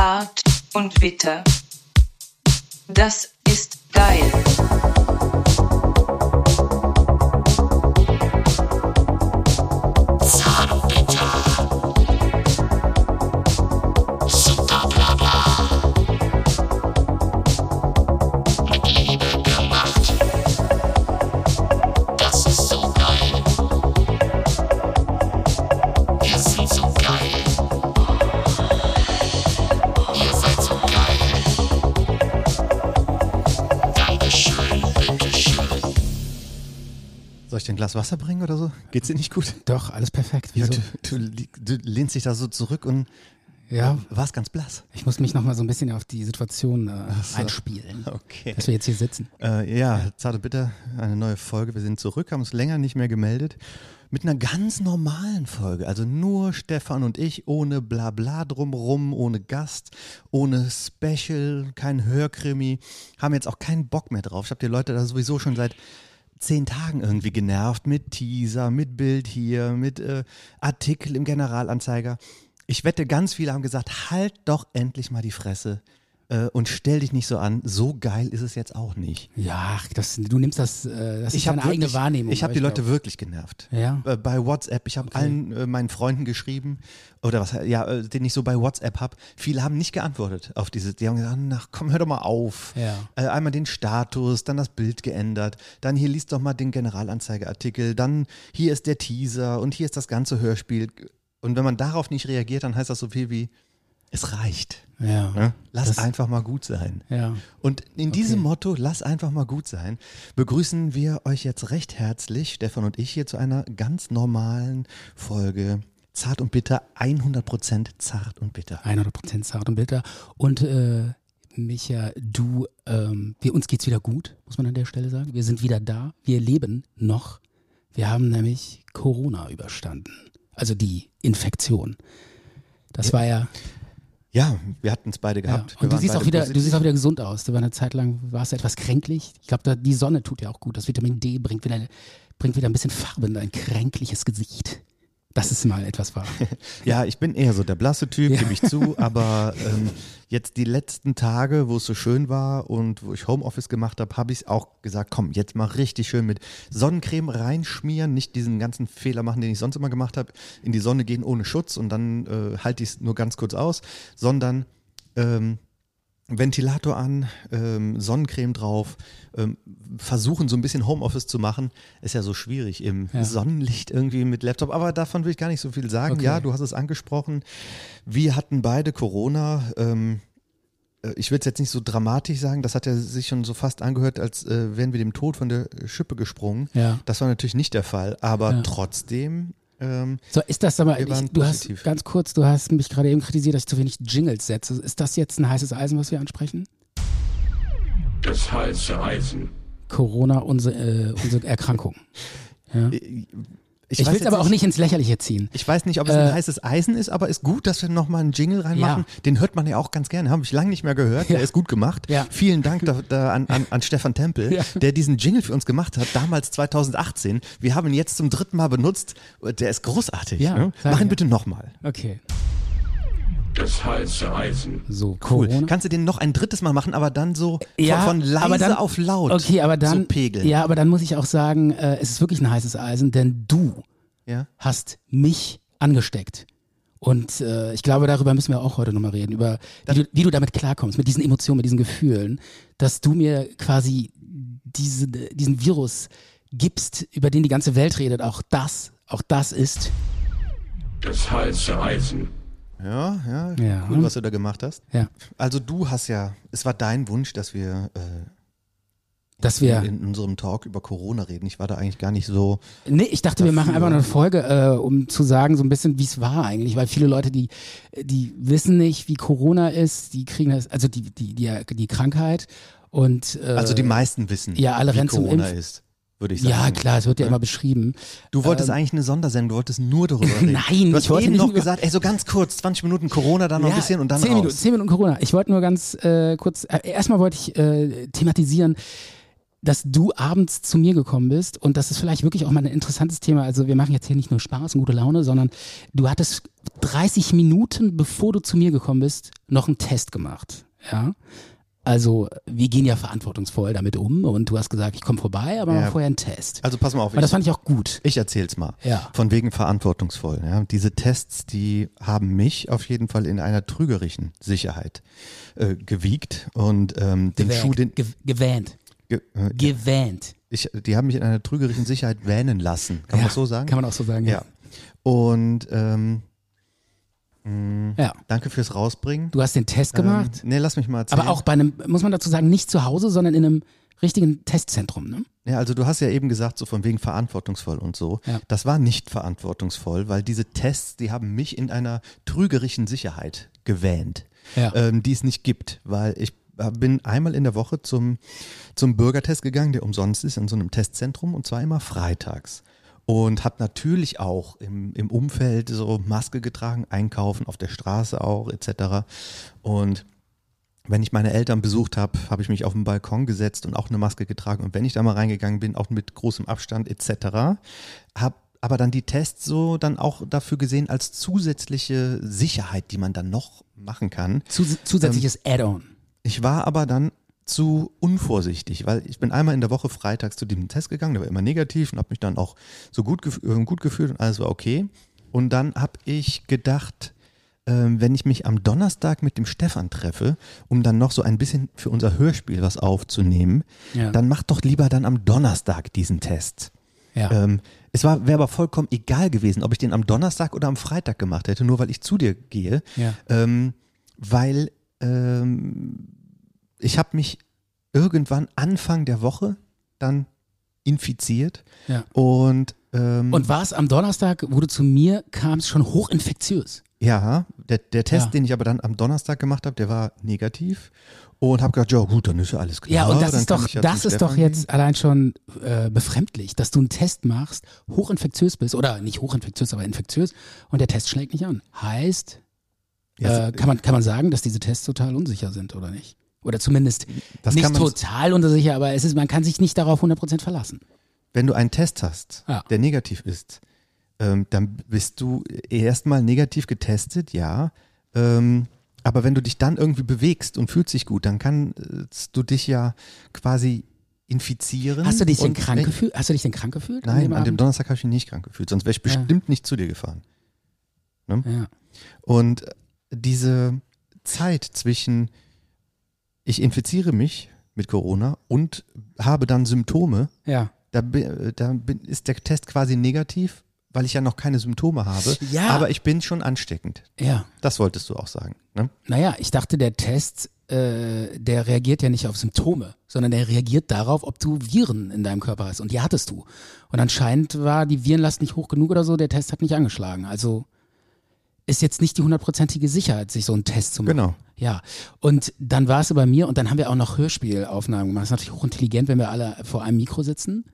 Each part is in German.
Hart und bitter. Das ist geil. Glas Wasser bringen oder so? Geht's dir nicht gut? Doch, alles perfekt. Wieso? du, du, du lehnst dich da so zurück und Ja, warst ganz blass. ich muss mich nochmal so ein bisschen auf die Situation äh, einspielen, Okay. dass wir jetzt hier sitzen. Äh, ja, zarte bitte, eine neue Folge. Wir sind zurück, haben uns länger nicht mehr gemeldet. Mit einer ganz normalen Folge. Also nur Stefan und ich, ohne Blabla drumrum, ohne Gast, ohne Special, kein Hörkrimi. Haben jetzt auch keinen Bock mehr drauf. Ich habe die Leute da sowieso schon seit zehn Tagen irgendwie genervt mit Teaser, mit Bild hier, mit äh, Artikel im Generalanzeiger. Ich wette, ganz viele haben gesagt, halt doch endlich mal die Fresse äh, und stell dich nicht so an. So geil ist es jetzt auch nicht. Ja, das, du nimmst das, äh, das ist hab deine eigene Wahrnehmung. Ich habe aber die Leute glaub- wirklich genervt. Ja. Äh, Bei WhatsApp. Ich habe allen äh, meinen Freunden geschrieben oder was, ja, den ich so bei WhatsApp habe. Viele haben nicht geantwortet auf diese. Die haben gesagt, ach komm, hör doch mal auf. Ja. Einmal den Status, dann das Bild geändert, dann hier liest doch mal den Generalanzeigeartikel, dann hier ist der Teaser und hier ist das ganze Hörspiel. Und wenn man darauf nicht reagiert, dann heißt das so viel wie, es reicht. Ja. Ne? Lass einfach mal gut sein. Ja. Und in diesem Motto, lass einfach mal gut sein, begrüßen wir euch jetzt recht herzlich, Stefan und ich, hier zu einer ganz normalen Folge Zart und Bitter, 100% zart und bitter. 100% zart und bitter. Und äh, Micha, du, ähm, wir, uns geht's wieder gut, muss man an der Stelle sagen. Wir sind wieder da. Wir leben noch. Wir haben nämlich Corona überstanden. Also die Infektion. Das war ja. Ja, wir hatten es beide ja. gehabt. Wir Und du siehst, auch wieder, du siehst auch wieder gesund aus. Du war eine Zeit lang, warst du etwas kränklich. Ich glaube, die Sonne tut dir auch gut. Das Vitamin D bringt wieder, bringt wieder ein bisschen Farbe in dein kränkliches Gesicht. Das ist mal etwas wahr. Ja, ich bin eher so der blasse Typ, Ja. gebe ich zu, aber ähm, jetzt die letzten Tage, wo es so schön war und wo ich Homeoffice gemacht habe, habe ich auch gesagt, komm, jetzt mal richtig schön mit Sonnencreme reinschmieren, nicht diesen ganzen Fehler machen, den ich sonst immer gemacht habe, in die Sonne gehen ohne Schutz und dann äh, halte ich es nur ganz kurz aus, sondern ähm, Ventilator an, ähm, Sonnencreme drauf, ähm, versuchen so ein bisschen Homeoffice zu machen. Ist ja so schwierig im Ja. Sonnenlicht irgendwie mit Laptop, aber davon will ich gar nicht so viel sagen. Okay. Ja, du hast es angesprochen. Wir hatten beide Corona. Ähm, äh, ich will es jetzt nicht so dramatisch sagen, das hat ja sich schon so fast angehört, als äh, wären wir dem Tod von der Schippe gesprungen. Ja. Das war natürlich nicht der Fall, aber Ja. trotzdem ähm, So, ist das aber, ich, du positiv. hast ganz kurz, du hast mich gerade eben kritisiert, dass ich zu wenig Jingles setze. Ist das jetzt ein heißes Eisen, was wir ansprechen? Das heiße Eisen. Corona, unsere, äh, unsere Erkrankung. Ja. Ich, Ich, will es aber auch nicht ins Lächerliche ziehen. Ich weiß nicht, ob es Äh, ein heißes Eisen ist, aber ist gut, dass wir nochmal einen Jingle reinmachen. Ja. Den hört man ja auch ganz gerne. Habe ich lange nicht mehr gehört. Der Ja. ist gut gemacht. Ja. Vielen Dank da, da an, an, an Stefan Tempel, der diesen Jingle für uns gemacht hat, damals 2018. Wir haben ihn jetzt zum dritten Mal benutzt. Der ist großartig. Ne? sag Mach ihn ja. bitte nochmal. Okay. Das heiße Eisen. So, Cool. Corona. Kannst du den noch ein drittes Mal machen, aber dann so ja, von, von leise aber dann, auf laut Okay, aber dann, so pegeln. ja, aber dann muss ich auch sagen, äh, es ist wirklich ein heißes Eisen, denn du Ja? hast mich angesteckt. Und äh, ich glaube, darüber müssen wir auch heute nochmal reden, über wie du, wie du damit klarkommst, mit diesen Emotionen, mit diesen Gefühlen, dass du mir quasi diese, diesen Virus gibst, über den die ganze Welt redet. Auch das, auch das ist. Das heiße Eisen. Ja, ja, Ja. cool, was du da gemacht hast. Ja, Also du hast ja, es war dein Wunsch, dass wir äh, dass wir. in unserem Talk über Corona reden. Ich war da eigentlich gar nicht so. Nee, ich dachte, wir machen dafür. einfach eine Folge, äh, um zu sagen, so ein bisschen, wie es war eigentlich, weil viele Leute, die, die wissen nicht, wie Corona ist, die kriegen das, also die, die, die, die Krankheit und äh, Also die meisten wissen, ja, alle wie rennen zum Corona Impf- ist, würde ich sagen. ja klar, es wird ja immer beschrieben. Du wolltest eigentlich eine Sondersendung, du wolltest nur darüber reden. Nein, du hast ich wollte noch gesagt, ey, so ganz kurz, 20 Minuten Corona, dann noch ein bisschen und dann 10 raus. Minuten, 10 Minuten Corona. Ich wollte nur ganz äh, kurz, äh, erstmal wollte ich äh, thematisieren, dass du abends zu mir gekommen bist und das ist vielleicht wirklich auch mal ein interessantes Thema. Also wir machen jetzt hier nicht nur Spaß und gute Laune, sondern du hattest 30 Minuten, bevor du zu mir gekommen bist, noch einen Test gemacht. Ja. Also wir gehen ja verantwortungsvoll damit um und du hast gesagt, ich komme vorbei, aber Ja. mal vorher einen Test. Also pass mal auf, Und das fand ich auch gut. ich erzähl's mal. Ja. Von wegen verantwortungsvoll. Ja. Diese Tests, die haben mich auf jeden Fall in einer trügerischen Sicherheit äh, gewiegt und ähm, den Schuh, den Ge gewähnt. ge, äh, Gewähnt. ich, die haben mich in einer trügerischen Sicherheit wähnen lassen. Kann man Ja, das so sagen? Kann man auch so sagen. ja. Und ähm, ja. danke fürs Rausbringen. Du hast den Test gemacht, Ähm, nee, lass mich mal erzählen. aber auch bei einem, muss man dazu sagen, nicht zu Hause, sondern in einem richtigen Testzentrum. Ne? Ja, also du hast ja eben gesagt, so von wegen verantwortungsvoll und so. Ja. Das war nicht verantwortungsvoll, weil diese Tests, die haben mich in einer trügerischen Sicherheit gewähnt, Ja. ähm, die es nicht gibt, weil ich bin einmal in der Woche zum, zum Bürgertest gegangen, der umsonst ist, in so einem Testzentrum und zwar immer freitags. Und habe natürlich auch im, im Umfeld so Maske getragen, einkaufen, auf der Straße auch, etc. Und wenn ich meine Eltern besucht habe, habe ich mich auf den Balkon gesetzt und auch eine Maske getragen. Und wenn ich da mal reingegangen bin, auch mit großem Abstand etc., habe aber dann die Tests so dann auch dafür gesehen als zusätzliche Sicherheit, die man dann noch machen kann. Zus zusätzliches Ähm, Add-on. Ich war aber dann zu unvorsichtig, weil ich bin einmal in der Woche freitags zu diesem Test gegangen, der war immer negativ und habe mich dann auch so gut, gef äh, gut gefühlt und alles war okay. Und dann habe ich gedacht, ähm, wenn ich mich am Donnerstag mit dem Stefan treffe, um dann noch so ein bisschen für unser Hörspiel was aufzunehmen, Ja. dann mach doch lieber dann am Donnerstag diesen Test. Ja. Ähm, es war wäre aber vollkommen egal gewesen, ob ich den am Donnerstag oder am Freitag gemacht hätte, nur weil ich zu dir gehe, Ja. ähm, weil ähm, ich habe mich irgendwann Anfang der Woche dann infiziert Ja. und ähm, Und war es am Donnerstag, wo du zu mir kamst, schon hochinfektiös? ja, der, der Test, Ja. den ich aber dann am Donnerstag gemacht habe, der war negativ und habe gedacht, ja gut, dann ist ja alles klar. Ja, und das dann ist doch, ja das ist doch jetzt allein schon äh, befremdlich, dass du einen Test machst, hochinfektiös bist, oder nicht hochinfektiös, aber infektiös, und der Test schlägt nicht an. Heißt, gehen. äh, kann, man, kann man sagen, dass diese Tests total unsicher sind, oder nicht? Oder zumindest Das nicht total unsicher, aber es ist, man kann sich nicht darauf 100% verlassen. wenn du einen Test hast, Ja. der negativ ist, ähm, dann bist du erstmal negativ getestet, ja. Ähm, aber wenn du dich dann irgendwie bewegst und fühlst dich gut, dann kannst du dich ja quasi infizieren. Hast du dich denn krank gefühlt? Hast du dich denn krank gefühlt? an Nein, dem an dem? Donnerstag habe ich mich nicht krank gefühlt, sonst wäre ich Ja. bestimmt nicht zu dir gefahren. Ja. Und diese Zeit zwischen ich infiziere mich mit Corona und habe dann Symptome, ja. da, bi- da bin, ist der Test quasi negativ, weil ich ja noch keine Symptome habe. Ja. Aber ich bin schon ansteckend. Ja. Das wolltest du auch sagen. Ne? Naja, ich dachte, der Test, äh, der reagiert ja nicht auf Symptome, sondern der reagiert darauf, ob du Viren in deinem Körper hast. Und die hattest du. Und anscheinend war die Virenlast nicht hoch genug oder so, der Test hat nicht angeschlagen. Also ist jetzt nicht die hundertprozentige Sicherheit, sich so einen Test zu machen. Genau. Ja, und dann war es bei mir und dann haben wir auch noch Hörspielaufnahmen gemacht. Das ist natürlich hochintelligent, wenn wir alle vor einem Mikro sitzen.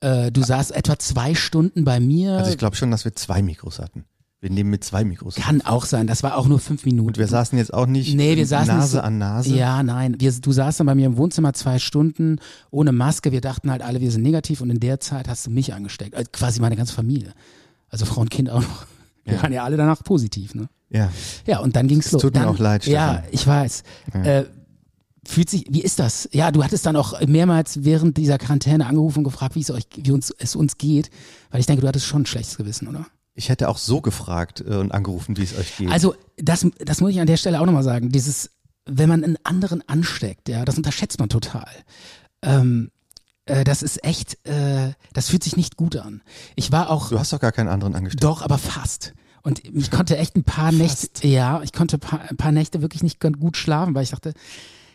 Äh, du saßt etwa zwei Stunden bei mir. Also ich glaube schon, dass wir zwei Mikros hatten. Wir nehmen mit zwei Mikros. auf. Kann auch sein, das war auch nur fünf Minuten. Und wir saßen jetzt auch nicht Nee, wir saßen Nase so- an Nase. Ja, nein. Wir, du saßt dann bei mir im Wohnzimmer zwei Stunden ohne Maske. Wir dachten halt alle, wir sind negativ und in der Zeit hast du mich angesteckt. Also quasi meine ganze Familie. Also Frau und Kind auch noch. Wir Ja. waren ja alle danach positiv, ne? Ja. Ja, und dann ging's Es los. tut mir dann, auch leid, Ja, Stefan. ich weiß. Äh, fühlt sich, wie ist das? Ja, du hattest dann auch mehrmals während dieser Quarantäne angerufen und gefragt, wie es euch, wie uns, es uns geht. Weil ich denke, du hattest schon ein schlechtes Gewissen, oder? Ich hätte auch so gefragt äh, und angerufen, wie es euch geht. Also, das, das muss ich an der Stelle auch nochmal sagen. Dieses, wenn man einen anderen ansteckt, ja, das unterschätzt man total. Ähm, äh, das ist echt, äh, das fühlt sich nicht gut an. Ich war auch, du hast doch gar keinen anderen angesteckt. doch, aber fast. Und ich konnte echt ein paar Nächte, ja, ich konnte ein paar, ein paar Nächte wirklich nicht gut schlafen, weil ich dachte,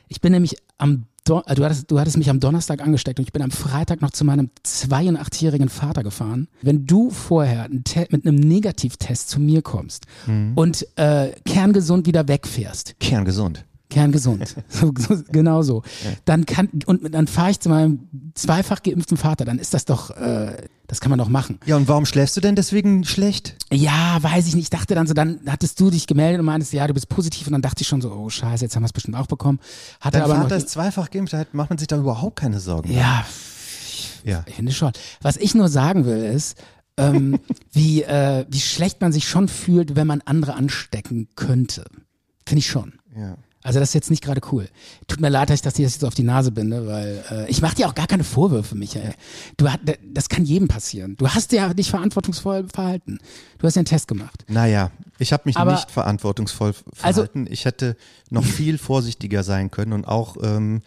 ich bin nämlich am, Don äh, du, hattest, du hattest mich am Donnerstag angesteckt und ich bin am Freitag noch zu meinem 82-jährigen Vater gefahren. Wenn du vorher mit einem Negativtest zu mir kommst und äh, kerngesund wieder wegfährst, Kerngesund. Kerngesund. so, so, genau so. Dann kann, und dann fahre ich zu meinem zweifach geimpften Vater, dann ist das doch, äh, das kann man doch machen. Ja, und warum schläfst du denn deswegen schlecht? Ja, weiß ich nicht. Ich dachte dann so, dann hattest du dich gemeldet und meintest, ja, du bist positiv. Und dann dachte ich schon so, oh scheiße, jetzt haben wir es bestimmt auch bekommen. Hatte Dein aber Vater noch, ist zweifach geimpft, macht man sich da überhaupt keine Sorgen. ja, Ja. ich finde schon. Was ich nur sagen will ist, ähm, wie, äh, wie schlecht man sich schon fühlt, wenn man andere anstecken könnte. Finde ich schon. ja. Also das ist jetzt nicht gerade cool. Tut mir leid, dass ich das dir jetzt so auf die Nase binde, weil äh, ich mache dir auch gar keine Vorwürfe, Michael. Du hat, das kann jedem passieren. Du hast ja dich verantwortungsvoll verhalten. Du hast ja einen Test gemacht. Naja, ich habe mich Aber- nicht verantwortungsvoll Also- verhalten. ich hätte noch viel vorsichtiger sein können und auch ähm,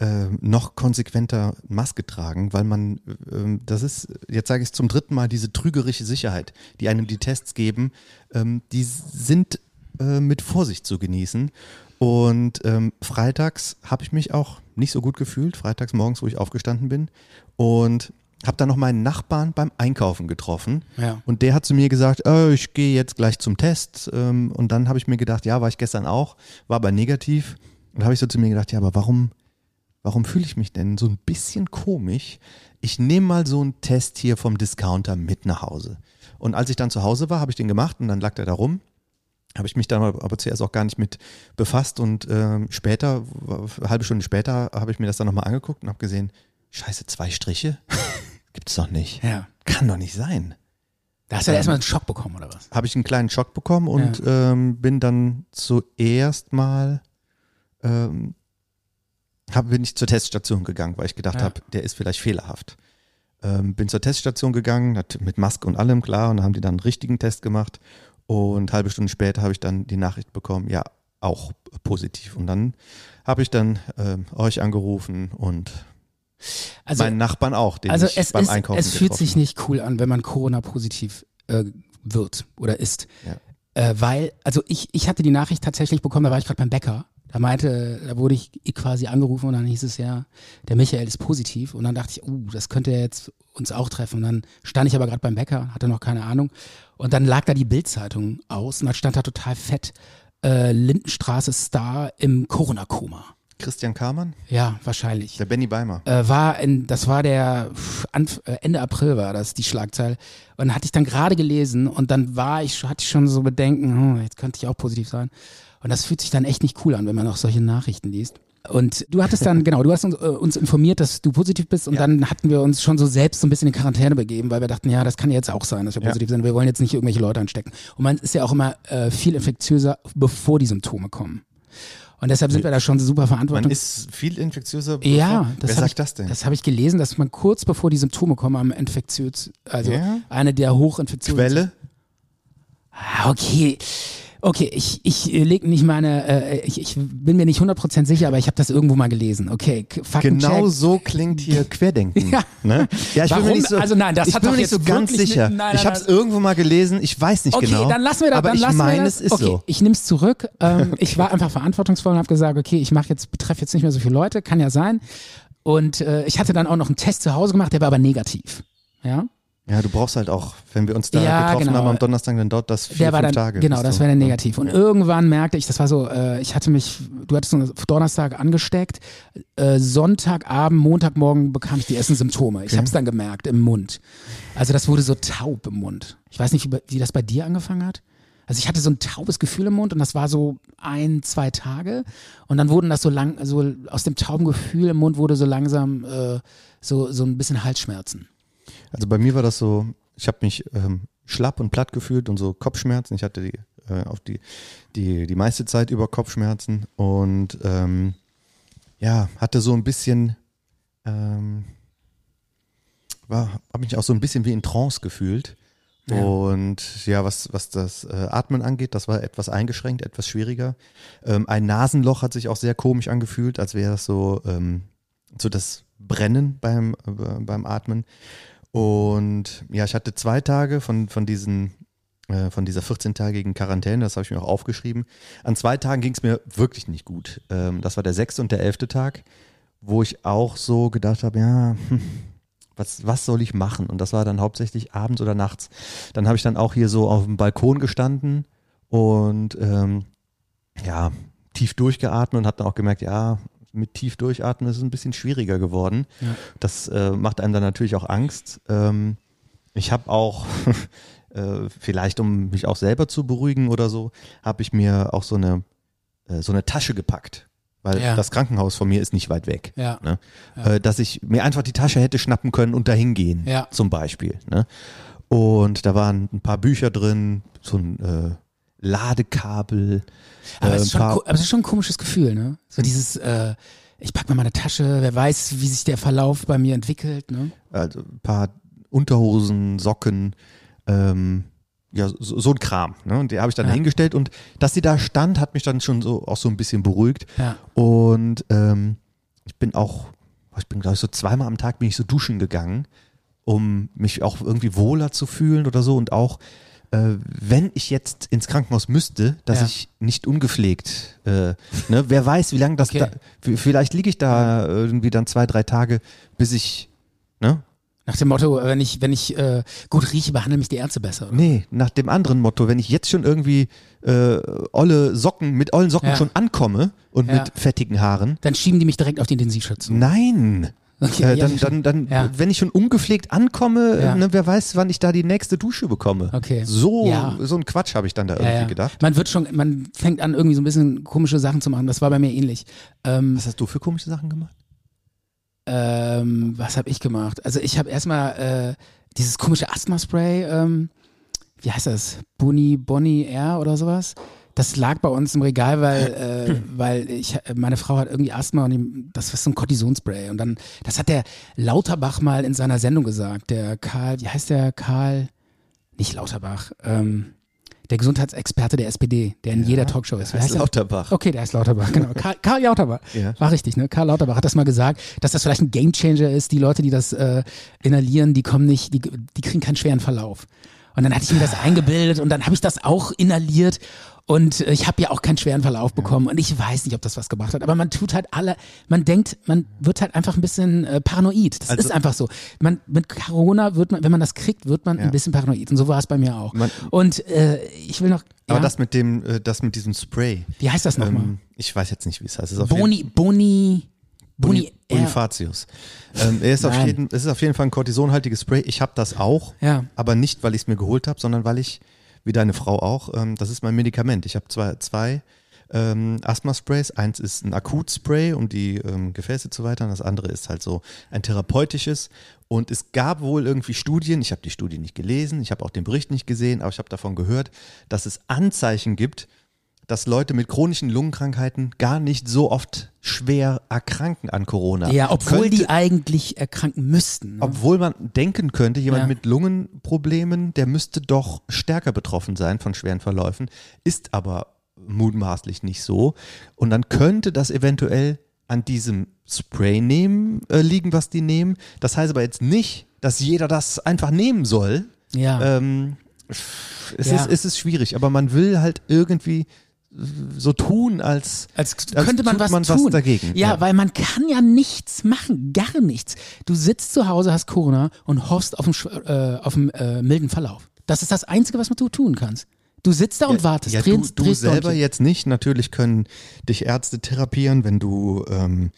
äh, noch konsequenter Maske tragen, weil man, ähm, das ist, jetzt sage ich es zum dritten Mal, diese trügerische Sicherheit, die einem die Tests geben, ähm, die sind äh, mit Vorsicht zu genießen. Und ähm, freitags habe ich mich auch nicht so gut gefühlt, freitags morgens, wo ich aufgestanden bin. Und habe dann noch meinen Nachbarn beim Einkaufen getroffen. Ja. Und der hat zu mir gesagt, oh, ich gehe jetzt gleich zum Test. Ähm, Und dann habe ich mir gedacht, ja, war ich gestern auch, war aber negativ. Und habe ich so zu mir gedacht, ja, aber warum, warum fühle ich mich denn so ein bisschen komisch? Ich nehme mal so einen Test hier vom Discounter mit nach Hause. Und als ich dann zu Hause war, habe ich den gemacht und dann lag der da rum. Habe ich mich dann aber zuerst auch gar nicht mit befasst und ähm, später, eine halbe Stunde später, habe ich mir das dann nochmal angeguckt und habe gesehen, scheiße, zwei Striche? Gibt's doch nicht. Ja. Kann doch nicht sein Da hast du ja erstmal einen Schock bekommen, oder was? habe ich einen kleinen Schock bekommen und ähm, bin dann zuerst mal ähm, hab, bin ich zur Teststation gegangen, weil ich gedacht Ja. habe, der ist vielleicht fehlerhaft. Ähm, bin zur Teststation gegangen, mit Maske und allem, klar, und haben die dann einen richtigen Test gemacht und halbe Stunde später habe ich dann die Nachricht bekommen, ja, auch positiv. Und dann habe ich dann ähm, euch angerufen und Also, meinen Nachbarn auch, den also ich es, beim ist, Einkaufen es fühlt sich nicht cool an, wenn man Corona-positiv äh, wird oder ist. Ja. Äh, weil, also ich, ich hatte die Nachricht tatsächlich bekommen, da war ich gerade beim Bäcker. Da meinte, da wurde ich quasi angerufen und dann hieß es ja, der Michael ist positiv. Und dann dachte ich, uh, das könnte ja jetzt uns auch treffen. Und dann stand ich aber gerade beim Bäcker, hatte noch keine Ahnung. Und dann lag da die Bildzeitung aus und dann stand da total fett äh, Lindenstraße Star im Corona-Koma. Christian Kamann, Ja, wahrscheinlich der Benny Beimer. äh, war in, das war der Anf äh, Ende April war das die Schlagzeile und hatte ich dann gerade gelesen und dann war ich hatte ich schon so Bedenken, hm, jetzt könnte ich auch positiv sein und das fühlt sich dann echt nicht cool an, wenn man auch solche Nachrichten liest. Und du hattest dann, genau, du hast uns, äh, uns informiert, dass du positiv bist und Ja. dann hatten wir uns schon so selbst so ein bisschen in Quarantäne begeben, weil wir dachten, ja, das kann jetzt auch sein, dass wir Ja. positiv sind. Wir wollen jetzt nicht irgendwelche Leute anstecken. Und man ist ja auch immer äh, viel infektiöser, bevor die Symptome kommen. Und deshalb sind wir da schon super Man verantwortlich. ist viel infektiöser. Ja, bevor- das Wer sagt ich, das denn? Das habe ich gelesen, dass man kurz bevor die Symptome kommen am infektiös, also Ja? eine der Hochinfektionen. Quelle? Ah, okay. Okay, ich, ich äh, leg nicht meine, äh, ich, ich bin mir nicht 100% sicher, aber ich habe das irgendwo mal gelesen. Okay, Faktencheck. Genau so klingt hier Querdenken. Ja. Ne? ja ich bin Warum? mir nicht so, Also nein, das ich hat bin mir nicht so ganz sicher. mit- nein, ich nein, habe es nein. irgendwo mal gelesen, ich weiß nicht Okay, genau. dann lassen wir das. aber dann ich meine, es ist okay, so. ich nehme es zurück. Ähm, ich war einfach verantwortungsvoll und habe gesagt, okay, ich mache jetzt, betreffe jetzt nicht mehr so viele Leute, kann ja sein. Und äh, ich hatte dann auch noch einen Test zu Hause gemacht, der war aber negativ. Ja. Ja, du brauchst halt auch, wenn wir uns da Ja, getroffen genau. haben am Donnerstag, dann dauert das vier, der war fünf dann, Tage. genau, das wäre dann negativ. Und irgendwann merkte ich, das war so, äh, ich hatte mich, du hattest uns Donnerstag angesteckt, äh, Sonntagabend, Montagmorgen bekam ich die ersten Symptome. Ich Okay. habe es dann gemerkt im Mund. Also das wurde so taub im Mund. Ich weiß nicht, wie, das bei dir angefangen hat. Also ich hatte so ein taubes Gefühl im Mund und das war so ein, zwei Tage. Und dann wurden das so lang, so aus dem tauben Gefühl im Mund wurde so langsam äh, so, so ein bisschen Halsschmerzen. Also bei mir war das so, ich habe mich ähm, schlapp und platt gefühlt und so Kopfschmerzen. Ich hatte die, äh, auf die, die, die meiste Zeit über Kopfschmerzen und ähm, ja, hatte so ein bisschen, ähm, war, habe mich auch so ein bisschen wie in Trance gefühlt. Ja. Und ja, was, was das äh, Atmen angeht, das war etwas eingeschränkt, etwas schwieriger. Ähm, ein Nasenloch hat sich auch sehr komisch angefühlt, als wäre das so, ähm, so das Brennen beim, äh, beim Atmen. Und ja, ich hatte zwei Tage von, von diesen äh, von dieser 14-tägigen Quarantäne, das habe ich mir auch aufgeschrieben. An zwei Tagen ging es mir wirklich nicht gut. Ähm, das war der sechste und der elfte Tag, wo ich auch so gedacht habe, ja, was, was soll ich machen? Und das war dann hauptsächlich abends oder nachts. Dann habe ich dann auch hier so auf dem Balkon gestanden und ähm, ja, tief durchgeatmet und habe dann auch gemerkt, ja, mit tief durchatmen ist es ein bisschen schwieriger geworden. Ja. Das äh, macht einem dann natürlich auch Angst. Ähm, ich habe auch, äh, vielleicht um mich auch selber zu beruhigen oder so, habe ich mir auch so eine, äh, so eine Tasche gepackt. Weil Ja. das Krankenhaus von mir ist nicht weit weg. Ja. Ne? Äh, dass ich mir einfach die Tasche hätte schnappen können und dahin gehen, zum Beispiel. Ne? Und da waren ein paar Bücher drin, so ein äh, Ladekabel. Aber, äh, es ist schon, aber es ist schon ein komisches Gefühl, ne? So dieses, äh, ich pack mir meine Tasche, wer weiß, wie sich der Verlauf bei mir entwickelt, ne? also ein paar Unterhosen, Socken, ähm, ja, so, so ein Kram. Ne? Und die habe ich dann Ja. hingestellt und dass sie da stand, hat mich dann schon so auch so ein bisschen beruhigt. Ja. Und ähm, ich bin auch, ich bin glaube ich so zweimal am Tag bin ich so duschen gegangen, um mich auch irgendwie wohler zu fühlen oder so und auch äh, wenn ich jetzt ins Krankenhaus müsste, dass Ja. ich nicht ungepflegt, äh, ne, wer weiß, wie lange das Okay. da, vielleicht liege ich da irgendwie dann zwei, drei Tage, bis ich, ne, Nach dem Motto, wenn ich, wenn ich äh, gut rieche, behandeln mich die Ärzte besser. Oder? Nee, nach dem anderen Motto, wenn ich jetzt schon irgendwie äh, olle Socken, mit ollen Socken Ja. schon ankomme und Ja. mit fettigen Haaren. Dann schieben die mich direkt auf die Intensivstation. Nein. Okay, äh, ja, dann, dann, dann, Ja. wenn ich schon ungepflegt ankomme, Ja. äh, ne, wer weiß, wann ich da die nächste Dusche bekomme. Okay. So, Ja. so ein Quatsch habe ich dann da Ja, irgendwie ja. gedacht. Man wird schon, man fängt an, irgendwie so ein bisschen komische Sachen zu machen. Das war bei mir ähnlich. Ähm, Was hast du für komische Sachen gemacht? ähm, was habe ich gemacht? Also ich habe erstmal äh, dieses komische Asthma-Spray, ähm, wie heißt das? Boni, Bonnie Air oder sowas. Das lag bei uns im Regal, weil, äh, weil ich, meine Frau hat irgendwie Asthma und ihm, das ist so ein Cortisonspray. Und dann, das hat der Lauterbach mal in seiner Sendung gesagt. Der Karl, wie heißt der Karl? Nicht Lauterbach, ähm, der Gesundheitsexperte der SPD, der in jeder Talkshow ist. Wie Heißt der? Lauterbach. Okay, der heißt Lauterbach, genau. Karl, Karl Lauterbach. Ja. War richtig, ne? Karl Lauterbach hat das mal gesagt, dass das vielleicht ein Gamechanger ist. Die Leute, die das äh, inhalieren, die kommen nicht, die, die kriegen keinen schweren Verlauf. Und dann hatte ich mir das eingebildet und dann habe ich das auch inhaliert und ich habe ja auch keinen schweren Verlauf bekommen und ich weiß nicht, ob das was gebracht hat, aber man tut halt alle, man denkt, man wird halt einfach ein bisschen äh, paranoid. Das Also- ist einfach so. Man mit Corona wird man, wenn man das kriegt, wird man Ja. ein bisschen paranoid und so war es bei mir auch. Man- und äh, ich will noch, Aber ja, das mit dem, äh, das mit diesem Spray. wie heißt das nochmal? Ähm, ich weiß jetzt nicht, wie es heißt. Es Boni, Boni, Boni, Boni, Bonifatius. Ähm, er ist auf jeden, es ist auf jeden Fall ein kortisonhaltiges Spray. Ich habe das auch, Ja. aber nicht, weil ich es mir geholt habe, sondern weil ich, wie deine Frau auch, ähm, das ist mein Medikament. Ich habe zwei, zwei ähm, Asthma-Sprays. Eins ist ein Akutspray, um die ähm, Gefäße zu weitern. Das andere ist halt so ein therapeutisches. Und es gab wohl irgendwie Studien, ich habe die Studie nicht gelesen, ich habe auch den Bericht nicht gesehen, aber ich habe davon gehört, dass es Anzeichen gibt, dass Leute mit chronischen Lungenkrankheiten gar nicht so oft schwer erkranken an Corona. Ja, obwohl Könnte- die eigentlich erkranken müssten. Ne? obwohl man denken könnte, jemand Ja. mit Lungenproblemen, der müsste doch stärker betroffen sein von schweren Verläufen, ist aber mutmaßlich nicht so. Und dann könnte das eventuell an diesem Spray nehmen, äh, liegen, was die nehmen. Das heißt aber jetzt nicht, dass jeder das einfach nehmen soll. ja. Ähm, es, Ja. ist, es ist schwierig, aber man will halt irgendwie so tun, als, als als könnte man tut was man tun. was dagegen. Ja, Ja. weil man kann ja nichts machen, gar nichts. Du sitzt zu Hause, hast Corona und hoffst auf einen, äh, auf einen äh, milden Verlauf. Das ist das Einzige, was du tun kannst. Du sitzt da und wartest. Ja, drehst, du, du drehst selber Däumchen. jetzt nicht. Natürlich können dich Ärzte therapieren, wenn du, ähm,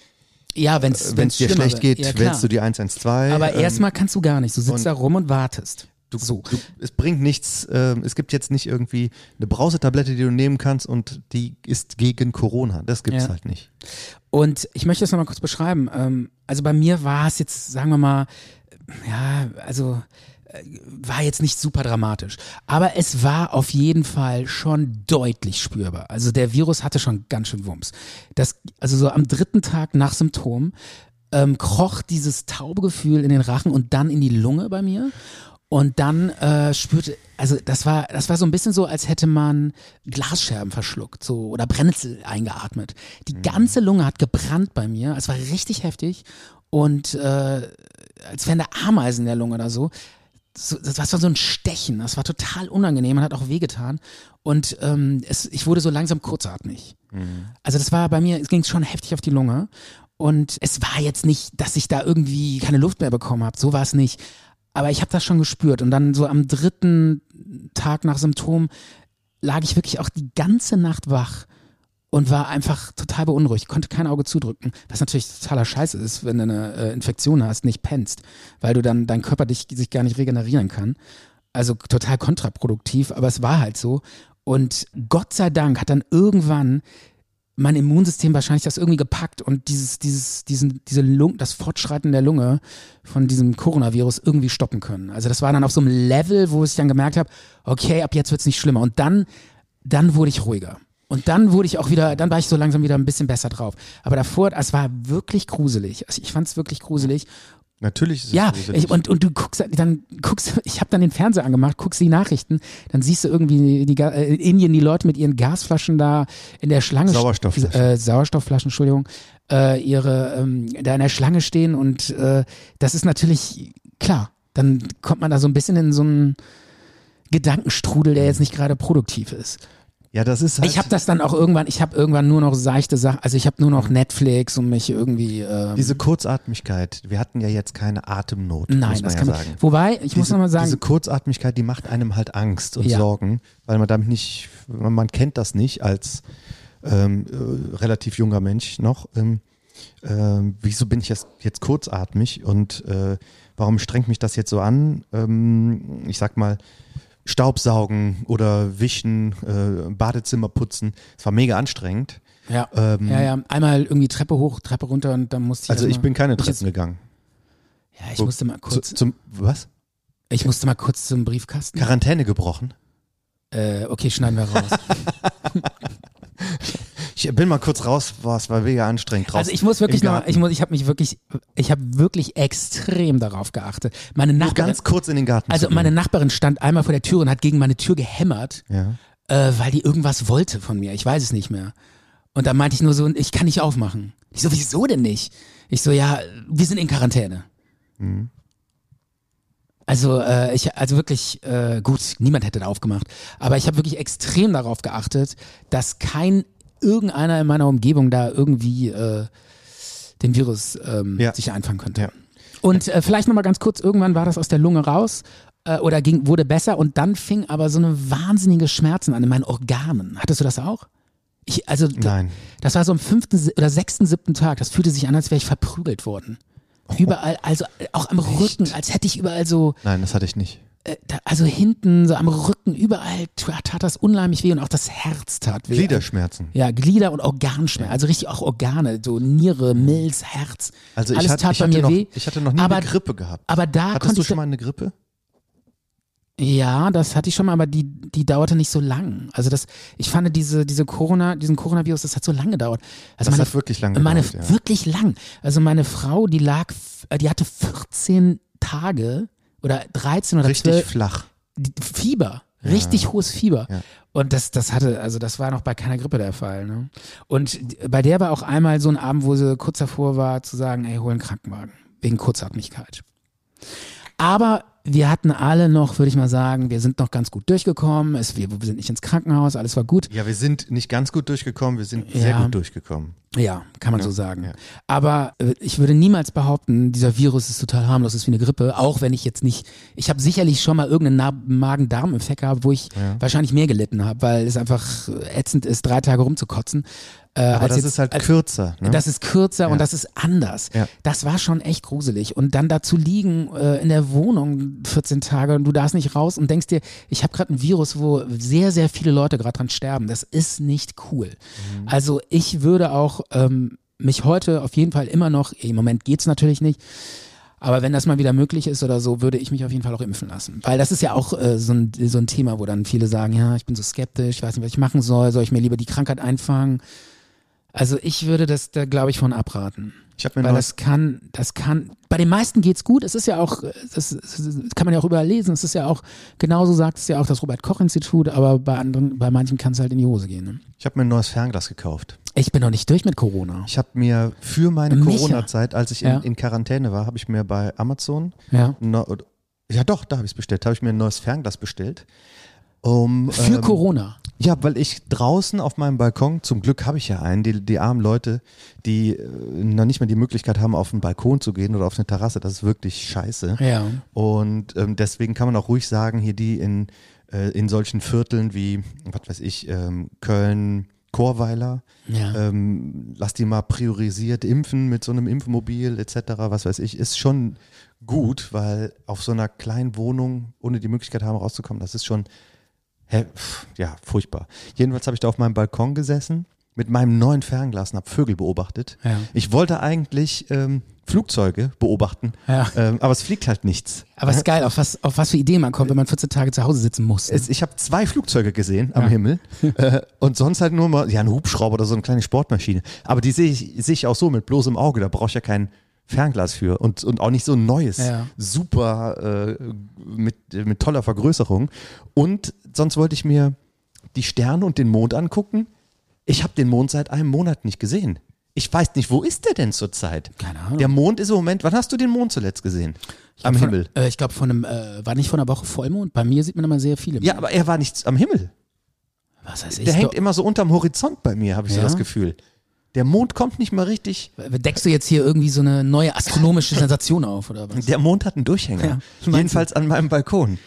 Ja, wenn es dir schlecht geht, ja, wählst du die 112. Aber ähm, erstmal kannst du gar nichts. Du sitzt da rum und wartest. Du, so. du, es bringt nichts, ähm, es gibt jetzt nicht irgendwie eine Brausetablette, die du nehmen kannst und die ist gegen Corona. Das gibt's Ja. halt nicht. Und ich möchte das nochmal kurz beschreiben. Ähm, also bei mir war es jetzt, sagen wir mal, ja, also äh, war jetzt nicht super dramatisch. Aber es war auf jeden Fall schon deutlich spürbar. Also der Virus hatte schon ganz schön Wumms. Das, also so am dritten Tag nach Symptom ähm, kroch dieses taube Gefühl in den Rachen und dann in die Lunge bei mir. Und dann äh, spürte, also das war, das war so ein bisschen so, als hätte man Glasscherben verschluckt, so oder Brennnessel eingeatmet. Die ganze Lunge hat gebrannt bei mir. Es war richtig heftig und äh, als wären da Ameisen in der Lunge oder so. so. Das war so ein Stechen. Das war total unangenehm und hat auch wehgetan. Und ähm, es, ich wurde so langsam kurzatmig. Also das war bei mir, es ging schon heftig auf die Lunge. Und es war jetzt nicht, dass ich da irgendwie keine Luft mehr bekommen habe. So war es nicht. Aber ich habe das schon gespürt. Und dann so am dritten Tag nach Symptom lag ich wirklich auch die ganze Nacht wach und war einfach total beunruhigt, konnte kein Auge zudrücken, was natürlich totaler Scheiße ist, wenn du eine äh, Infektion hast, nicht pennst, weil du dann dein Körper dich, sich gar nicht regenerieren kann. Also total kontraproduktiv, aber es war halt so. Und Gott sei Dank hat dann irgendwann mein Immunsystem wahrscheinlich das irgendwie gepackt und dieses, dieses, diesen, diese Lung, das Fortschreiten der Lunge von diesem Coronavirus irgendwie stoppen können. Also das war dann auf so einem Level, wo ich dann gemerkt habe, okay, ab jetzt wird's nicht schlimmer. Und dann, dann wurde ich ruhiger. Und dann wurde ich auch wieder, dann war ich so langsam wieder ein bisschen besser drauf. Aber davor, es war wirklich gruselig. Also ich fand es wirklich gruselig. Natürlich ist es Ja, ich, und, und du guckst, dann guckst, ich habe dann den Fernseher angemacht, guckst die Nachrichten, dann siehst du irgendwie die, äh, in Indien die Leute mit ihren Gasflaschen da in der Schlange, Sauerstoffflaschen. äh, Sauerstoffflaschen, Entschuldigung, äh, ihre ähm, da in der Schlange stehen und äh, das ist natürlich klar. Dann kommt man da so ein bisschen in so einen Gedankenstrudel, der jetzt nicht gerade produktiv ist. Ja, das ist halt Ich habe das dann auch irgendwann, ich habe irgendwann nur noch seichte Sachen, also ich habe nur noch Netflix und mich irgendwie ähm, diese Kurzatmigkeit. Wir hatten ja jetzt keine Atemnot, muss Nein, das ja kann man. sagen. Wobei, ich muss diese, nochmal sagen, diese Kurzatmigkeit, die macht einem halt Angst und Ja. Sorgen, weil man damit nicht, man, man kennt das nicht als ähm, äh, relativ junger Mensch noch. Ähm, ähm, wieso bin ich jetzt, jetzt kurzatmig und äh, warum strengt mich das jetzt so an? Ähm, ich sag mal, Staubsaugen oder Wischen, äh, Badezimmer putzen. Es war mega anstrengend. ja, Ähm, ja, ja, einmal irgendwie Treppe hoch, Treppe runter und dann musste ich. Also ich bin keine jetzt- Treppen gegangen. Ja, ich musste mal kurz, Zu, zum, was? ich musste mal kurz zum Briefkasten. Quarantäne gebrochen? Äh, okay, schneiden wir raus. Ich bin mal kurz raus, boah, es war mega anstrengend draußen. Also ich muss wirklich noch, ich muss, ich habe mich wirklich, ich habe wirklich extrem darauf geachtet. Meine Nur Nachbarin, ganz kurz in den Garten also meine Nachbarin stand einmal vor der Tür und hat gegen meine Tür gehämmert, Ja. äh, weil die irgendwas wollte von mir. Ich weiß es nicht mehr. Und da meinte ich nur so, ich kann nicht aufmachen. Ich so, wieso denn nicht? Ich so, ja, wir sind in Quarantäne. Mhm. Also äh, ich, also wirklich äh, gut, niemand hätte da aufgemacht. Aber ich habe wirklich extrem darauf geachtet, dass kein irgendeiner in meiner Umgebung da irgendwie äh, den Virus ähm, Ja. sich einfangen könnte. Ja. Und äh, vielleicht nochmal ganz kurz, irgendwann war das aus der Lunge raus äh, oder ging, wurde besser und dann fing aber so eine wahnsinnige Schmerzen an in meinen Organen. Hattest du das auch? Ich, also Nein. das war so am fünften oder sechsten, siebten Tag. Das fühlte sich an, als wäre ich verprügelt worden. Überall, also äh, auch am Rücken, als hätte ich überall so, Nein, das hatte ich nicht. Äh, also hinten, so am Rücken, überall tat, das unheimlich weh und auch das Herz tat weh. Gliederschmerzen. Ja, Glieder und Organschmerzen, also richtig auch Organe, so Niere, Milz, Herz. Also ich, Alles hatte, tat ich, bei hatte mir noch, weh. ich hatte noch nie aber, eine Grippe gehabt. Aber da Hattest du schon mal eine Grippe? Ja, das hatte ich schon mal, aber die, die dauerte nicht so lang. Also das, ich fand diese, diese Corona, diesen Coronavirus, das hat so lange gedauert. Also Das meine, hat wirklich lang meine, gedauert, ja. wirklich lang. Also meine Frau, die lag, die hatte 14 Tage oder 13 oder Richtig 12 flach. Fieber. Richtig hohes Fieber. Ja. Und das, das hatte, also das war noch bei keiner Grippe der Fall. Ne? Und bei der war auch einmal so ein Abend, wo sie kurz davor war, zu sagen, ey, hol einen Krankenwagen. Wegen Kurzatmigkeit. Aber wir hatten alle noch, würde ich mal sagen, wir sind noch ganz gut durchgekommen. Es, wir, wir sind nicht ins Krankenhaus, alles war gut. Ja, wir sind nicht ganz gut durchgekommen, wir sind sehr Ja. gut durchgekommen. Ja, kann man so sagen. ja. Aber äh, ich würde niemals behaupten, dieser Virus ist total harmlos, ist wie eine Grippe, auch wenn ich jetzt nicht, ich habe sicherlich schon mal irgendeinen Magen-Darm-Infekt gehabt, wo ich wahrscheinlich mehr gelitten habe, weil es einfach ätzend ist, drei Tage rumzukotzen. Äh, Aber das jetzt, ist halt als, kürzer. Ne? Das ist kürzer Ja. und das ist anders. Ja. Das war schon echt gruselig. Und dann dazu liegen äh, in der Wohnung 14 Tage und du darfst nicht raus und denkst dir, ich habe gerade ein Virus, wo sehr, sehr viele Leute gerade dran sterben. Das ist nicht cool. Mhm. Also ich würde auch ähm, mich heute auf jeden Fall immer noch, im Moment geht's natürlich nicht, aber wenn das mal wieder möglich ist oder so, würde ich mich auf jeden Fall auch impfen lassen. Weil das ist ja auch äh, so, ein, so ein Thema, wo dann viele sagen, ja, ich bin so skeptisch, ich weiß nicht, was ich machen soll, soll ich mir lieber die Krankheit einfangen? Also ich würde das da, glaube ich, von abraten. ich habe mir Weil das kann, das kann, bei den meisten geht's gut. Es ist ja auch, das, das kann man ja auch überall lesen. Es ist ja auch, genauso sagt es ja auch das Robert-Koch-Institut, aber bei anderen, bei manchen kann es halt in die Hose gehen. Ne? ich habe mir ein neues Fernglas gekauft. Ich bin noch nicht durch mit Corona. Ich habe mir für meine. Corona-Zeit, als ich in, Ja. in Quarantäne war, habe ich mir bei Amazon, Ja. oder- ja doch, da habe ich es bestellt, habe ich mir ein neues Fernglas bestellt. Um, Für ähm, Corona. Ja, weil ich draußen auf meinem Balkon, zum Glück habe ich ja einen, die, die armen Leute, die äh, noch nicht mehr die Möglichkeit haben, auf den Balkon zu gehen oder auf eine Terrasse, das ist wirklich scheiße. Ja. Und ähm, deswegen kann man auch ruhig sagen, hier die in, äh, in solchen Vierteln wie, was weiß ich, ähm, Köln, Chorweiler. Ja. Ähm, lass die mal priorisiert impfen mit so einem Impfmobil etc., was weiß ich, ist schon gut, weil auf so einer kleinen Wohnung, ohne die Möglichkeit haben rauszukommen, das ist schon, ja, furchtbar. Jedenfalls habe ich da auf meinem Balkon gesessen mit meinem neuen Fernglas und habe Vögel beobachtet. Ja. Ich wollte eigentlich ähm, Flugzeuge beobachten, Ja. ähm, aber es fliegt halt nichts. Aber es ist geil, auf was, auf was für Ideen man kommt, wenn man 14 Tage zu Hause sitzen muss. Es, ich habe zwei Flugzeuge gesehen am Ja. Himmel äh, und sonst halt nur mal, ja, ein Hubschrauber oder so eine kleine Sportmaschine. Aber die sehe ich, sehe ich auch so mit bloßem Auge, da brauche ich ja kein Fernglas für und, und auch nicht so ein neues, Ja. super äh, mit, mit toller Vergrößerung. Und sonst wollte ich mir die Sterne und den Mond angucken. Ich habe den Mond seit einem Monat nicht gesehen. Ich weiß nicht, wo ist der denn zurzeit? Keine Ahnung. Der Mond ist im Moment, wann hast du den Mond zuletzt gesehen? Am von, Himmel. Äh, ich glaube, von einem, äh, war nicht von einer Woche Vollmond. Bei mir sieht man immer sehr viele. Ja, aber er war nicht am Himmel. was ich. Der hängt immer so unterm Horizont bei mir, habe ich so Ja? das Gefühl. Der Mond kommt nicht mal richtig. Deckst du jetzt hier irgendwie so eine neue astronomische Sensation auf, oder was? Der Mond hat einen Durchhänger. Ja, Jedenfalls an meinem Balkon.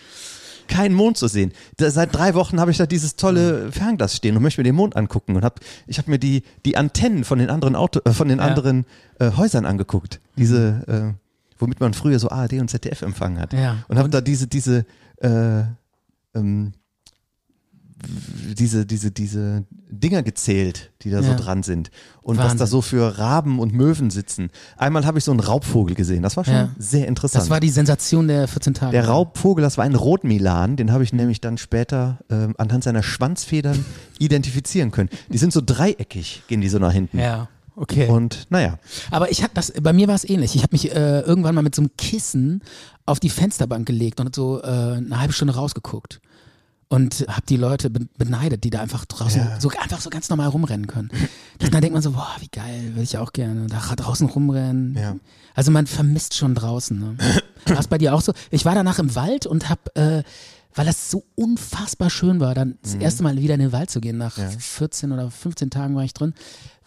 Kein Mond zu sehen. Da, seit drei Wochen habe ich da dieses tolle Fernglas stehen und möchte mir den Mond angucken. Und hab, ich habe mir die, die Antennen von den anderen, Auto, äh, von den Ja. anderen äh, Häusern angeguckt. Diese, äh, womit man früher so ARD und ZDF empfangen hat. Ja. Und habe da diese, diese, äh, ähm, diese, diese, diese Dinger gezählt, die da so Ja. dran sind. Und was Wahnsinn. da so für Raben und Möwen sitzen. Einmal habe ich so einen Raubvogel gesehen. Das war schon Ja. sehr interessant. Das war die Sensation der 14 Tage. der Raubvogel, das war ein Rotmilan, den habe ich nämlich dann später ähm, anhand seiner Schwanzfedern identifizieren können. Die sind so dreieckig, gehen die so nach hinten. Ja, okay. Und naja, Aber ich hab das, bei mir war es ähnlich. Ich habe mich äh, irgendwann mal mit so einem Kissen auf die Fensterbank gelegt und so äh, eine halbe Stunde rausgeguckt. Und habe die Leute be beneidet, die da einfach draußen Ja. so einfach so ganz normal rumrennen können. Dann denkt man so, boah, wie geil, will ich auch gerne da draußen rumrennen. Ja. Also man vermisst schon draußen. Ne? War es bei dir auch so? Ich war danach im Wald und hab, äh, weil das so unfassbar schön war, dann das erste Mal wieder in den Wald zu gehen. Nach 14 oder 15 Tagen war ich drin.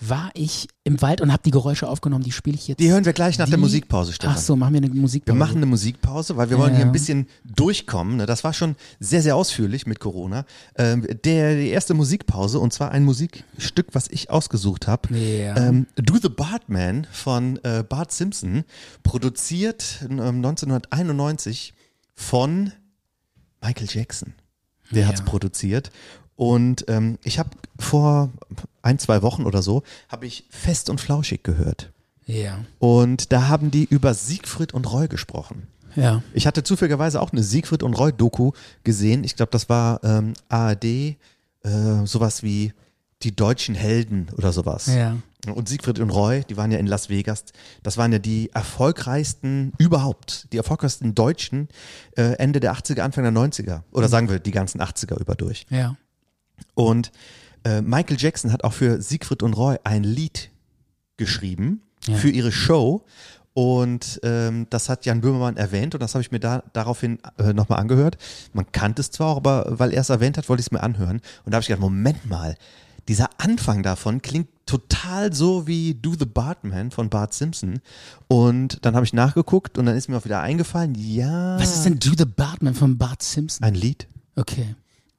War ich im Wald und habe die Geräusche aufgenommen, die spiele ich jetzt. die hören wir gleich nach der Die- Musikpause, Stefan. Ach so, machen wir eine Wir Musikpause. machen eine Musikpause, weil wir wollen Ja. hier ein bisschen durchkommen. ne? Das war schon sehr, sehr ausführlich mit Corona. Ähm, der, die erste Musikpause, und zwar ein Musikstück, was ich ausgesucht habe. Ja. Ähm, Do the Bartman von äh, Bart Simpson, produziert ähm, 1991 von Michael Jackson. Der Ja. hat's produziert. Und ähm, ich habe vor ein, zwei Wochen oder so, habe ich Fest und Flauschig gehört. Ja. Und da haben die über Siegfried und Roy gesprochen. Ja. Ich hatte zufälligerweise auch eine Siegfried und Roy Doku gesehen. Ich glaube, das war ähm, ARD, äh, sowas wie die deutschen Helden oder sowas. Ja. Und Siegfried und Roy, die waren ja in Las Vegas. Das waren ja die erfolgreichsten überhaupt, die erfolgreichsten Deutschen äh, Ende der 80er, Anfang der 90er. Oder sagen wir die ganzen 80er über durch. Ja. Und äh, Michael Jackson hat auch für Siegfried und Roy ein Lied geschrieben Ja. für ihre Show. Und ähm, das hat Jan Böhmermann erwähnt und das habe ich mir da daraufhin äh, nochmal angehört. Man kannte es zwar auch, aber weil er es erwähnt hat, wollte ich es mir anhören. Und da habe ich gedacht, Moment mal, dieser Anfang davon klingt total so wie Do the Bartman von Bart Simpson. Und dann habe ich nachgeguckt und dann ist mir auch wieder eingefallen, ja, Was ist denn Do the Bartman von Bart Simpson? ein Lied. Okay.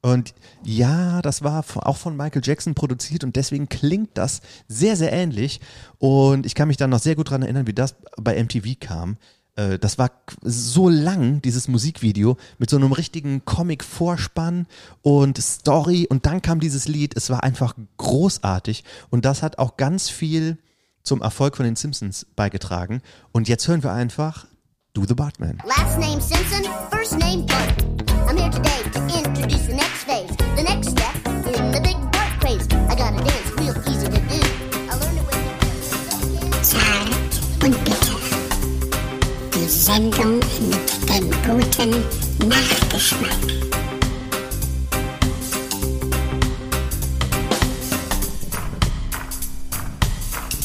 Und ja, das war auch von Michael Jackson produziert und deswegen klingt das sehr, sehr ähnlich. Und ich kann mich dann noch sehr gut daran erinnern, wie das bei MTV kam. Äh, Das war so lang, dieses Musikvideo, mit so einem richtigen Comic-Vorspann und Story. Und dann kam dieses Lied. Es war einfach großartig. Und das hat auch ganz viel zum Erfolg von den Simpsons beigetragen. Und jetzt hören wir einfach Do the Batman. Last name Simpson, first name Bart. I'm here today to introduce the next phase, the next step in the big Bart craze. I got a dance real easy to do. I learned it with Zart und bitter. Die Sendung mit dem guten Nachgeschmack.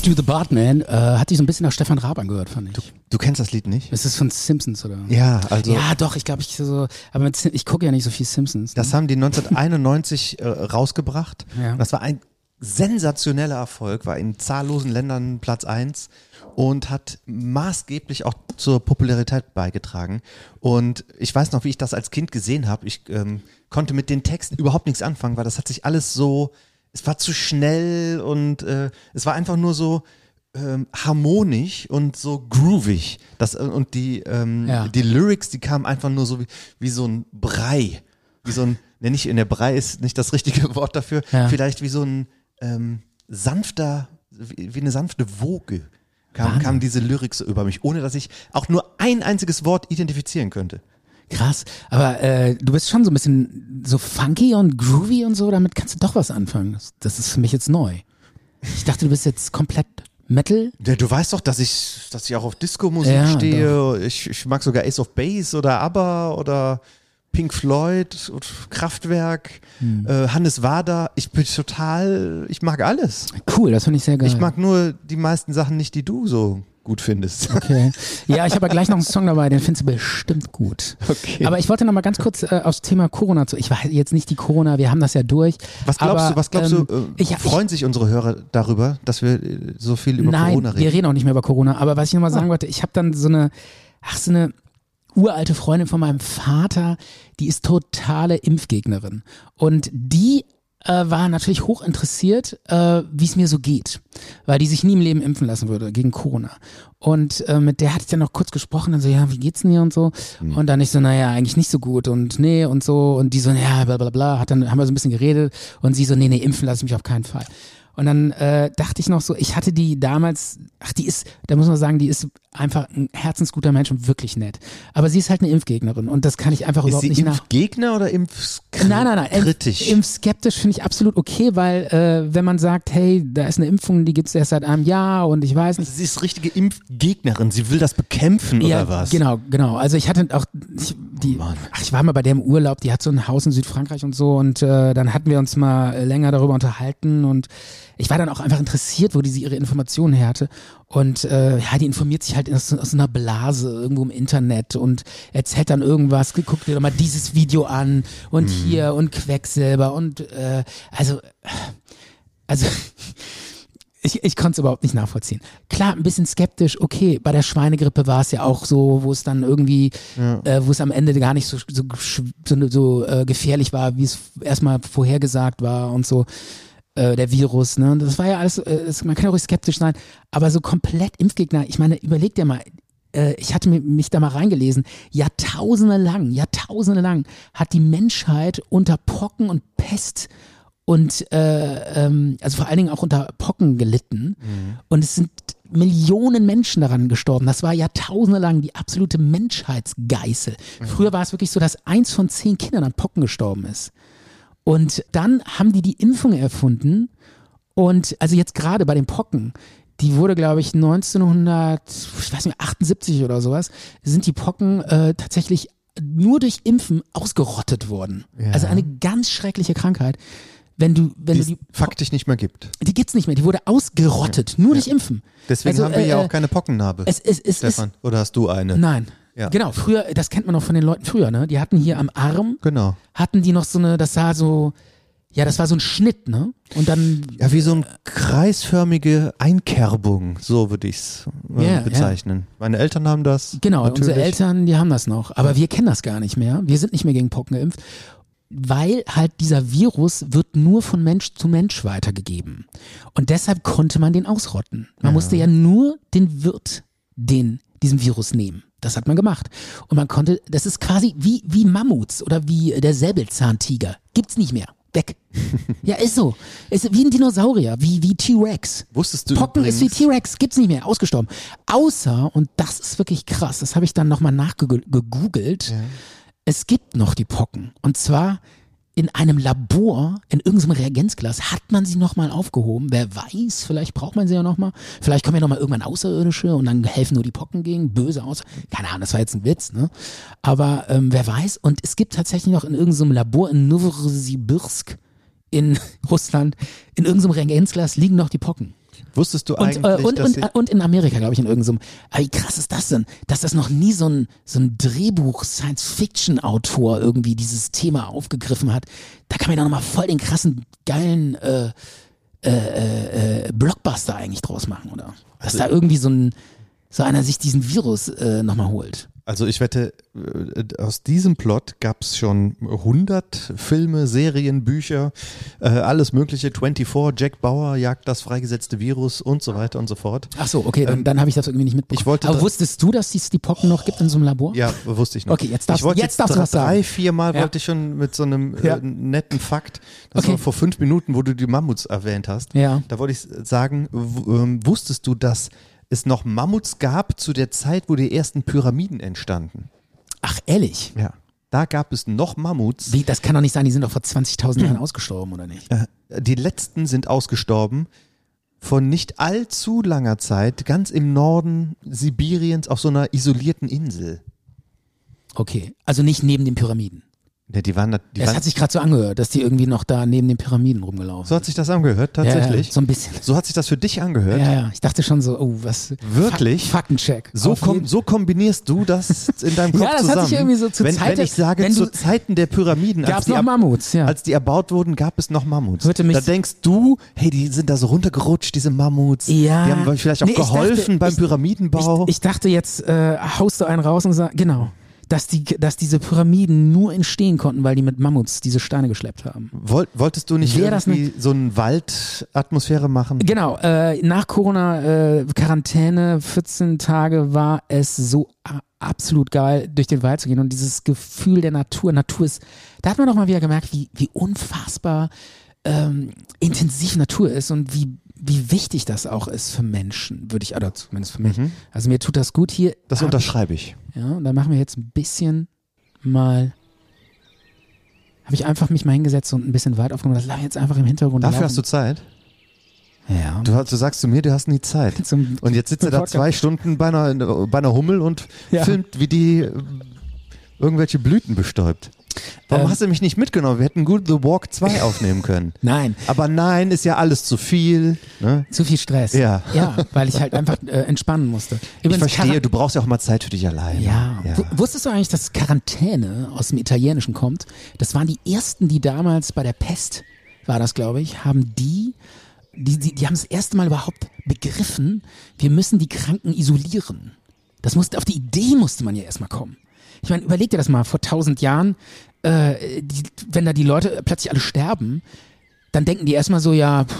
Do the Bartman äh, hat sich so ein bisschen nach Stefan Raab angehört, fand ich. Du kennst das Lied nicht? Ist das von Simpsons oder? Ja, also. Ja, doch, ich glaube, ich so, aber mit, ich gucke ja nicht so viel Simpsons. Das haben die 1991 äh, rausgebracht. Ja. Das war ein sensationeller Erfolg, war in zahllosen Ländern Platz 1 und hat maßgeblich auch zur Popularität beigetragen. Und ich weiß noch, wie ich das als Kind gesehen habe. Ich ähm, konnte mit den Texten überhaupt nichts anfangen, weil das hat sich alles so es war zu schnell und äh, es war einfach nur so ähm, harmonisch und so groovig. Das, äh, und die, ähm, Ja. die Lyrics, die kamen einfach nur so wie, wie so ein Brei. Wie so ein, nenne ich in der Brei ist nicht das richtige Wort dafür, Ja. vielleicht wie so ein ähm, sanfter, wie, wie eine sanfte Woge. Kam, kamen diese Lyrics so über mich, ohne dass ich auch nur ein einziges Wort identifizieren könnte. Krass. Aber äh, du bist schon so ein bisschen so funky und groovy und so, damit kannst du doch was anfangen. Das, ist für mich jetzt neu. Ich dachte, du bist jetzt komplett Metal. Ja, du weißt doch, dass ich, dass ich auch auf Disco-Musik Ja, stehe. Ich, ich mag sogar Ace of Base oder ABBA oder Pink Floyd und Kraftwerk, Hm. äh, Hannes Wader. Ich bin total, ich mag alles. Cool, das finde ich sehr geil. Ich mag nur die meisten Sachen nicht, die du so gut findest. Okay. Ja, ich habe ja gleich noch einen Song dabei, den findest du bestimmt gut. Okay. Aber ich wollte noch mal ganz kurz äh, aufs Thema Corona zu. Ich weiß jetzt nicht die Corona, wir haben das ja durch. Was glaubst aber, du, was glaubst ähm, du, äh, ich, freuen sich unsere Hörer darüber, dass wir äh, so viel über Nein, Corona wir reden? reden auch nicht mehr über Corona. Aber was ich nochmal sagen wollte, ich habe dann so eine, ach so eine uralte Freundin von meinem Vater, die ist totale Impfgegnerin. Und die äh, war natürlich hoch interessiert, äh, wie es mir so geht, weil die sich nie im Leben impfen lassen würde gegen Corona. Und äh, mit der hatte ich dann noch kurz gesprochen, dann so, ja, wie geht's denn dir und so? Und dann ich so, naja, eigentlich nicht so gut und nee und so. Und die so, ja, bla bla bla, hat dann, haben wir so ein bisschen geredet und sie so, nee, nee, impfen lasse ich mich auf keinen Fall. Und dann äh, dachte ich noch so, ich hatte die damals, ach, die ist, da muss man sagen, die ist einfach ein herzensguter Mensch und wirklich nett. Aber sie ist halt eine Impfgegnerin und das kann ich einfach Ist überhaupt nicht nach. Impfgegner oder impfkritisch? Nein, nein, nein. Impf, Kritisch. Impfskeptisch finde ich absolut okay, weil äh, wenn man sagt, hey, da ist eine Impfung, die gibt's erst seit einem Jahr und ich weiß nicht. Sie ist richtige Impfgegnerin. Sie will das bekämpfen Ja, oder was? genau, genau. Also ich hatte auch, ich, die, Mann. ach, ich war mal bei der im Urlaub, die hat so ein Haus in Südfrankreich und so und äh, dann hatten wir uns mal äh, länger darüber unterhalten und ich war dann auch einfach interessiert, wo die sie ihre Informationen her hatte und äh, ja, die informiert sich halt aus, aus einer Blase irgendwo im Internet und erzählt dann irgendwas, guck dir doch mal dieses Video an und hier und Quecksilber und äh, also, also ich, ich konnte es überhaupt nicht nachvollziehen. Klar, ein bisschen skeptisch, okay, bei der Schweinegrippe war es ja auch so, wo es dann irgendwie, äh, wo es am Ende gar nicht so, so, so, so äh, gefährlich war, wie es erstmal vorhergesagt war und so, äh, der Virus, ne? Das war ja alles, äh, es, man kann ja ruhig skeptisch sein, aber so komplett Impfgegner, ich meine, überleg dir mal, äh, ich hatte mi- mich da mal reingelesen, Jahrtausende lang, Jahrtausende lang hat die Menschheit unter Pocken und Pest und äh, ähm, also vor allen Dingen auch unter Pocken gelitten. Und es sind Millionen Menschen daran gestorben. Das war jahrtausende lang die absolute Menschheitsgeißel. Früher war es wirklich so, dass eins von zehn Kindern an Pocken gestorben ist. Und dann haben die die Impfung erfunden. Und also jetzt gerade bei den Pocken, die wurde, glaube ich, 1900, ich weiß nicht, 78 oder sowas, sind die Pocken äh, tatsächlich nur durch Impfen ausgerottet worden. Ja. Also eine ganz schreckliche Krankheit. Wenn du, wenn die du es die, faktisch nicht mehr gibt. die gibt's nicht mehr, die wurde ausgerottet, nur durch Impfen. Deswegen Also, haben wir ja äh, auch keine Pockennarbe. Es, es, es, es, Stefan, oder hast du eine? nein. Ja. Genau, früher, das kennt man noch von den Leuten früher, ne? Die hatten hier am Arm, Genau. hatten die noch so eine, das sah so, ja, das war so ein Schnitt, ne? Und dann, Ja, wie so eine kreisförmige Einkerbung, so würde ich es äh, Ja, ja. bezeichnen. Meine Eltern haben das. genau, natürlich. unsere Eltern, die haben das noch. Aber wir kennen das gar nicht mehr. Wir sind nicht mehr gegen Pocken geimpft. Weil halt dieser Virus wird nur von Mensch zu Mensch weitergegeben. Und deshalb konnte man den ausrotten. Man musste ja nur den Wirt, den, diesem Virus nehmen. Das hat man gemacht. Und man konnte, das ist quasi wie, wie Mammuts oder wie der Säbelzahntiger. Gibt's nicht mehr. Weg. ja, ist so. Ist wie ein Dinosaurier, wie, wie T-Rex. Wusstest du Pocken ist wie übrigens- T-Rex, gibt's nicht mehr, ausgestorben. Außer, und das ist wirklich krass, das habe ich dann nochmal nachgegoogelt, es gibt noch die Pocken. Und zwar in einem Labor, in irgendeinem Reagenzglas, hat man sie nochmal aufgehoben. Wer weiß, vielleicht braucht man sie ja nochmal. Vielleicht kommen ja nochmal irgendwann Außerirdische und dann helfen nur die Pocken gegen. Böse aus. Keine Ahnung, das war jetzt ein Witz, ne? Aber ähm, wer weiß. Und es gibt tatsächlich noch in irgendeinem Labor in Novosibirsk in Russland, in irgendeinem Reagenzglas liegen noch die Pocken. Wusstest du Und, eigentlich, äh, und, dass und, äh, und in Amerika, glaube ich, in irgendeinem. Aber wie krass ist das denn, dass das noch nie so ein, so ein Drehbuch-Science-Fiction-Autor irgendwie dieses Thema aufgegriffen hat? Da kann man ja noch mal voll den krassen, geilen äh, äh, äh, äh, Blockbuster eigentlich draus machen, oder? Dass Also da irgendwie so ein so einer sich diesen Virus äh, nochmal holt. Also ich wette, äh, aus diesem Plot gab es schon 100 Filme, Serien, Bücher, äh, alles mögliche. 24, Jack Bauer jagt das freigesetzte Virus und so weiter und so fort. Ach so, okay, dann, dann habe ich das irgendwie nicht mitbekommen. Ähm, ich wollte Aber wusstest du, dass es die Pocken noch gibt in so einem Labor? Ja, wusste ich noch. Okay, jetzt darfst- ich jetzt darfst du drei, was sagen. Drei, vier Mal Ja. wollte ich schon mit so einem Ja. äh, netten Fakt, das Okay. war vor fünf Minuten, wo du die Mammuts erwähnt hast. Ja. Da wollte ich sagen, ähm, wusstest du, dass es noch Mammuts gab zu der Zeit, wo die ersten Pyramiden entstanden? Ach, ehrlich? Ja. Da gab es noch Mammuts. Wie, das kann doch nicht sein, die sind doch vor 20.000 Jahren ausgestorben, oder nicht? Äh, Die letzten sind ausgestorben von nicht allzu langer Zeit, ganz im Norden Sibiriens auf so einer isolierten Insel. Okay, also nicht neben den Pyramiden. Ja, die waren, da- die Es waren hat sich gerade so angehört, dass die irgendwie noch da neben den Pyramiden rumgelaufen so hat sich das angehört, tatsächlich. Ja, ja, so ein bisschen. So hat sich das für dich angehört. Ja, ja, ich dachte schon so, oh, was. Wirklich? Fak Faktencheck. So, kom so kombinierst du das in deinem Kopf Ja, das hat zusammen. sich irgendwie so zur wenn, Zeit wenn ich sage, wenn zu Zeiten der Pyramiden, als Gab's die, noch Mammuts, ja. als die erbaut wurden, gab es noch Mammuts. Hörte mich- da denkst du, hey, die sind da so runtergerutscht, diese Mammuts. Ja. Die haben vielleicht auch Nee, geholfen dachte- beim ich- Pyramidenbau. Ich, ich dachte jetzt, äh, haust du einen raus und sag, genau, dass, die, dass diese Pyramiden nur entstehen konnten, weil die mit Mammuts diese Steine geschleppt haben. Woll, wolltest du nicht Wär irgendwie so eine Waldatmosphäre machen? Genau, äh, nach Corona äh, Quarantäne, 14 Tage war es so absolut geil, durch den Wald zu gehen und dieses Gefühl der Natur. Natur ist, da hat man doch mal wieder gemerkt, wie, wie unfassbar ähm, intensiv Natur ist und wie, wie wichtig das auch ist für Menschen, würde ich, oder zumindest für mich. Also mir tut das gut hier. Mhm. Das unterschreibe ich. Ja, und dann machen wir jetzt ein bisschen mal. Habe ich einfach mich mal hingesetzt und ein bisschen weit aufgenommen. Das lag jetzt einfach im Hintergrund. Dafür laufen. hast du Zeit. Ja. Du, du sagst zu mir, du hast nie Zeit. Zum- Und jetzt sitzt er da zwei Stunden bei einer, bei einer Hummel und Ja. filmt, wie die äh, irgendwelche Blüten bestäubt. Warum Ähm. hast du mich nicht mitgenommen? Wir hätten gut The Walk 2 aufnehmen können. Nein, Aber nein, ist ja alles zu viel. Ne? zu viel Stress. Ja. Ja, weil ich halt einfach äh, entspannen musste. Ich Übrigens, verstehe, Quar- du brauchst ja auch mal Zeit für dich alleine. Ja. ja. Wusstest du eigentlich, dass Quarantäne aus dem Italienischen kommt? Das waren die ersten, die damals bei der Pest, war das glaube ich, haben die, die, die, die haben das erste Mal überhaupt begriffen, wir müssen die Kranken isolieren. Das musste, auf die Idee musste man ja erstmal kommen. Ich meine, überleg dir das mal, vor tausend Jahren, äh, die, wenn da die Leute plötzlich alle sterben, dann denken die erstmal so, ja, pff,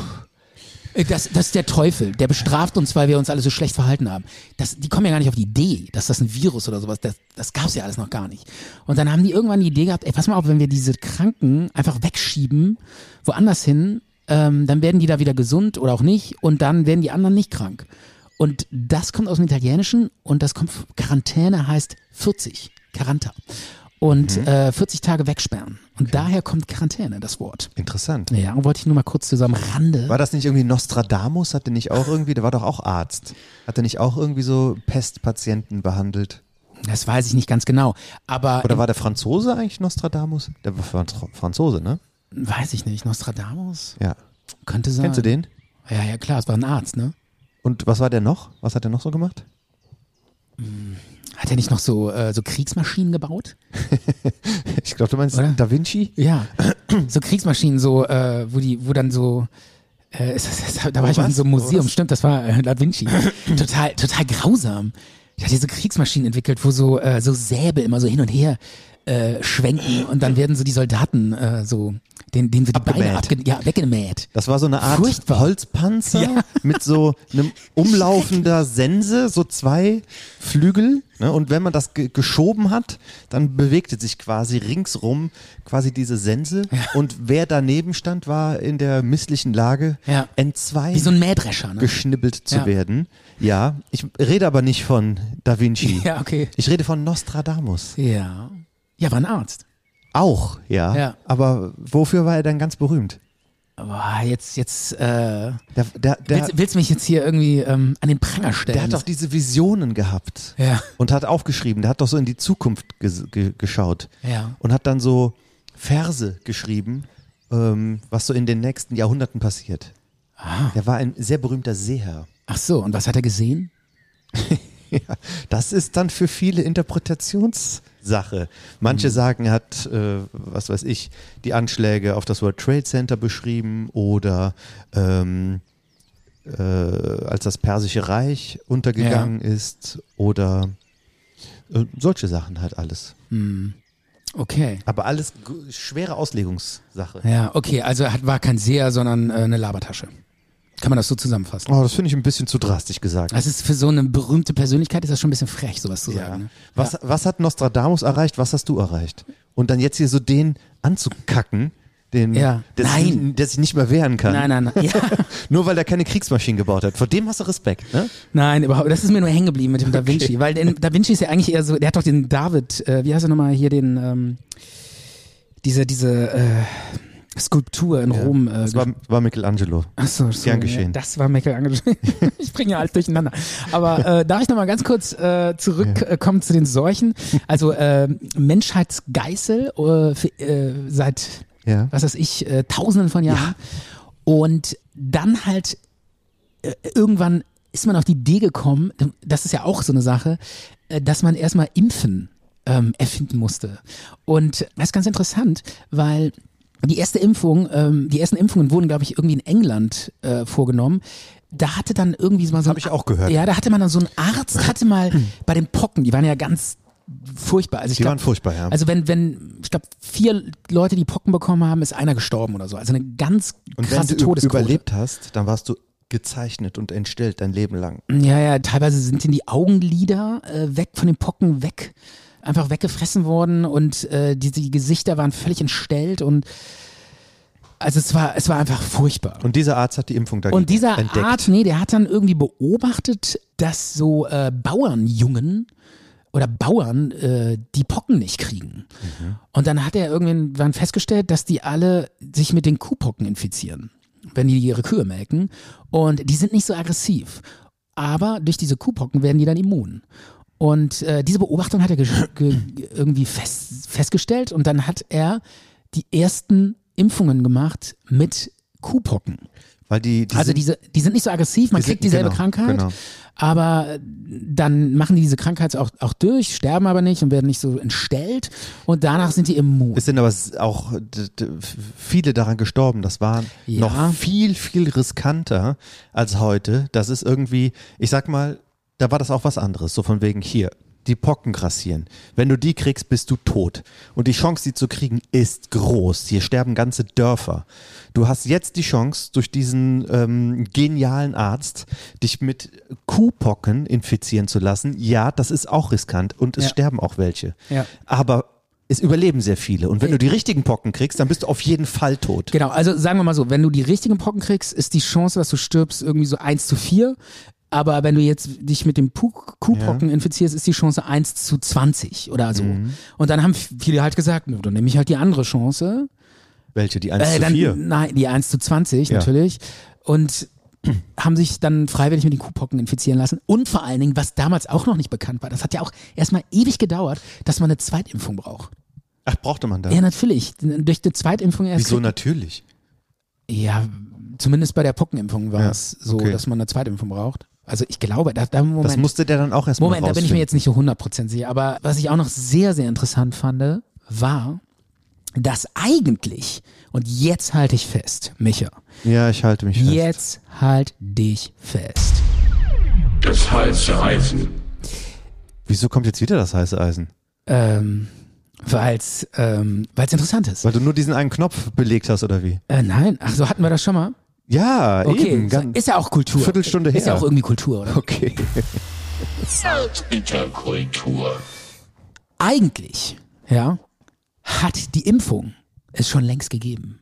äh, das, das ist der Teufel, der bestraft uns, weil wir uns alle so schlecht verhalten haben. Das, die kommen ja gar nicht auf die Idee, dass das ein Virus oder sowas, das, das gab's ja alles noch gar nicht. Und dann haben die irgendwann die Idee gehabt, ey, pass mal auf, wenn wir diese Kranken einfach wegschieben, woanders hin, ähm, dann werden die da wieder gesund oder auch nicht und dann werden die anderen nicht krank. Und das kommt aus dem Italienischen und das kommt, Quarantäne heißt 40, Quaranta. Und äh, 40 Tage wegsperren. Und daher kommt Quarantäne, das Wort. Interessant. Ja, wollte ich nur mal kurz zusammen Rande. War das nicht irgendwie Nostradamus? Hat der nicht auch irgendwie, der war doch auch Arzt. Hat er nicht auch irgendwie so Pestpatienten behandelt? Das weiß ich nicht ganz genau. Aber Oder war der Franzose eigentlich Nostradamus? Der war Franz- Franzose, ne? weiß ich nicht. Nostradamus? Ja. Könnte sein. Kennst du den? Ja, ja, klar, es war ein Arzt, ne? Und was war der noch? Was hat der noch so gemacht? Hat er nicht noch so, äh, so Kriegsmaschinen gebaut? Ich glaube, du meinst Oder? Da Vinci? Ja. so Kriegsmaschinen, so, äh, wo die, wo dann so. Äh, ist das, ist, da war Oh, ich mal in so einem Oh, Museum, was? stimmt, das war äh, Da Vinci. total, total grausam. Der hat diese Kriegsmaschinen entwickelt, wo so, äh, so Säbel immer so hin und her äh, schwenken und dann werden so die Soldaten äh, so, den, denen wird die Beine Abgemäht. abge ja, weggemäht. Das war so eine Art Furchtbar. Holzpanzer Ja. mit so einem umlaufender Sense, so zwei Flügel. Ne? Und wenn man das ge geschoben hat, dann bewegte sich quasi ringsrum quasi diese Sense. Und wer daneben stand, war in der misslichen Lage, Ja. entzwei Wie so ein Mähdrescher, ne? geschnibbelt zu Ja. werden. Ja, ich rede aber nicht von Da Vinci. Ja, okay. Ich rede von Nostradamus. Ja. Ja, war ein Arzt. Auch, ja. Ja. Aber wofür war er dann ganz berühmt? Aber jetzt, jetzt, äh, Der, der, der, willst, willst du mich jetzt hier irgendwie ähm, an den Pranger stellen? Der hat doch diese Visionen gehabt Ja. und hat aufgeschrieben. Der hat doch so in die Zukunft ges ge geschaut Ja. und hat dann so Verse geschrieben, ähm, was so in den nächsten Jahrhunderten passiert. Ah. Der war ein sehr berühmter Seher. Ach so, und was hat er gesehen? Ja, das ist dann für viele Interpretationssache. Manche Mhm. sagen, er hat, äh, was weiß ich, die Anschläge auf das World Trade Center beschrieben oder ähm, äh, als das Persische Reich untergegangen ist oder Äh, solche Sachen halt alles. Okay. Aber alles schwere Auslegungssache. Ja, okay, also hat, war kein Seher, sondern äh, eine Labertasche. Kann man das so zusammenfassen? Oh, das finde ich ein bisschen zu drastisch gesagt. Das ist für so eine berühmte Persönlichkeit ist das schon ein bisschen frech, sowas zu Ja. sagen. Ne? Was, was hat Nostradamus erreicht? Was hast du erreicht? Und dann jetzt hier so den anzukacken, den, Ja. der, Nein. Sich nicht mehr wehren kann. Nein, nein, nein. Ja. Nur weil er keine Kriegsmaschinen gebaut hat. Vor dem hast du Respekt, ne? Nein, überhaupt. Das ist mir nur hängen geblieben mit dem Da Vinci, weil den, Da Vinci ist ja eigentlich eher so, der hat doch den David, äh, wie heißt er nochmal hier, den, ähm, diese, diese äh, Skulptur in Rom. Äh, Das war, war Michelangelo. Achso, so, gern geschehen. Ja, das war Michelangelo. ich bringe ja alles durcheinander. Aber äh, darf ich nochmal ganz kurz äh, zurückkommen äh, kommen zu den Seuchen? Also äh, Menschheitsgeißel äh, äh, seit, Ja. was weiß ich, äh, tausenden von Jahren. Und dann halt äh, irgendwann ist man auf die Idee gekommen, das ist ja auch so eine Sache, äh, dass man erstmal Impfen ähm, erfinden musste. Und das ist ganz interessant, weil die erste Impfung, ähm, die ersten Impfungen wurden, glaube ich, irgendwie in England äh, vorgenommen. Da hatte dann irgendwie so mal so Hab ich auch gehört. Ja, da hatte man dann so ein Arzt, hatte mal bei den Pocken, die waren ja ganz furchtbar. Also ich Die glaub, waren furchtbar, ja. Also wenn, wenn, ich glaube, vier Leute, die Pocken bekommen haben, ist einer gestorben oder so. Also eine ganz Und wenn krasse du Todesquote. überlebt hast, dann warst du gezeichnet und entstellt dein Leben lang. Ja, ja, teilweise sind denn die Augenlider äh, weg von den Pocken weg, einfach weggefressen worden und äh, die, die Gesichter waren völlig entstellt und also es war, es war einfach furchtbar. Und dieser Arzt hat die Impfung dagegen Und dieser entdeckt. Art, nee, der hat dann irgendwie beobachtet, dass so äh, Bauernjungen oder Bauern äh, die Pocken nicht kriegen. Und dann hat er irgendwann festgestellt, dass die alle sich mit den Kuhpocken infizieren, wenn die ihre Kühe melken. Und die sind nicht so aggressiv. Aber durch diese Kuhpocken werden die dann immun. Und äh, diese Beobachtung hat er ge- ge irgendwie fest, festgestellt und dann hat er die ersten Impfungen gemacht mit Kuhpocken. Weil die, die Also sind, diese, die sind nicht so aggressiv, man die kriegt sind- dieselbe genau, Krankheit, genau. aber dann machen die diese Krankheit auch, auch durch, sterben aber nicht und werden nicht so entstellt und danach sind die immun. es sind aber auch viele daran gestorben. Das war Ja. noch viel, viel riskanter als heute. Das ist irgendwie, ich sag mal, da war das auch was anderes. So von wegen hier, die Pocken grassieren. Wenn du die kriegst, bist du tot. Und die Chance, die zu kriegen, ist groß. Hier sterben ganze Dörfer. Du hast jetzt die Chance, durch diesen ähm, genialen Arzt, dich mit Kuhpocken infizieren zu lassen. Ja, das ist auch riskant und es Ja. sterben auch welche. Ja. Aber es überleben sehr viele. Und wenn du die richtigen Pocken kriegst, dann bist du auf jeden Fall tot. Genau, also sagen wir mal so, wenn du die richtigen Pocken kriegst, ist die Chance, dass du stirbst, irgendwie so 1 zu 4. Aber wenn du jetzt dich mit dem Kuhpocken infizierst, ist die Chance 1 zu 20 oder so. Mhm. Und dann haben viele halt gesagt, "Nö, dann nehme ich halt die andere Chance. Welche? Die 1 Äh, zu dann, 4? Nein, die 1 zu 20 Ja. natürlich. Und haben sich dann freiwillig mit den Kuhpocken infizieren lassen. Und vor allen Dingen, was damals auch noch nicht bekannt war, das hat ja auch erstmal ewig gedauert, dass man eine Zweitimpfung braucht. Ach, brauchte man da? Ja, natürlich. Durch eine Zweitimpfung erst. Wieso natürlich? Ja, zumindest bei der Pockenimpfung war Ja, es so, okay. dass man eine Zweitimpfung braucht. Also ich glaube, da, da Moment, Das musste der dann auch erstmal Moment, da bin ich mir rausfinden. jetzt nicht so 100% sicher. Aber was ich auch noch sehr, sehr interessant fand, war, dass eigentlich, und jetzt halte ich fest, Micha, Ja, ich halte mich fest. jetzt halt dich fest. Das heiße Eisen. Wieso kommt jetzt wieder das heiße Eisen? Ähm, weil's, ähm, weil's interessant ist. Weil du nur diesen einen Knopf belegt hast, oder wie? Äh, nein, ach so hatten wir das schon mal? Ja, Okay, eben. Ganz, ist ja auch Kultur. Viertelstunde Ist ja her. auch irgendwie Kultur, oder? okay. Interkultur. eigentlich, ja, hat die Impfung es schon längst gegeben.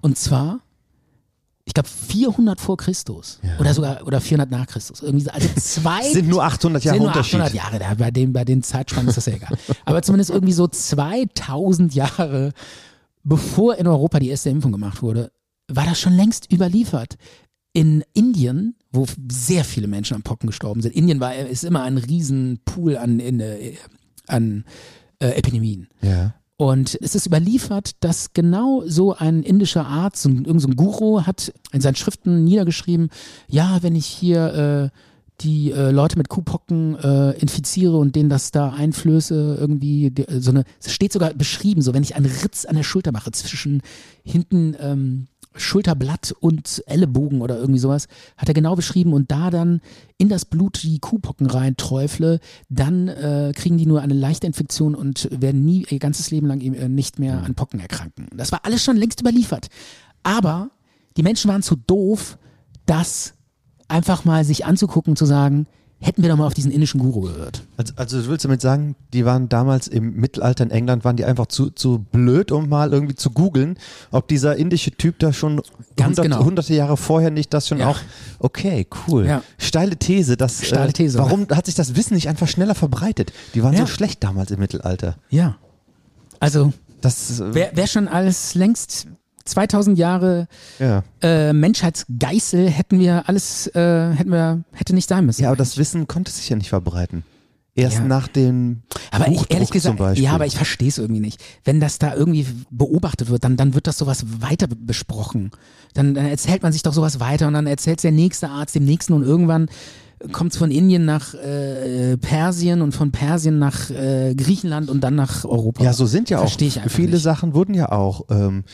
Und zwar, ich glaube 400 vor Christus oder sogar oder 400 nach Christus. Irgendwie so, also zwei Sind nur 800 Jahre sind nur Unterschied. 800 Jahre, da, bei den bei den Zeitspannen ist das ja egal. Aber zumindest irgendwie so 2000 Jahre bevor in Europa die erste Impfung gemacht wurde, war das schon längst überliefert. In Indien, wo sehr viele Menschen an Pocken gestorben sind. Indien war ist immer ein Riesenpool an in, äh, an äh, Epidemien. Ja. Und es ist überliefert, dass genau so ein indischer Arzt, so ein, irgend so ein Guru, hat in seinen Schriften niedergeschrieben, ja, wenn ich hier äh, die äh, Leute mit Kuhpocken äh, infiziere und denen das da einflöße, irgendwie die, so eine, es steht sogar beschrieben, so wenn ich einen Ritz an der Schulter mache zwischen hinten ähm, Schulterblatt und Ellenbogen oder irgendwie sowas, hat er genau beschrieben und da dann in das Blut die Kuhpocken rein träufle, dann äh, kriegen die nur eine leichte Infektion und werden nie ihr ganzes Leben lang äh, nicht mehr an Pocken erkranken. Das war alles schon längst überliefert. Aber die Menschen waren zu doof, das einfach mal sich anzugucken, zu sagen, hätten wir doch mal auf diesen indischen Guru gehört. Also, also du willst damit sagen, die waren damals im Mittelalter in England, waren die einfach zu, zu blöd, um mal irgendwie zu googeln, ob dieser indische Typ da schon Ganz hundert, genau. hunderte Jahre vorher nicht das schon Ja. auch, okay, cool. Ja. Steile These, das, Steile äh, These. warum hat sich das Wissen nicht einfach schneller verbreitet? Die waren Ja. so schlecht damals im Mittelalter. Ja. Also Das, äh, wäre wär schon alles längst 2000 Jahre ja. äh, Menschheitsgeißel hätten wir alles, äh, hätten wir, hätte nicht sein müssen. ja, aber das Wissen konnte sich ja nicht verbreiten. Erst Ja. nach dem Aber ich, Buchdruck ehrlich gesagt, ja, aber ich verstehe es irgendwie nicht. Wenn das da irgendwie beobachtet wird, dann, dann wird das sowas weiter be- besprochen. Dann, dann erzählt man sich doch sowas weiter und dann erzählt der nächste Arzt dem nächsten und irgendwann kommt es von Indien nach äh, Persien und von Persien nach äh, Griechenland und dann nach Europa. Ja, so sind ja auch Verstehe ich viele nicht. Sachen wurden ja auch, ähm,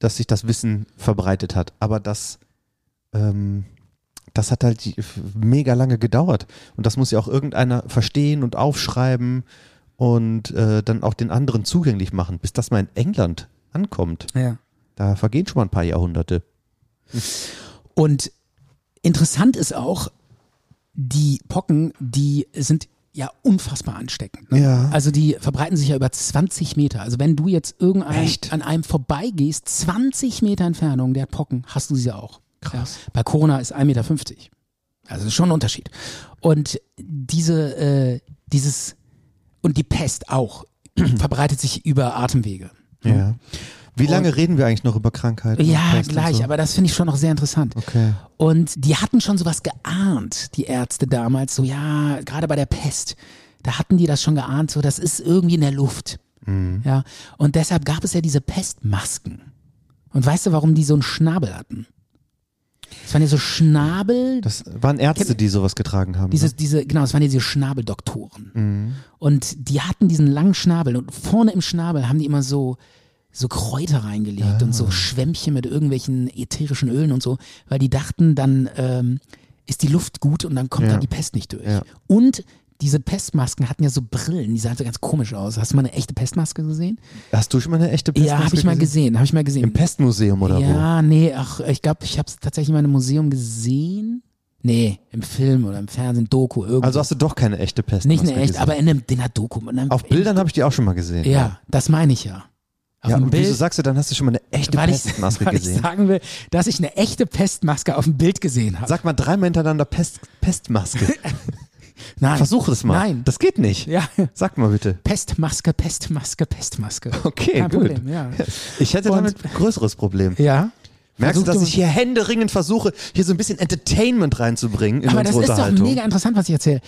dass sich das Wissen verbreitet hat. Aber das, ähm, das hat halt mega lange gedauert. Und das muss ja auch irgendeiner verstehen und aufschreiben und äh, dann auch den anderen zugänglich machen, bis das mal in England ankommt. Ja. Da vergehen schon mal ein paar Jahrhunderte. Und interessant ist auch, die Pocken, die sind ja unfassbar ansteckend. Ne? Ja. Also die verbreiten sich ja über 20 Meter. Also wenn du jetzt irgendein Echt? an einem vorbeigehst, 20 Meter Entfernung, der hat Pocken, hast du sie auch. Krass. Ja. Bei Corona ist 1,50 Meter. Also das ist schon ein Unterschied. Und diese, äh, dieses, und die Pest auch, verbreitet sich über Atemwege. Ja. Wie lange reden wir eigentlich noch über Krankheiten? Ja, gleich, so? aber das finde ich schon noch sehr interessant. Okay. Und die hatten schon sowas geahnt, die Ärzte damals, so ja, gerade bei der Pest, da hatten die das schon geahnt, so das ist irgendwie in der Luft. Mhm. Ja, und deshalb gab es ja diese Pestmasken. Und weißt du, warum die so einen Schnabel hatten? Das waren ja so Schnabel, Das waren Ärzte, die sowas getragen haben. diese, ne? diese, genau, das waren ja diese Schnabeldoktoren. Mhm. Und die hatten diesen langen Schnabel und vorne im Schnabel haben die immer so, so Kräuter reingelegt und Ah. so Schwämmchen mit irgendwelchen ätherischen Ölen und so, weil die dachten, dann ähm, ist die Luft gut und dann kommt Ja. da die Pest nicht durch. Ja. Und diese Pestmasken hatten ja so Brillen, die sahen so ganz komisch aus. Hast du mal eine echte Pestmaske gesehen? Hast du schon mal eine echte ja, Pestmaske habe ich mal gesehen, habe ich mal gesehen. Im Pestmuseum oder wo? ja, nee, ach, ich glaube, ich habe es tatsächlich mal in einem Museum gesehen. Nee, im Film oder im Fernsehen, Doku, irgendwo. Also hast du doch keine echte Pestmaske nicht eine echt, gesehen. aber in, einem, in einer Doku. In einem, Auf Bildern habe ich die auch schon mal gesehen. Ja, das meine ich ja. Auf Ja, dem und Bild, wieso sagst du, dann hast du schon mal eine echte weil, ich, Pestmaske weil ich gesehen? sagen will, dass ich eine echte Pestmaske auf dem Bild gesehen habe. Sag mal dreimal hintereinander Pest, Pestmaske. Nein. Versuch es mal. Nein. Das geht nicht. Ja. Sag mal bitte. Pestmaske, Pestmaske, Pestmaske. Okay, Kein gut. Problem, ja. Ich hätte Und- damit ein größeres Problem. Ja. Merkst du, dass ich hier händeringend versuche, hier so ein bisschen Entertainment reinzubringen in Aber das unsere ist doch Unterhaltung? mega interessant, was ich erzähle.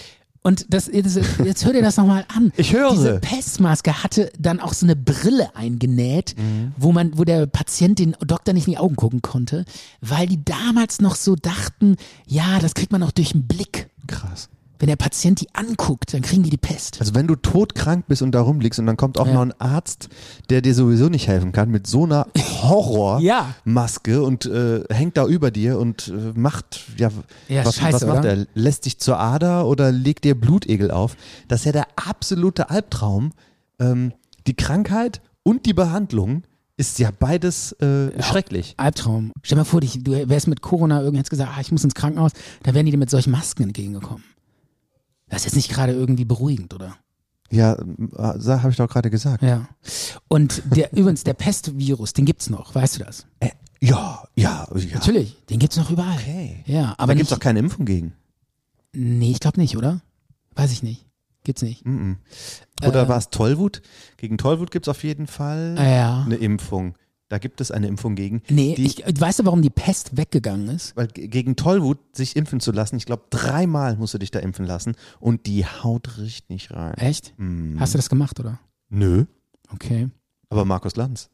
Und das, jetzt, jetzt hör dir das nochmal an. Ich höre. Diese Pestmaske hatte dann auch so eine Brille eingenäht, Mhm. wo man, wo der Patient den Doktor nicht in die Augen gucken konnte, weil die damals noch so dachten, ja, das kriegt man auch durch den Blick. Krass. Wenn der Patient die anguckt, dann kriegen die die Pest. Also wenn du todkrank bist und da rumliegst und dann kommt auch Ja. noch ein Arzt, der dir sowieso nicht helfen kann, mit so einer Ja. Horrormaske und äh, hängt da über dir und äh, macht, ja, Ja, was, scheiße, was macht oder? er? Lässt dich zur Ader oder legt dir Blutegel auf? Das ist ja der absolute Albtraum. Ähm, die Krankheit und die Behandlung ist ja beides äh, schrecklich. Albtraum. Stell dir mal vor, dich, du wärst mit Corona irgendwie hättest gesagt, ah, ich muss ins Krankenhaus, da wären die dir mit solchen Masken entgegengekommen. Das ist jetzt nicht gerade irgendwie beruhigend, oder? Ja, äh, habe ich doch gerade gesagt. Ja. Und der, übrigens, der Pestvirus, den gibt's noch, weißt du das? Äh, ja, ja, ja. Natürlich, den gibt's noch überall. Okay. Ja, Aber da gibt es doch keine Impfung gegen. Nee, ich glaube nicht, oder? Weiß ich nicht. Gibt's nicht. Mhm. Oder Äh. war es Tollwut? Gegen Tollwut gibt es auf jeden Fall Ah, ja. eine Impfung. Da gibt es eine Impfung gegen. Nee, die, ich, weißt du, warum die Pest weggegangen ist? weil ge- gegen Tollwut sich impfen zu lassen, ich glaube, dreimal musst du dich da impfen lassen und die haut richtig rein. Echt? Mhm. Hast du das gemacht, oder? Nö, Okay. aber Markus Lanz.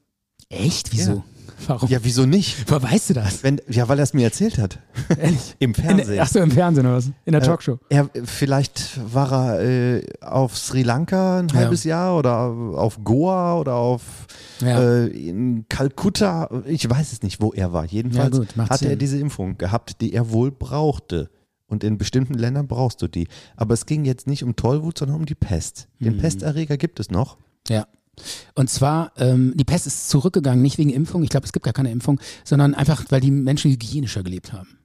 Echt? Wieso? Warum? Ja, wieso nicht? Woher weißt du das? Wenn, ja, weil er es mir erzählt hat. Ehrlich? Im Fernsehen. Achso, im Fernsehen oder was? In der Talkshow. Äh, er, vielleicht war er äh, auf Sri Lanka ein Ja. halbes Jahr oder auf Goa oder auf Ja. äh, in Kalkutta. Ich weiß es nicht, wo er war. Jedenfalls Ja, gut, hatte er Sinn. diese Impfung gehabt, die er wohl brauchte. Und in bestimmten Ländern brauchst du die. Aber es ging jetzt nicht um Tollwut, sondern um die Pest. Den Mhm. Pesterreger gibt es noch. Ja. Und zwar, ähm, die Pest ist zurückgegangen, nicht wegen Impfung, ich glaube, es gibt gar keine Impfung, sondern einfach, weil die Menschen hygienischer gelebt haben.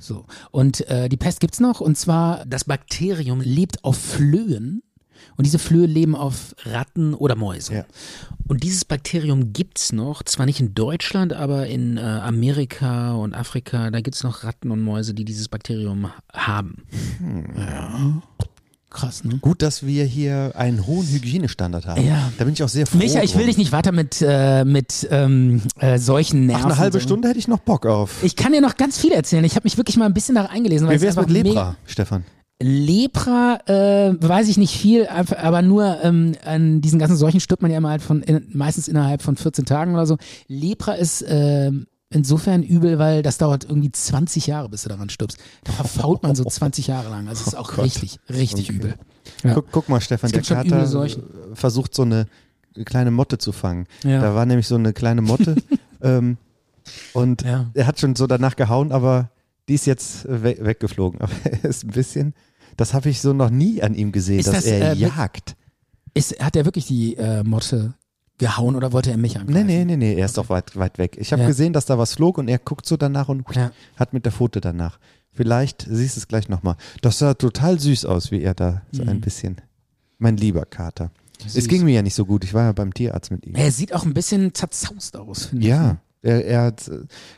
So. Und äh, die Pest gibt's noch, und zwar, das Bakterium lebt auf Flöhen. Und diese Flöhe leben auf Ratten oder Mäuse. Ja. Und dieses Bakterium gibt's noch, zwar nicht in Deutschland, aber in äh, Amerika und Afrika, da gibt's noch Ratten und Mäuse, die dieses Bakterium haben. Ja. Krass, ne? Gut, dass wir hier einen hohen Hygienestandard haben. Ja. Da bin ich auch sehr froh. Micha, ich will drum. dich nicht weiter mit, äh, mit ähm, äh, solchen Nerven. Ach, eine halbe. Stunde hätte ich noch Bock auf. Ich kann dir noch ganz viel erzählen. Ich habe mich wirklich mal ein bisschen nach eingelesen. Wie es wär's einfach mit Lepra, Stefan? Lepra, äh, weiß ich nicht viel, aber nur ähm, an diesen ganzen Seuchen stirbt man ja immer halt von, in, meistens innerhalb von 14 Tagen oder so. Lepra ist ähm, insofern übel, weil das dauert irgendwie 20 Jahre, bis du daran stirbst. Da verfault man so 20 Jahre lang. Also es ist auch Gott. richtig, richtig Okay. übel. Ja. Guck, guck mal, Stefan, der Kater äh, versucht so eine kleine Motte zu fangen. Ja. Da war nämlich so eine kleine Motte ähm, und Ja. er hat schon so danach gehauen, aber die ist jetzt äh, we weggeflogen. Aber er ist ein bisschen, das habe ich so noch nie an ihm gesehen, Ist dass das, er äh, jagt. Ist, hat er wirklich die äh, Motte gehauen oder wollte er mich Nee, angreifen? nee, nee, nee, er ist doch weit, weit weg. Ich habe Ja. gesehen, dass da was flog und er guckt so danach und Ja. hat mit der Pfote danach. Vielleicht siehst du es gleich nochmal. Das sah total süß aus, wie er da so ein bisschen. Mein lieber Kater. Es Mhm. Süß. ging mir ja nicht so gut. Ich war ja beim Tierarzt mit ihm. Er sieht auch ein bisschen zerzaust aus, finde ich. Ja, er, er äh,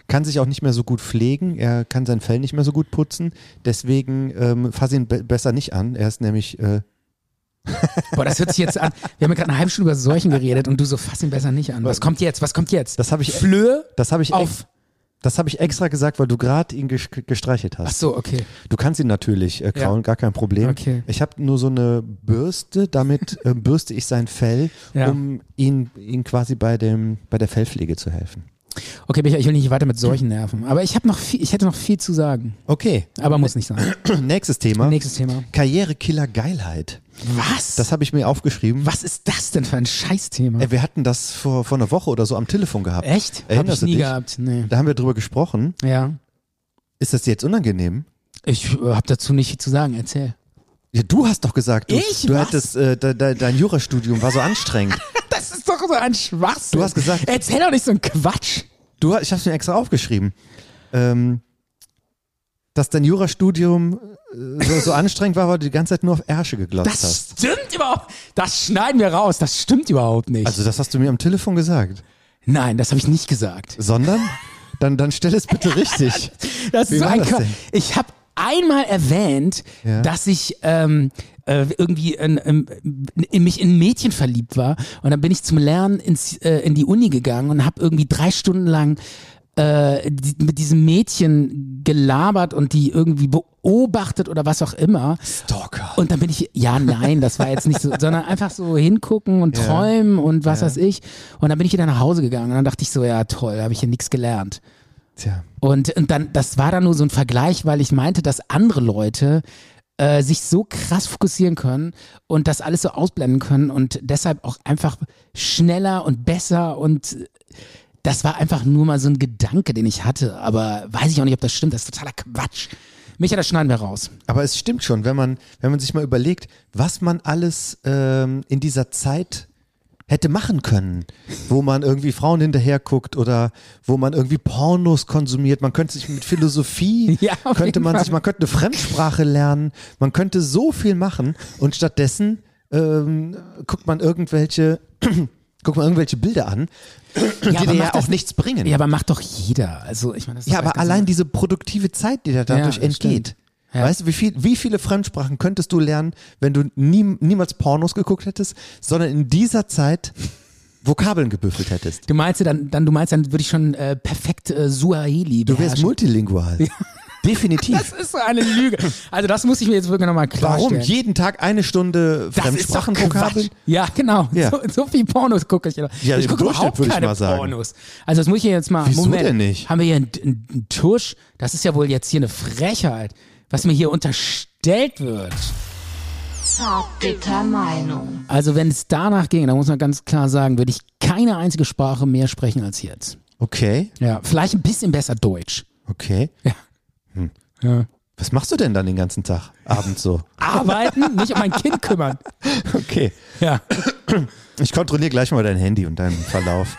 kann sich auch nicht mehr so gut pflegen, er kann sein Fell nicht mehr so gut putzen, deswegen ähm, fass ihn be besser nicht an. Er ist nämlich, äh, Boah, das hört sich jetzt an. Wir haben ja gerade eine halbe Stunde über Seuchen geredet und du so fass ihn besser nicht an. Was kommt jetzt? Was kommt jetzt? das habe ich, Flöhe das habe ich, auf. ex, das habe ich extra gesagt, weil du gerade ihn ges gestreichelt Ach hast. so, okay. Du kannst ihn natürlich äh, kraulen, gar kein Problem. Okay. Ich habe nur so eine Bürste, damit äh, bürste ich sein Fell, Ja. um ihn, ihn quasi bei dem, bei der Fellpflege zu helfen. Okay, Michael, ich will nicht weiter mit solchen Nerven. Aber ich noch viel, ich hätte noch viel zu sagen. Okay, Aber muss nicht sein. nächstes Thema. Nächstes Thema. Karrierekiller Geilheit. Was? Das habe ich mir aufgeschrieben. Was ist das denn für ein Scheißthema? Äh, Wir hatten das vor, vor einer Woche oder so am Telefon gehabt. Echt? Hab Erinnerst ich du nie dich? gehabt. Nee. Da haben wir drüber gesprochen. Ja. Ist das dir jetzt unangenehm? Ich äh, habe dazu nicht viel zu sagen. Erzähl. Ja, du hast doch gesagt, du, Ich? du Was? hättest, äh, de, de, dein Jurastudium war so anstrengend. Das ist doch so ein Schwachsinn. Du hast gesagt- Erzähl doch nicht so einen Quatsch. Du, ich habe es mir extra aufgeschrieben, ähm, dass dein Jurastudium äh, so, so anstrengend war, weil du die ganze Zeit nur auf Ärsche geglotzt Das hast. stimmt überhaupt. Das schneiden wir raus. Das stimmt überhaupt nicht. Also das hast du mir am Telefon gesagt. Nein, das habe ich nicht gesagt. Sondern? Dann, dann stell es bitte richtig. Das Wie ist so ein das denn? Ich habe einmal erwähnt, Ja. dass ich ähm, äh, irgendwie in, in, in mich in ein Mädchen verliebt war und dann bin ich zum Lernen ins, äh, in die Uni gegangen und habe irgendwie drei Stunden lang äh, die, mit diesem Mädchen gelabert und die irgendwie beobachtet oder was auch immer. Stalker. Und dann bin ich, ja, nein, das war jetzt nicht so, sondern einfach so hingucken und Ja. träumen und was Ja. weiß ich. Und dann bin ich wieder nach Hause gegangen und dann dachte ich so, ja toll, habe ich hier nichts gelernt. Tja. Und, und dann, das war dann nur so ein Vergleich, weil ich meinte, dass andere Leute äh, sich so krass fokussieren können und das alles so ausblenden können und deshalb auch einfach schneller und besser und das war einfach nur mal so ein Gedanke, den ich hatte, aber weiß ich auch nicht, ob das stimmt, das ist totaler Quatsch. Micha, das schneiden wir raus. Aber es stimmt schon, wenn man, wenn man sich mal überlegt, was man alles ähm, in dieser Zeit hätte machen können, wo man irgendwie Frauen hinterher guckt oder wo man irgendwie Pornos konsumiert. Man könnte sich mit Philosophie, Ja, könnte man Fall. sich, man könnte eine Fremdsprache lernen, man könnte so viel machen und stattdessen ähm, guckt man irgendwelche, guckt man irgendwelche Bilder an, die aber dir ja auch nichts bringen. Ja, aber macht doch jeder. Also ich meine, Ja, aber ganz allein diese produktive Zeit, die dir dadurch Ja, entgeht. stimmt. Ja. Weißt du, wie, viel, wie viele Fremdsprachen könntest du lernen, wenn du nie, niemals Pornos geguckt hättest, sondern in dieser Zeit Vokabeln gebüffelt hättest? Du meinst dann, dann du meinst dann würde ich schon äh, perfekt äh, Suaheli Du wärst beherrschen. multilingual. Definitiv. Das ist so eine Lüge. Also das muss ich mir jetzt wirklich nochmal klarstellen. Warum? Jeden Tag eine Stunde Fremdsprachenvokabeln? Quatsch. Ja, genau. Ja. So, so viel Pornos gucke ich. Ja, Ja, ich gucke überhaupt ich keine sagen. Pornos. Also das muss ich jetzt mal. Wieso Moment. denn nicht? Haben wir hier einen, einen Tusch? Das ist ja wohl jetzt hier eine Frechheit, was mir hier unterstellt wird. Zartbitter Meinung. Also wenn es danach ging, dann muss man ganz klar sagen, würde ich keine einzige Sprache mehr sprechen als jetzt. Okay, Ja, vielleicht ein bisschen besser Deutsch. okay. Ja. ja. Was machst du denn dann den ganzen Tag? Abends so. Arbeiten, nicht um mein Kind kümmern. Okay. Ja. Ich kontrolliere gleich mal dein Handy und deinen Verlauf.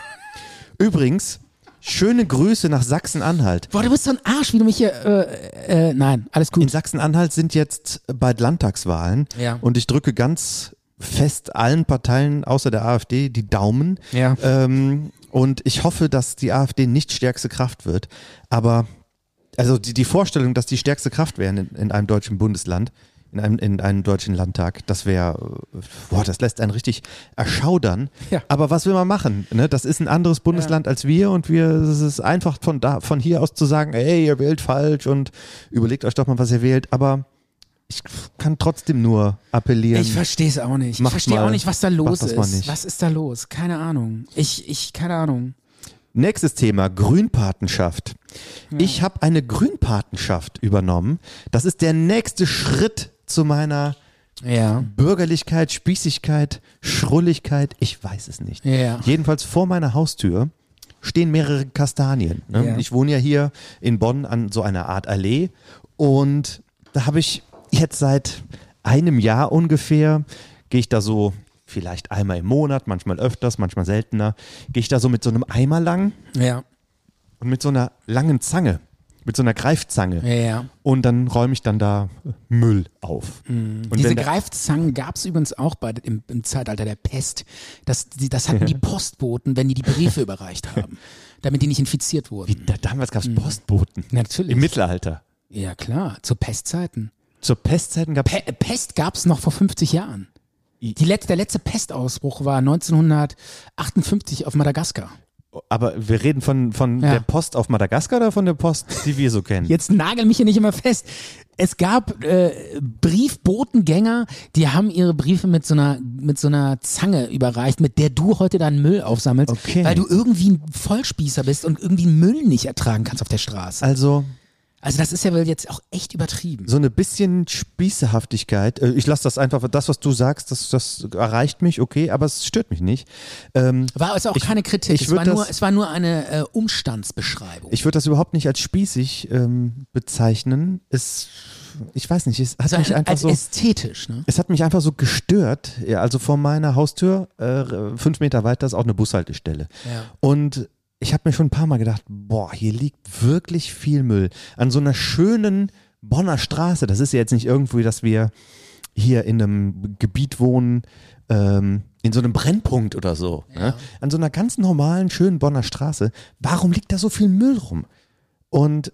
Übrigens, schöne Grüße nach Sachsen-Anhalt. Boah, du bist so ein Arsch, wie du mich hier. Äh, äh, nein, alles In gut. Sachsen-Anhalt sind jetzt bald Landtagswahlen Ja. und ich drücke ganz fest allen Parteien außer der AfD die Daumen. Ja. Ähm, und ich hoffe, dass die AfD nicht stärkste Kraft wird. Aber also die, die Vorstellung, dass die stärkste Kraft wären in, in einem deutschen Bundesland, in einem, in einem deutschen Landtag, das wäre, boah, das lässt einen richtig erschaudern. Ja. Aber was will man machen? Ne? Das ist ein anderes Bundesland als wir und wir, es ist einfach von da, von hier aus zu sagen, ey, ihr wählt falsch und überlegt euch doch mal, was ihr wählt. Aber ich kann trotzdem nur appellieren. Ich verstehe es auch nicht. Ich verstehe auch nicht, was da los ist. Was ist da los? Keine Ahnung. Ich, ich, keine Ahnung. Nächstes Thema, Grünpatenschaft. Ich habe eine Grünpatenschaft übernommen. Das ist der nächste Schritt zu meiner Ja. Bürgerlichkeit, Spießigkeit, Schrulligkeit, ich weiß es nicht. Ja. Jedenfalls vor meiner Haustür stehen mehrere Kastanien. Ne? Ja. Ich wohne ja hier in Bonn an so einer Art Allee und da habe ich jetzt seit einem Jahr ungefähr, gehe ich da so vielleicht einmal im Monat, manchmal öfters, manchmal seltener, gehe ich da so mit so einem Eimer lang Ja. und mit so einer langen Zange, mit so einer Greifzange. Ja, ja. Und dann räume ich dann da Müll auf. Und Mhm. Diese Greifzangen gab es übrigens auch bei, im, im Zeitalter der Pest. Das, die, das hatten die Postboten, wenn die die Briefe überreicht haben, damit die nicht infiziert wurden. Wie, da, damals gab es Postboten. Natürlich. Im Mittelalter. Ja, klar, zu Pestzeiten. Zur Pestzeiten gab es. Pe Pest gab es noch vor 50 Jahren. Die letzte, der letzte Pestausbruch war 1958 auf Madagaskar. Aber wir reden von, von Ja. der Post auf Madagaskar oder von der Post, die wir so kennen? Jetzt nagel mich hier nicht immer fest. Es gab äh, Briefbotengänger, die haben ihre Briefe mit so einer mit so einer Zange überreicht, mit der du heute deinen Müll aufsammelst, Okay. weil du irgendwie ein Vollspießer bist und irgendwie Müll nicht ertragen kannst auf der Straße. Also Also das ist ja wohl jetzt auch echt übertrieben. so eine bisschen Spießehaftigkeit. Äh, Ich lasse das einfach, das, was du sagst, das, das erreicht mich, okay, aber es stört mich nicht. Ähm, War also auch Ich- keine Kritik. es, war nur, das- es war nur eine äh, Umstandsbeschreibung. ich würde das überhaupt nicht als spießig ähm, bezeichnen. Es, ich weiß nicht, es hat also mich einfach so. ästhetisch, ne? Es hat mich einfach so gestört. Ja, also vor meiner Haustür, äh, fünf Meter weiter, ist auch eine Bushaltestelle. Ja. Und ich habe mir schon ein paar Mal gedacht, boah, hier liegt wirklich viel Müll. An so einer schönen Bonner Straße. Das ist ja jetzt nicht irgendwie, dass wir hier in einem Gebiet wohnen, ähm, in so einem Brennpunkt oder so. Ne? An so einer ganz normalen, schönen Bonner Straße. Warum liegt da so viel Müll rum? Und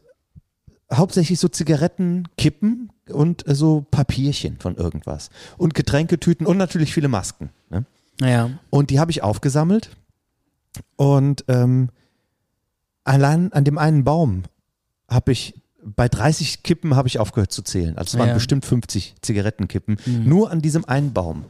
hauptsächlich so Zigaretten, Kippen und äh, so Papierchen von irgendwas. Und Getränketüten und natürlich viele Masken. Ne? Ja. Und die habe ich aufgesammelt. Und ähm, allein an dem einen Baum habe ich, bei 30 Kippen habe ich aufgehört zu zählen. Also es waren Ja. bestimmt 50 Zigarettenkippen. Nur an diesem einen Baum.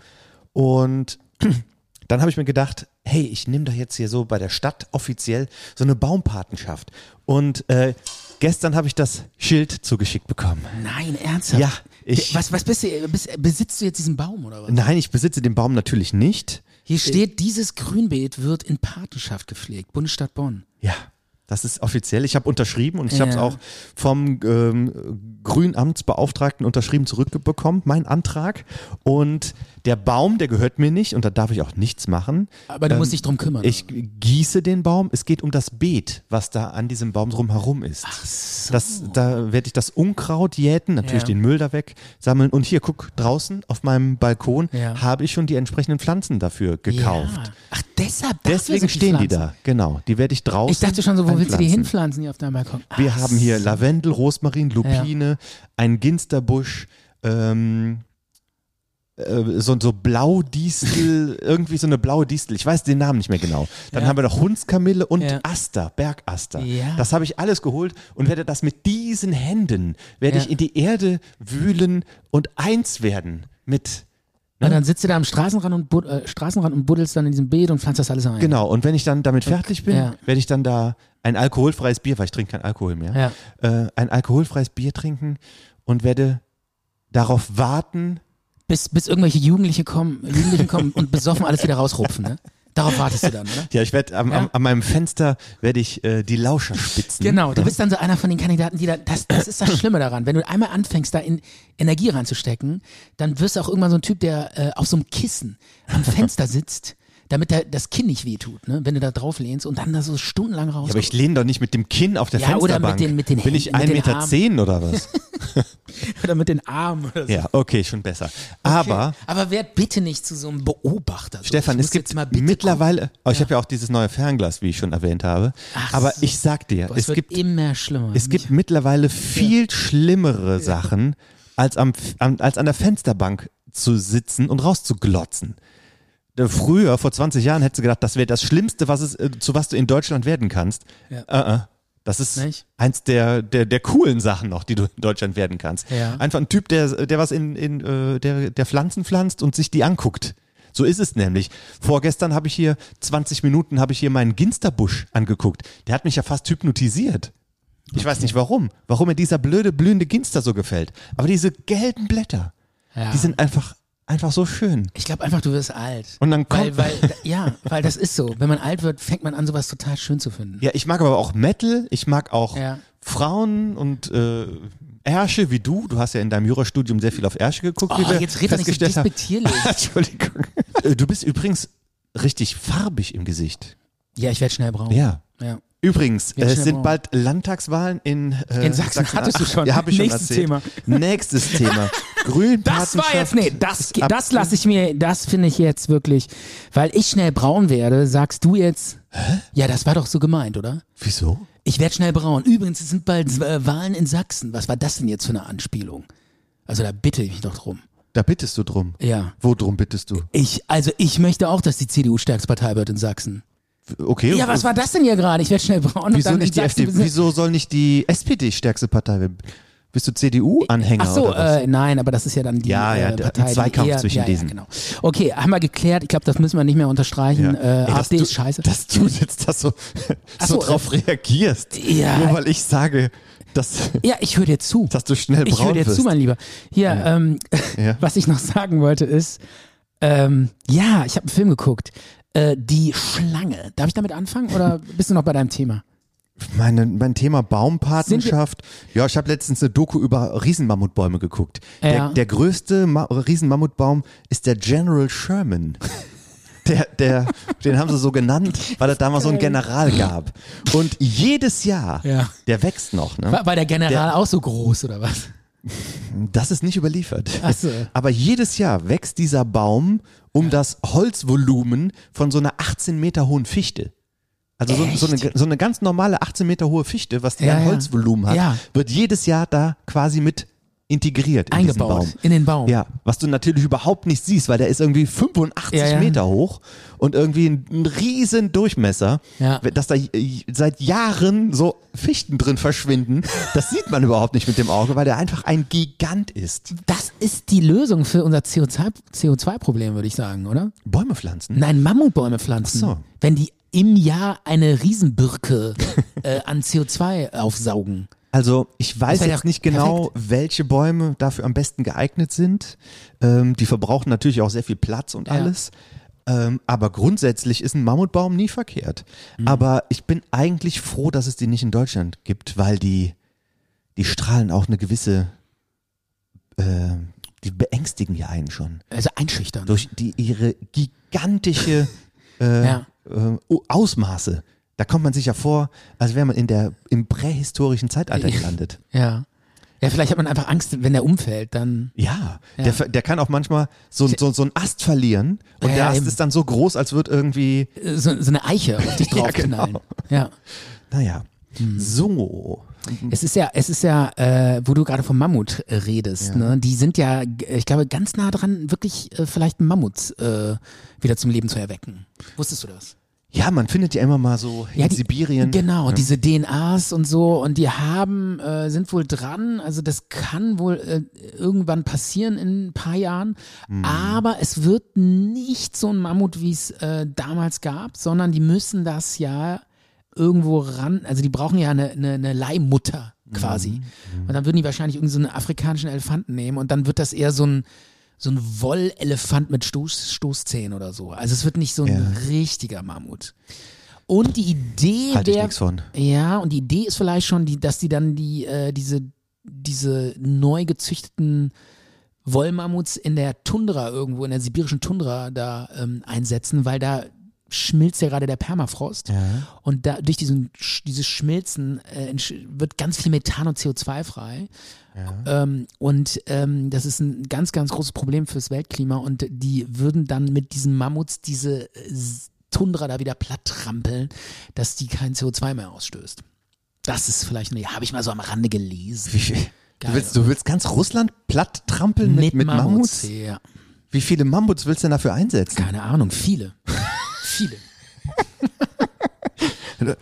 Und dann habe ich mir gedacht, hey, ich nehme da jetzt hier so bei der Stadt offiziell so eine Baumpatenschaft. Und äh, gestern habe ich das Schild zugeschickt bekommen. Nein, ernsthaft? Ja, ich- was, was bist du, bist, besitzt du jetzt diesen Baum oder was? Nein, ich besitze den Baum natürlich nicht. Hier steht, dieses Grünbeet wird in Patenschaft gepflegt, Bundesstadt Bonn. Ja, das ist offiziell. Ich habe unterschrieben und ich habe es Ja. auch vom ähm, Grünamtsbeauftragten unterschrieben zurückbekommen, mein Antrag. Und der Baum, der gehört mir nicht und da darf ich auch nichts machen. Aber du Ähm, musst dich drum kümmern. Ich gieße den Baum. Es geht um das Beet, was da an diesem Baum drumherum ist. Ach so. Das, da werde ich das Unkraut jäten, natürlich Ja. den Müll da weg sammeln. Und hier, guck, draußen auf meinem Balkon Ja. habe ich schon die entsprechenden Pflanzen dafür gekauft. Ja. Ach, deshalb. Deswegen stehen die da, genau. Die werde ich draußen. Ich dachte schon so, wo willst du die hinpflanzen hier auf deinem Balkon? Wir Ach haben hier. Lavendel, Rosmarin, Lupine, einen Ginsterbusch, ähm, äh, so, so Blaudistel, irgendwie so eine blaue Distel. Ich weiß den Namen nicht mehr genau. Dann Ja. haben wir noch Hundskamille und Ja. Aster, Bergaster. Ja. Das habe ich alles geholt und werde das mit diesen Händen, werde ich in die Erde wühlen und eins werden mit Na, dann sitzt du da am Straßenrand und, äh, Straßenrand und buddelst dann in diesem Beet und pflanzt das alles ein. Genau, und wenn ich dann damit fertig bin, werde ich dann da ein alkoholfreies Bier, weil ich trinke kein Alkohol mehr, äh, ein alkoholfreies Bier trinken und werde darauf warten, Bis, bis irgendwelche Jugendliche kommen, Jugendlichen kommen und besoffen alles wieder rausrupfen, ne? Darauf wartest du dann, oder? ja, ich werde am, Ja. am, an meinem Fenster werde ich äh, die Lauscher spitzen. Genau, du bist dann so einer von den Kandidaten, die da, das, das ist das Schlimme daran. Wenn du einmal anfängst, da in Energie reinzustecken, dann wirst du auch irgendwann so ein Typ, der äh, auf so einem Kissen am Fenster sitzt, damit der, das Kinn nicht wehtut, ne? wenn du da drauf lehnst und dann da so stundenlang raus. Ja, aber ich lehne doch nicht mit dem Kinn auf der Ja, oder Fensterbank. mit den- mit den Bin ich Händen, mit 1,10 den Meter Armen. zehn oder was? oder mit den Armen oder so. ja, okay, schon besser. Aber Aber werd bitte nicht zu so einem Beobachter. So. Stefan, es gibt mal bitte mittlerweile, oh, ich habe ja auch dieses neue Fernglas, wie ich schon erwähnt habe. Ach aber so. ich sag dir, Boah, es, es wird gibt immer schlimmer. Es gibt mittlerweile viel schlimmere Sachen, als, am, als an der Fensterbank zu sitzen und rauszuglotzen. Äh, Früher, vor 20 Jahren, hättest du gedacht, das wäre das Schlimmste, was es, äh, zu was du in Deutschland werden kannst. Ja. Äh, äh. Das ist Nicht? eins der, der, der coolen Sachen noch, die du in Deutschland werden kannst. Ja. Einfach ein Typ, der, der was in, in der, der Pflanzen pflanzt und sich die anguckt. So ist es nämlich. Vorgestern habe ich hier 20 Minuten habe ich hier meinen Ginsterbusch angeguckt. Der hat mich ja fast hypnotisiert. Ich weiß nicht warum. Warum mir dieser blöde blühende Ginster so gefällt. Aber diese gelben Blätter, Ja. die sind einfach einfach so schön. Ich glaube einfach, du wirst alt. Und dann weil, kommt- weil, ja, weil das ist so. Wenn man alt wird, fängt man an, sowas total schön zu finden. Ja, ich mag aber auch Metal, ich mag auch Ja. Frauen und äh, Ärsche wie du. Du hast ja in deinem Jurastudium sehr viel auf Ärsche geguckt, Oh, wie wir jetzt red doch nicht so haben. Entschuldigung. Äh, Du bist übrigens richtig farbig im Gesicht. Ja, ich werde schnell braun. Ja. ja. Übrigens, äh, es sind bald Landtagswahlen in, äh, In Sachsen hattest du schon. Ja, habe ich schon Nächstes erzählt. Thema. Nächstes Thema. Grün Das war jetzt, nee, das, das lasse ich mir, das finde ich jetzt wirklich, weil ich schnell braun werde, sagst du jetzt, ja, das war doch so gemeint, oder? Wieso? Ich werde schnell braun. Übrigens, es sind bald äh, Wahlen in Sachsen. Was war das denn jetzt für eine Anspielung? Also da bitte ich mich doch drum. Da bittest du drum. Ja. Wo drum bittest du? Ich, also ich möchte auch, dass die CDU stärkste Partei wird in Sachsen. Okay. Ja, was war das denn hier gerade? Ich werde schnell braun. und Wieso dann nicht die FDP? Wieso soll nicht die SPD stärkste Partei werden? Bist du CDU-Anhänger Ach so, äh, nein, aber das ist ja dann die Ja, ja, äh, der- Partei, ein Zweikampf die eher, zwischen ja, diesen. Ja, genau. Okay, haben wir geklärt. Ich glaube, das müssen wir nicht mehr unterstreichen. Ja. Äh, Ey, AfD du, ist scheiße. Dass du jetzt das so, so so, drauf reagierst. ja. Nur weil ich sage, dass, ja, ich höre dir zu. dass du schnell Ich braun höre dir wirst. zu, mein Lieber. Hier, ähm, Ja. was ich noch sagen wollte ist, ähm, ja, ich habe einen Film geguckt. Äh, die Schlange. Darf ich damit anfangen oder bist du noch bei deinem Thema? Meine, mein Thema Baumpatenschaft. Ja, ich habe letztens eine Doku über Riesenmammutbäume geguckt. Ja. Der, der größte Ma Riesenmammutbaum ist der General Sherman. Der, der, den haben sie so genannt, weil es damals so einen General gab. Und jedes Jahr, Ja. der wächst noch. Ne? War, war der General Der- auch so groß oder was? Das ist nicht überliefert. So. Aber jedes Jahr wächst dieser Baum um das Holzvolumen von so einer 18 Meter hohen Fichte. Also so, so, eine, so eine ganz normale 18 Meter hohe Fichte, was die Ja, ein ja. Holzvolumen hat, Ja. wird jedes Jahr da quasi mit integriert in Eingebaut Baum. in den Baum. Ja, was du natürlich überhaupt nicht siehst, weil der ist irgendwie 85 Ja, ja. Meter hoch und irgendwie ein, ein riesen Durchmesser, Ja. dass da seit Jahren so Fichten drin verschwinden. Das sieht man überhaupt nicht mit dem Auge, weil der einfach ein Gigant ist. Das ist die Lösung für unser CO2 CO2-Problem, würde ich sagen, oder? Bäume pflanzen? Nein, Mammutbäume pflanzen. Ach so. Wenn die im Jahr eine Riesenbirke äh, an CO2 aufsaugen. Also ich weiß jetzt nicht genau, welche Bäume dafür am besten geeignet sind. Ähm, die verbrauchen natürlich auch sehr viel Platz und Ja. alles. Ähm, aber grundsätzlich ist ein Mammutbaum nie verkehrt. Mhm. Aber ich bin eigentlich froh, dass es die nicht in Deutschland gibt, weil die, die strahlen auch eine gewisse, äh, die beängstigen ja einen schon. Also einschüchtern. Durch die, ihre gigantische äh, Ja. äh, Ausmaße. Da kommt man sich ja vor, als wäre man in der, im prähistorischen Zeitalter Ja. gelandet. Ja. Ja, vielleicht hat man einfach Angst, wenn der umfällt, dann. Ja, Ja. Der, der kann auch manchmal so, so, so einen Ast verlieren und Ja, der ja, Ast eben. ist dann so groß, als wird irgendwie, äh, So, so eine Eiche auf dich Ja, draufknallen. genau. Ja. naja. So. Es ist ja, es ist ja, äh, wo du gerade vom Mammut äh, redest, Ja. ne? Die sind ja, g- ich glaube, ganz nah dran, wirklich äh, vielleicht einen Mammut äh, wieder zum Leben zu erwecken. Wusstest du das? Ja, man findet ja immer mal so in die, Sibirien. Genau, Ja. diese DNAs und so und die haben, äh, sind wohl dran, also das kann wohl äh, irgendwann passieren in ein paar Jahren, Hm. aber es wird nicht so ein Mammut, wie es äh, damals gab, sondern die müssen das ja irgendwo ran, also die brauchen ja eine, eine, eine Leihmutter quasi. Und dann würden die wahrscheinlich irgendeinen so einen afrikanischen Elefanten nehmen und dann wird das eher so ein so ein Wollelefant mit Stoß, Stoßzähnen oder so. Also es wird nicht so ein Ja. richtiger Mammut. Und die Idee nichts von. ja, und die Idee ist vielleicht schon, die, dass die dann die, äh, diese, diese neu gezüchteten Wollmammuts in der Tundra irgendwo, in der sibirischen Tundra da ähm, einsetzen, weil da schmilzt ja gerade der Permafrost. Und da, durch diesen, dieses Schmilzen äh, wird ganz viel Methan und CO2 frei. Ähm, und ähm, das ist ein ganz, ganz großes Problem fürs Weltklima. Und die würden dann mit diesen Mammuts diese äh, Tundra da wieder platt trampeln, dass die kein CO2 mehr ausstößt. Das ist vielleicht, nee, habe ich mal so am Rande gelesen. Viel? Du Geil, willst, du willst ganz Russland platt trampeln mit, mit Mammuts? Ja, Wie viele Mammuts willst du denn dafür einsetzen? keine Ahnung, viele. viele.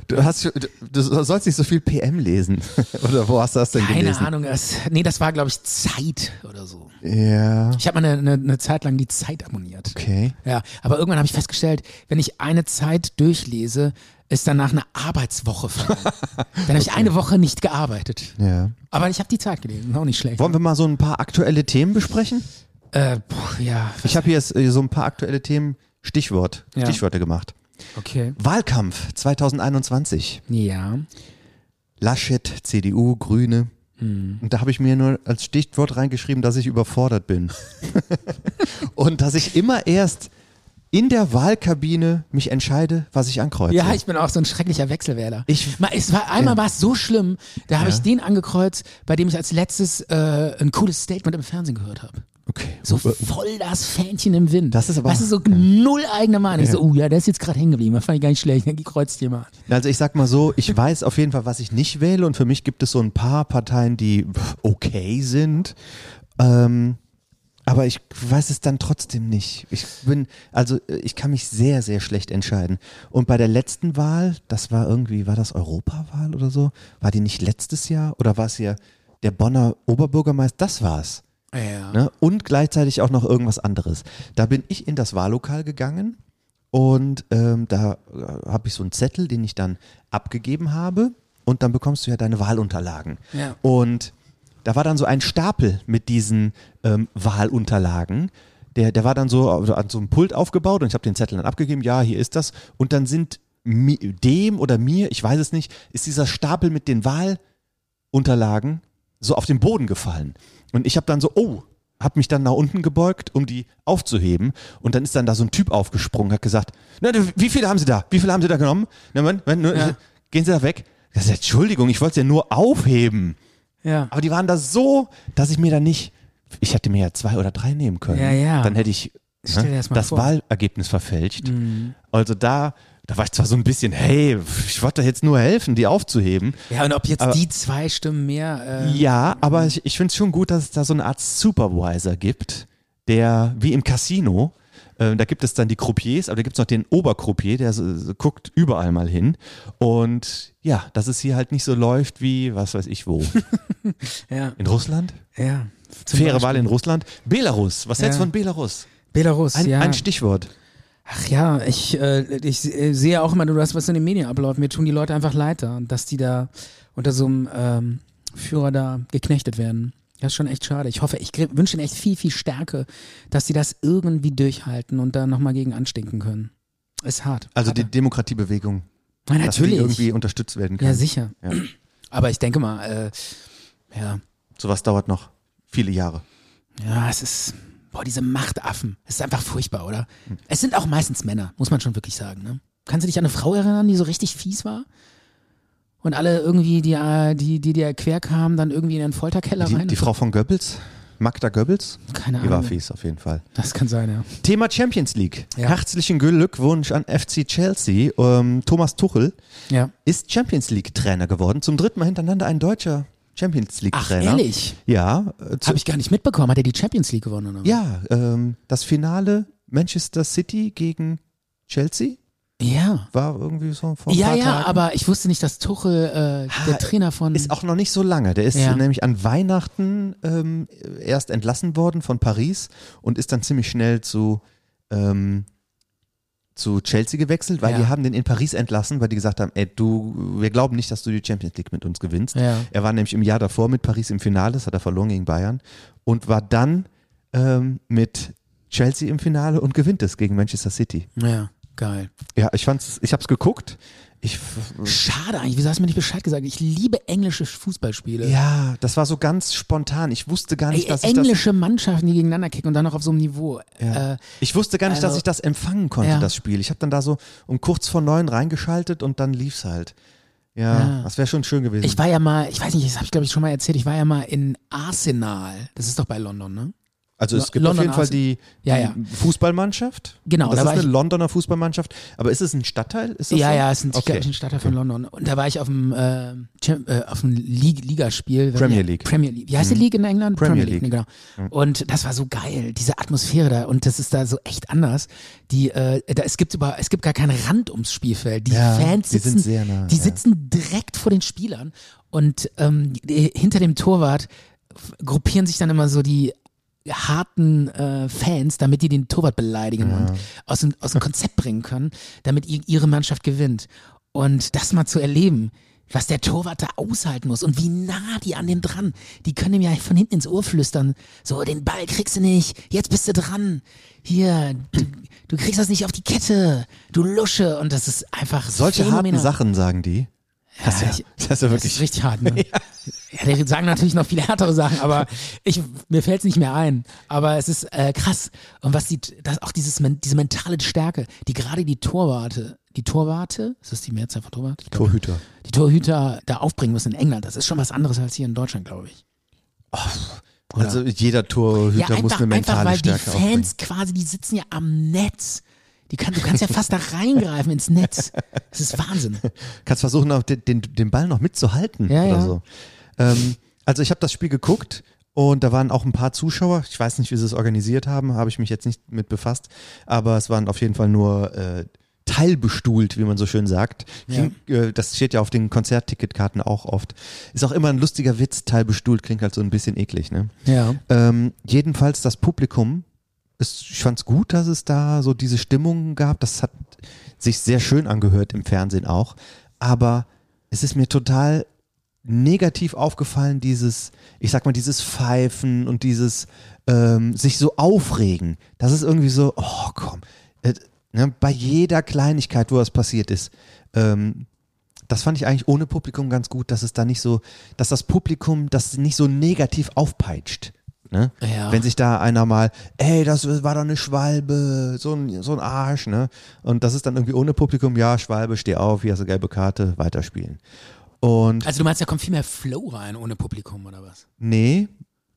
Du, hast, du, sollst nicht so viel PM lesen. Oder wo hast du das denn Keine gelesen? Ahnung. Das, nee, das war, glaube ich, Zeit oder so. Ja, Ich habe mal eine, eine, eine Zeit lang die Zeit abonniert. okay. Ja, aber irgendwann habe ich festgestellt, wenn ich eine Zeit durchlese, ist danach eine Arbeitswoche vorbei. Dann habe ich eine Woche nicht gearbeitet. Ja. Aber ich habe die Zeit gelesen, auch nicht schlecht. Wollen wir mal so ein paar aktuelle Themen besprechen? Äh, boah, ja, Ich habe hier äh, so ein paar aktuelle Themen, Stichwort, Ja. Stichworte gemacht. okay. Wahlkampf 2021. Ja. Laschet, CDU, Grüne. Hm. Und da habe ich mir nur als Stichwort reingeschrieben, dass ich überfordert bin. Und dass ich immer erst in der Wahlkabine mich entscheide, was ich ankreuze. Ja, ich bin auch so ein schrecklicher Wechselwähler. Ich- Mal, es war, einmal Ja. war es so schlimm, da habe Ja. ich den angekreuzt, bei dem ich als letztes äh, ein cooles Statement im Fernsehen gehört habe. Okay. So voll das Fähnchen im Wind. Das ist aber- Weißt du, so null eigene Meinung. Ich so, oh ja, der ist jetzt gerade hängen geblieben. Das fand ich gar nicht schlecht. Dann kreuzt jemand. Also ich sag mal so, ich weiß auf jeden Fall, was ich nicht wähle und für mich gibt es so ein paar Parteien, die okay sind. Ähm, aber ich weiß es dann trotzdem nicht. Ich bin, also äh, ich kann mich sehr, sehr schlecht entscheiden. Und bei der letzten Wahl, das war irgendwie, war das Europawahl oder so? War die nicht letztes Jahr? Oder war es hier der Bonner Oberbürgermeister? Das war's. Ja. Ne? Und gleichzeitig auch noch irgendwas anderes. Da bin ich in das Wahllokal gegangen und ähm, da äh, habe ich so einen Zettel, den ich dann abgegeben habe und dann bekommst du ja deine Wahlunterlagen. Ja. Und da war dann so ein Stapel mit diesen ähm, Wahlunterlagen. Der, der war dann so also an so einem Pult aufgebaut und ich habe den Zettel dann abgegeben, ja, hier ist das. Und dann sind dem oder mir, ich weiß es nicht, ist dieser Stapel mit den Wahlunterlagen so auf den Boden gefallen. Und ich habe dann so, oh, habe mich dann nach unten gebeugt, um die aufzuheben. Und dann ist dann da so ein Typ aufgesprungen, hat gesagt, na, wie viele haben Sie da? Wie viele haben Sie da genommen? Na, man, man, nur, Ja. Gehen Sie da weg. Das ist, Entschuldigung, ich wollte es ja nur aufheben. Ja. Aber die waren da so, dass ich mir da nicht, ich hätte mir ja zwei oder drei nehmen können. Ja, ja. Dann hätte ich ne, das vor. Mhm. Wahlergebnis verfälscht. Also da, da war ich zwar so ein bisschen, hey, ich wollte jetzt nur helfen, die aufzuheben. Ja, und ob jetzt Aber- die zwei Stimmen mehr. Äh, Ja, aber ich, ich finde es schon gut, dass es da so eine Art Supervisor gibt, der wie im Casino, äh, da gibt es dann die Croupiers, aber da gibt es noch den Obercroupier, der so, so guckt überall mal hin. Und ja, dass es hier halt nicht so läuft wie, was weiß ich wo. ja, In Russland? ja. Faire Beispiel. Wahl in Russland. Belarus, was hältst du Ja. von Belarus? Belarus, Ein, ja. ein Stichwort. Ach ja, ich, äh, ich äh, sehe auch immer, du hast was in den Medien abläuft. Mir tun die Leute einfach leid da, dass die da unter so einem ähm, Führer da geknechtet werden. Das ist schon echt schade. Ich hoffe, ich wünsche ihnen echt viel, viel Stärke, dass sie das irgendwie durchhalten und da nochmal gegen anstinken können. Ist hart. Also Harte. die Demokratiebewgung, ja, dass die natürlich. irgendwie unterstützt werden kann. ja, sicher. Ja. Aber ich denke mal, äh, ja, Sowas dauert noch viele Jahre. Ja, es ist, boah, diese Machtaffen. Es ist einfach furchtbar, oder? Es sind auch meistens Männer, muss man schon wirklich sagen, ne? Kannst du dich an eine Frau erinnern, die so richtig fies war? Und alle irgendwie, die, äh, die, die dir quer kamen, dann irgendwie in den Folterkeller Die, rein? die Frau von Goebbels? Magda Goebbels? Keine Die war Ahnung. fies auf jeden Fall. Das kann sein, ja. Thema Champions League. Ja. Herzlichen Glückwunsch an FC Chelsea. Ähm, Thomas Tuchel Ja. ist Champions League Trainer geworden. Zum dritten Mal hintereinander ein deutscher Champions League Ach, Trainer. ehrlich? Ja. Äh, Habe ich gar nicht mitbekommen. Hat er die Champions League gewonnen? Oder? ja, ähm, das Finale Manchester City gegen Chelsea Ja. war irgendwie so vor ein Ja, ja, Tagen. aber ich wusste nicht, dass Tuchel äh, der Ah, Trainer von. Ist auch noch nicht so lange. Der ist Ja. nämlich an Weihnachten ähm, erst entlassen worden von Paris und ist dann ziemlich schnell zu, ähm, zu Chelsea gewechselt, weil Ja. die haben den in Paris entlassen, weil die gesagt haben, ey, du, wir glauben nicht, dass du die Champions League mit uns gewinnst. Ja. Er war nämlich im Jahr davor mit Paris im Finale, das hat er verloren gegen Bayern und war dann ähm, mit Chelsea im Finale und gewinnt es gegen Manchester City. ja, geil. Ja, ich fand's, ich hab's geguckt. Ich, Schade eigentlich. Wieso hast du mir nicht Bescheid gesagt? Ich liebe englische Fußballspiele. ja, das war so ganz spontan. Ich wusste gar nicht, Ey, dass ich das englische Mannschaften, die gegeneinander kicken und dann noch auf so einem Niveau. Ja. Äh, Ich wusste gar nicht, dass also- ich das empfangen konnte, Ja. das Spiel. Ich habe dann da so um kurz vor neun reingeschaltet und dann lief's halt. Ja, Ja. das wäre schon schön gewesen. ich war ja mal, ich weiß nicht, das habe ich glaube ich schon mal erzählt, ich war ja mal in Arsenal. Das ist doch bei London, ne? Also es gibt London auf jeden Fall die, Ja, die ja. Fußballmannschaft. Genau, Das da ist eine Londoner Fußballmannschaft. Aber ist es ein Stadtteil? Ist das Ja, so? ja, es ist ein, okay. ein Stadtteil von London. Und da war ich auf dem, äh, äh, auf dem Lig Ligaspiel. Premier League. Premier League. Wie heißt die League in England? Premier League. Genau. Und das war so geil, diese Atmosphäre da. Und das ist da so echt anders. Die, äh, da, es gibt über, es gibt gar keinen Rand ums Spielfeld. Die Ja, Fans die sitzen, sind sehr nah, die sitzen direkt vor den Spielern. Und ähm, die, hinter dem Torwart gruppieren sich dann immer so die harten äh, Fans, damit die den Torwart beleidigen und aus dem, aus dem Konzept bringen können, damit ihr, ihre Mannschaft gewinnt. Und das mal zu erleben, was der Torwart da aushalten muss und wie nah die an dem dran. Die können ihm ja von hinten ins Ohr flüstern. So, den Ball kriegst du nicht, jetzt bist du dran. Hier, du, du kriegst das nicht auf die Kette, du Lusche. Und das ist einfach Solche phänomenal. harten Sachen sagen die. Das ist ja, ich- das ist ja Das wirklich. ist richtig hart, ne? ja. die sagen natürlich noch viele härtere Sachen, aber ich, mir fällt es nicht mehr ein. Aber es ist äh, krass. Und was die, das, auch dieses, diese mentale Stärke, die gerade die Torwarte, die Torwarte, ist das die Mehrzahl von Torwart? Glaub, Torhüter. Die Torhüter da aufbringen müssen in England, das ist schon was anderes als hier in Deutschland, glaube ich. Also jeder Torhüter Ja, muss einfach, eine mentale einfach weil die Stärke aufbringen. Fans quasi, die sitzen ja am Netz. Kann, du kannst ja fast da reingreifen ins Netz. Das ist Wahnsinn. Kannst versuchen, auch den, den, den Ball noch mitzuhalten Ja, oder ja. so. Ähm, also ich habe das Spiel geguckt und da waren auch ein paar Zuschauer. Ich weiß nicht, wie sie es organisiert haben, habe ich mich jetzt nicht mit befasst, aber es waren auf jeden Fall nur äh, teilbestuhlt, wie man so schön sagt. Ja. Äh, das steht ja auf den Konzertticketkarten auch oft. Ist auch immer ein lustiger Witz, teilbestuhlt klingt halt so ein bisschen eklig, ne? Ja. Ähm, jedenfalls das Publikum, es, ich fand es gut, dass es da so diese Stimmung gab. Das hat sich sehr schön angehört im Fernsehen auch. Aber es ist mir total negativ aufgefallen, dieses, ich sag mal, dieses Pfeifen und dieses ähm, sich so aufregen. Das ist irgendwie so, oh komm, äh, ne, bei jeder Kleinigkeit, wo das passiert ist, ähm, das fand ich eigentlich ohne Publikum ganz gut, dass es da nicht so, dass das Publikum das nicht so negativ aufpeitscht. Ne? Ja. Wenn sich da einer mal, ey, das war doch eine Schwalbe, so ein, so ein Arsch, ne? Und das ist dann irgendwie ohne Publikum, ja, Schwalbe, steh auf, hier hast du gelbe Karte, weiterspielen. Und Also du meinst, da kommt viel mehr Flow rein ohne Publikum oder was? nee,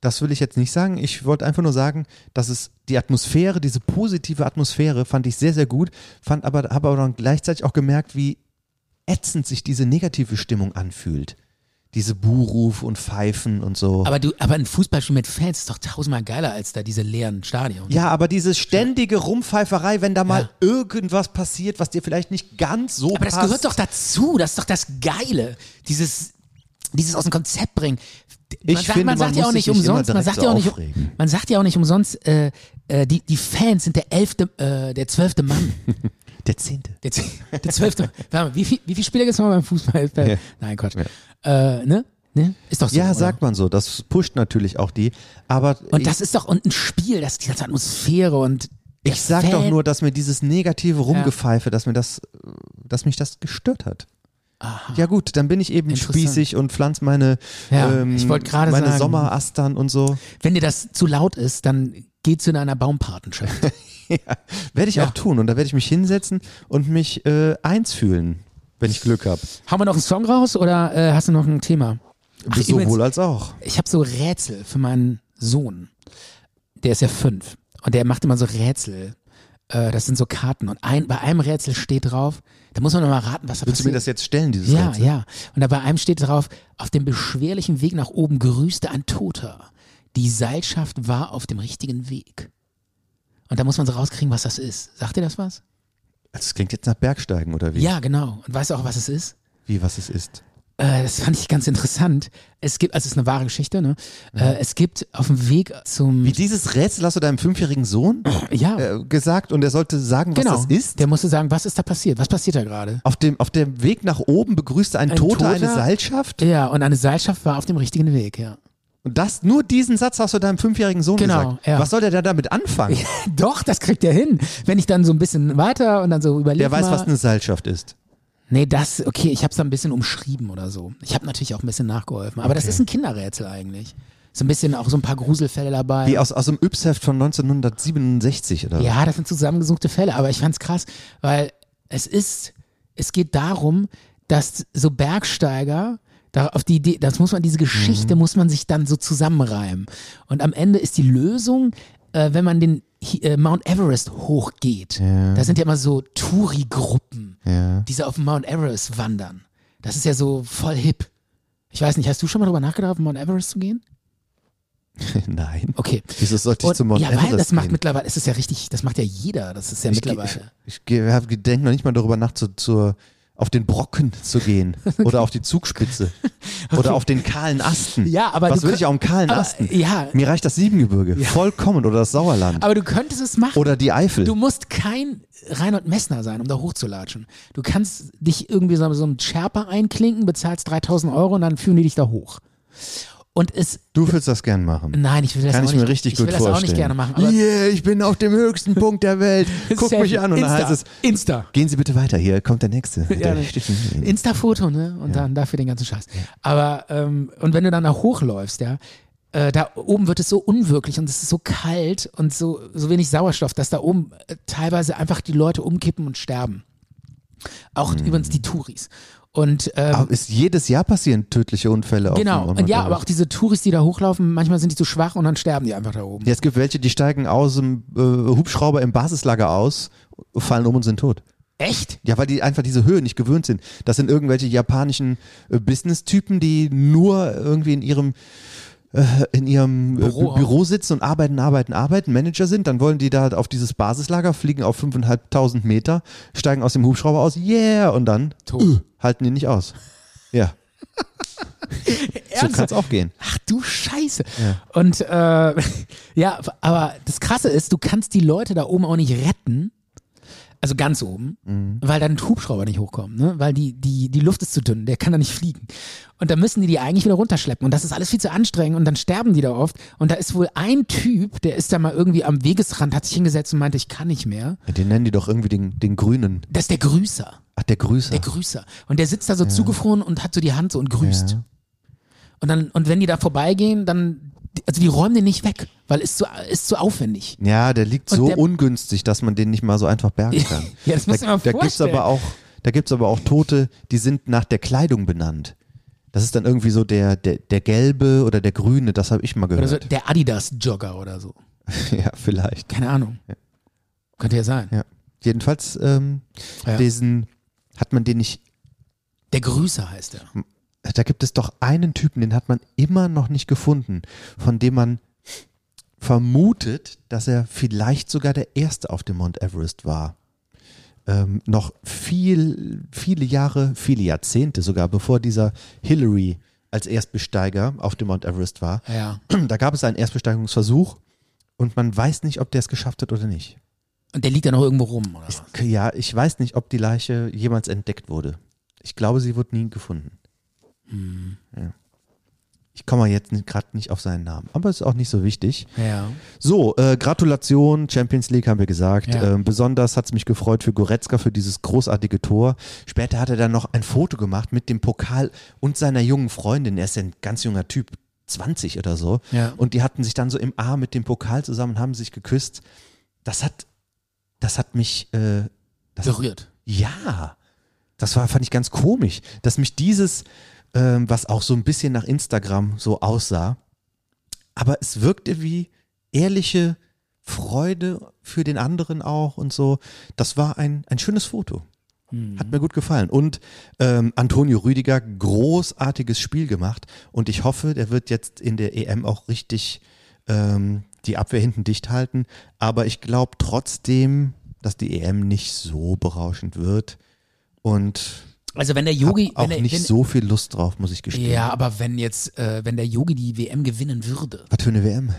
das will ich jetzt nicht sagen. Ich wollte einfach nur sagen, dass es die Atmosphäre, diese positive Atmosphäre fand ich sehr, sehr gut, fand aber, habe aber dann gleichzeitig auch gemerkt, wie ätzend sich diese negative Stimmung anfühlt. Diese Buhruf und Pfeifen und so. Aber du, aber ein Fußballspiel mit Fans ist doch tausendmal geiler als da diese leeren Stadion. Ja, aber diese ständige Rumpfeiferei, wenn da mal Ja. irgendwas passiert, was dir vielleicht nicht ganz so aber das passt. gehört doch dazu. Das ist doch das Geile. Dieses, dieses aus dem Konzept bringen. Man Ich sagt, finde, man sagt ja auch nicht umsonst. Man sagt so ja auch nicht, man sagt ja auch nicht umsonst. Äh, äh, die, die Fans sind der elfte, äh, der zwölfte Mann. Der Zehnte. Der, z- der zwölfte. Wie, viel, wie viele Spieler gibt es mal beim Fußball? Ja. Nein, Quatsch. Äh, ne? Ne? Ist doch so. Ja, oder? sagt man so. Das pusht natürlich auch die. Aber Und das ist doch und ein Spiel, das ist die ganze Atmosphäre und ich sag Fan- doch nur, dass mir dieses negative Rumgepfeife, dass mir das, dass mich das gestört hat. Ja gut, dann bin ich eben spießig und pflanz meine, Ja, ähm, ich meine sagen. Sommerastern und so. Wenn dir das zu laut ist, dann geh zu deiner Baumpatenschaft. Werde ich Ja. auch tun und da werde ich mich hinsetzen und mich äh, eins fühlen, wenn ich Glück habe. Haben wir noch einen Song raus oder äh, hast du noch ein Thema? Ach, Sowohl übrigens, als auch. ich habe so Rätsel für meinen Sohn, der ist ja fünf und der macht immer so Rätsel. Äh, das sind so Karten und ein, bei einem Rätsel steht drauf, da muss man noch mal raten, was da Willst du mir passiert. das jetzt stellen, dieses Ja, Rätsel? ja. Und da bei einem steht drauf, auf dem beschwerlichen Weg nach oben grüßte ein Toter. Die Seilschaft war auf dem richtigen Weg. Und da muss man so rauskriegen, was das ist. Sagt dir das was? Also, Das klingt jetzt nach Bergsteigen, oder wie? Ja, genau. Und weißt du auch, was es ist? Wie, was es ist? Äh, das fand ich ganz interessant. Es gibt, also es ist eine wahre Geschichte, ne? Äh, es gibt auf dem Weg zum. Wie dieses Rätsel hast du deinem fünfjährigen Sohn ja, äh, gesagt und er sollte sagen, was genau. das ist? Der musste sagen, was ist da passiert? Was passiert da gerade? Auf dem, auf dem Weg nach oben begrüßte ein, Ein Toter, eine Toter? Seilschaft? Ja, und eine Seilschaft war auf dem richtigen Weg, ja. Und das, nur diesen Satz hast du deinem fünfjährigen Sohn Genau, gesagt. ja. Was soll der da damit anfangen? Doch, das kriegt er hin. Wenn ich dann so ein bisschen weiter und dann so überlege. Der weiß, mal, was eine Seilschaft ist. Nee, das, okay, ich habe es ein bisschen umschrieben oder so. Ich habe natürlich auch ein bisschen nachgeholfen. Aber das ist ein Kinderrätsel eigentlich. So ein bisschen auch so ein paar Gruselfälle dabei. Wie aus, aus dem Yps-Heft von 1967 oder Ja, das sind zusammengesuchte Fälle, aber ich fand's krass, weil es ist, es geht darum, dass so Bergsteiger da auf die Idee, das muss man, diese Geschichte Mhm. muss man sich dann so zusammenreimen. Und am Ende ist die Lösung, äh, wenn man den äh, Mount Everest hochgeht. Da sind ja immer so Touri-Gruppen, Ja. die so auf Mount Everest wandern. Das ist ja so voll hip. Ich weiß nicht, hast du schon mal drüber nachgedacht, auf Mount Everest zu gehen? Nein. Okay. Wieso sollte ich Und, zum Mount ja, Everest weil das macht gehen? mittlerweile, es ist ja richtig, das macht ja jeder, das ist ja Ich, ge- mittlerweile. ich, ich denke noch nicht mal darüber nach, zu, zur, auf den Brocken zu gehen oder auf die Zugspitze oder auf den kahlen Asten. Ja, aber Was will könnt- ich auf dem kahlen aber, Asten? ja. Mir reicht das Siebengebirge. Vollkommen. Oder das Sauerland. Aber du könntest es machen. oder die Eifel. Du musst kein Reinhold Messner sein, um da hochzulatschen. Du kannst dich irgendwie so, so einem Sherpa einklinken, bezahlst 3000 Euro und dann führen die dich da hoch. Und es, Du willst das gern machen. nein, ich will das Kann auch ich nicht, mir richtig ich gut will das auch nicht gerne machen. Aber yeah, ich bin auf dem höchsten Punkt der Welt. Guck mich an und dann Insta. heißt es, Insta. gehen Sie bitte weiter, hier kommt der Nächste. Ja, ne. Insta-Foto, ne? Und dann dafür den ganzen Scheiß. Aber, ähm, und wenn du dann da hochläufst, ja, äh, da oben wird es so unwirklich und es ist so kalt und so, so wenig Sauerstoff, dass da oben äh, teilweise einfach die Leute umkippen und sterben. Auch übrigens die Touris. Und ähm, Aber ist jedes Jahr passieren tödliche Unfälle auf genau, dem und ja, aber auch diese Touris, die da hochlaufen, manchmal sind die zu schwach und dann sterben die einfach da oben. Ja, es gibt welche, die steigen aus dem äh, Hubschrauber im Basislager aus, fallen um und sind tot. Echt? Ja, weil die einfach diese Höhe nicht gewöhnt sind. Das sind irgendwelche japanischen äh, Business-Typen, die nur irgendwie in ihrem in ihrem Büro Büro. Büro sitzen und arbeiten, arbeiten, arbeiten, Manager sind, dann wollen die da auf dieses Basislager, fliegen auf 5.500 Meter, steigen aus dem Hubschrauber aus, yeah, und dann äh, halten die nicht aus. Ja, so kann es auch gehen. Ach du Scheiße. Und äh, ja, aber das Krasse ist, du kannst die Leute da oben auch nicht retten. Also ganz oben, weil dann Hubschrauber nicht hochkommt, ne? Weil die, die, die Luft ist zu dünn, der kann da nicht fliegen. Und da müssen die die eigentlich wieder runterschleppen. Und das ist alles viel zu anstrengend und dann sterben die da oft. Und da ist wohl ein Typ, der ist da mal irgendwie am Wegesrand, hat sich hingesetzt und meinte, ich kann nicht mehr. Ja, den nennen die doch irgendwie den, den Grünen. Das ist der Grüßer. Ach, der Grüßer. Der Grüßer. Und der sitzt da so zugefroren und hat so die Hand so und grüßt. Ja. Und dann, und wenn die da vorbeigehen, dann, also die räumen den nicht weg, weil ist zu, ist zu aufwendig. Ja, der liegt Und so der- ungünstig, dass man den nicht mal so einfach bergen kann. Ja, das musst du dir mal da, da gibt's vorstellen. aber auch, da gibt's aber auch Tote, die sind nach der Kleidung benannt. Das ist dann irgendwie so der, der, der gelbe oder der grüne, das habe ich mal gehört. so der Adidas-Jogger oder so. ja, vielleicht. Keine Ahnung. Könnte ja sein. Ja. Jedenfalls, ähm, Ja. diesen, hat man den nicht, Der Grüßer heißt er. Da gibt es doch einen Typen, den hat man immer noch nicht gefunden, von dem man vermutet, dass er vielleicht sogar der Erste auf dem Mount Everest war. Ähm, noch viel, viele Jahre, viele Jahrzehnte sogar, bevor dieser Hillary als Erstbesteiger auf dem Mount Everest war. Ja. Da gab es einen Erstbesteigungsversuch und man weiß nicht, ob der es geschafft hat oder nicht. Und der liegt da noch irgendwo rum, oder? was? Ja, ich weiß nicht, ob die Leiche jemals entdeckt wurde. Ich glaube, sie wurde nie gefunden. Ja. Ich komme jetzt gerade nicht auf seinen Namen, aber ist auch nicht so wichtig. Ja. So, äh, Gratulation, Champions League haben wir gesagt. Ja. Ähm, besonders hat es mich gefreut für Goretzka für dieses großartige Tor. Später hat er dann noch ein Foto gemacht mit dem Pokal und seiner jungen Freundin. Er ist ja ein ganz junger Typ, 20 oder so. Ja. Und die hatten sich dann so im Arm mit dem Pokal zusammen und haben sich geküsst. Das hat, das hat mich, äh, das Berührt. ja, das war, fand ich ganz komisch, dass mich dieses, ähm, was auch so ein bisschen nach Instagram so aussah, aber es wirkte wie ehrliche Freude für den anderen auch und so. Das war ein, ein schönes Foto. Hat mir gut gefallen. Und ähm, Antonio Rüdiger, großartiges Spiel gemacht. Und ich hoffe, der wird jetzt in der EM auch richtig ähm, die Abwehr hinten dicht halten. Aber ich glaube trotzdem, dass die EM nicht so berauschend wird. Und Also wenn der Yogi, auch der, nicht wenn, so viel Lust drauf, muss ich gestehen. Ja, aber wenn jetzt, äh, wenn der Yogi die WM gewinnen würde, Was für eine WM?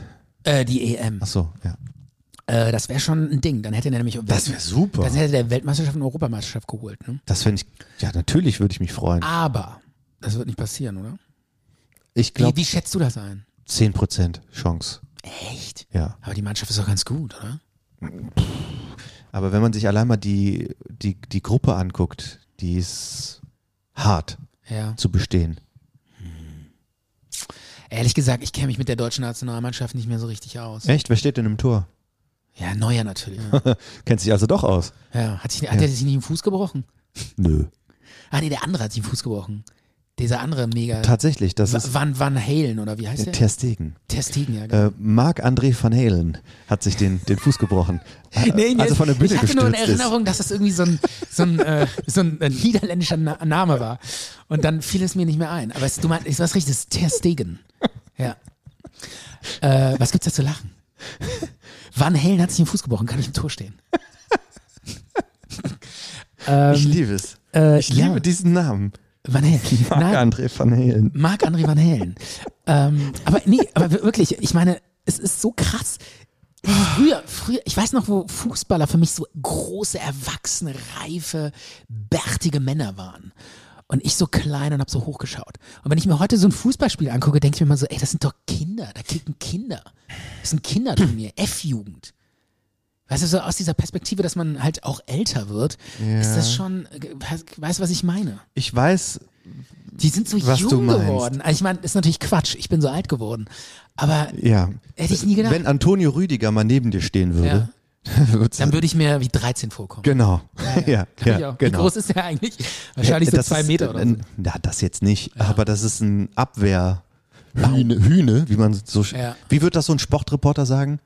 äh, die EM, Ach so, ja. äh, das wäre schon ein Ding. Dann hätte er nämlich Das wäre super. Dann hätte der Weltmeisterschaft und Europameisterschaft geholt. Ne? Das fände ich, ja, natürlich würde ich mich freuen. Aber das wird nicht passieren, oder? Ich Wie, glaube, wie schätzt du das ein? 10% Chance. Echt? Ja. Aber die Mannschaft ist doch ganz gut, oder? Aber wenn man sich allein mal die, die, die Gruppe anguckt, die ist hart Ja. zu bestehen. Ehrlich gesagt, ich kenne mich mit der deutschen Nationalmannschaft nicht mehr so richtig aus. Echt? Wer steht denn im Tor? Ja, Neuer natürlich. Kennt sich also doch aus? Ja. Hat, sich, hat er sich nicht im Fuß gebrochen? Nö. Ah, nee, der andere hat sich im Fuß gebrochen. Dieser andere mega. Tatsächlich, das ist Van, Van Halen, oder wie heißt der? Ter Stegen. Ter Stegen, ja. genau. Äh, Marc-André van Halen hat sich den, den Fuß gebrochen. Äh, Nee, nee, also von der Bühne ich hatte nur in gestürzt ist. Erinnerung, dass das irgendwie so ein, so ein, äh, so ein äh, niederländischer Na Name war. Und dann fiel es mir nicht mehr ein. Aber es, du meinst, ist was richtig, das ist Ter Stegen. Ja. Äh, was gibt's da zu lachen? Van Halen hat sich den Fuß gebrochen, kann ich im Tor stehen. Ich liebe es. äh, Ich liebe ja. diesen Namen. Van Halen. Marc-André van Halen. Marc-André Van Halen. ähm, aber nee, aber wir- wirklich, ich meine, es ist so krass. Früher, früher, ich weiß noch, wo Fußballer für mich so große, erwachsene, reife, bärtige Männer waren. Und ich so klein und hab so hochgeschaut. Und wenn ich mir heute so ein Fußballspiel angucke, denke ich mir mal so, ey, das sind doch Kinder, da kicken Kinder. Das sind Kinderturnier, F-Jugend. Weißt du, so aus dieser Perspektive, dass man halt auch älter wird, ist das schon, weißt du, was ich meine? Ich weiß, Die sind so jung geworden. Also ich meine, ist natürlich Quatsch. Ich bin so alt geworden. Aber ja. hätte ich nie gedacht. Wenn Antonio Rüdiger mal neben dir stehen würde, wird's- dann würde ich mir wie 13 vorkommen. genau. Ja, ja, auch. genau. Wie groß ist der eigentlich? Wahrscheinlich so zwei ist, Meter äh, oder so. Ja, das jetzt nicht, aber das ist ein Abwehr. Hühne, Hühne, wie man so, Ja. wie wird das so ein Sportreporter sagen?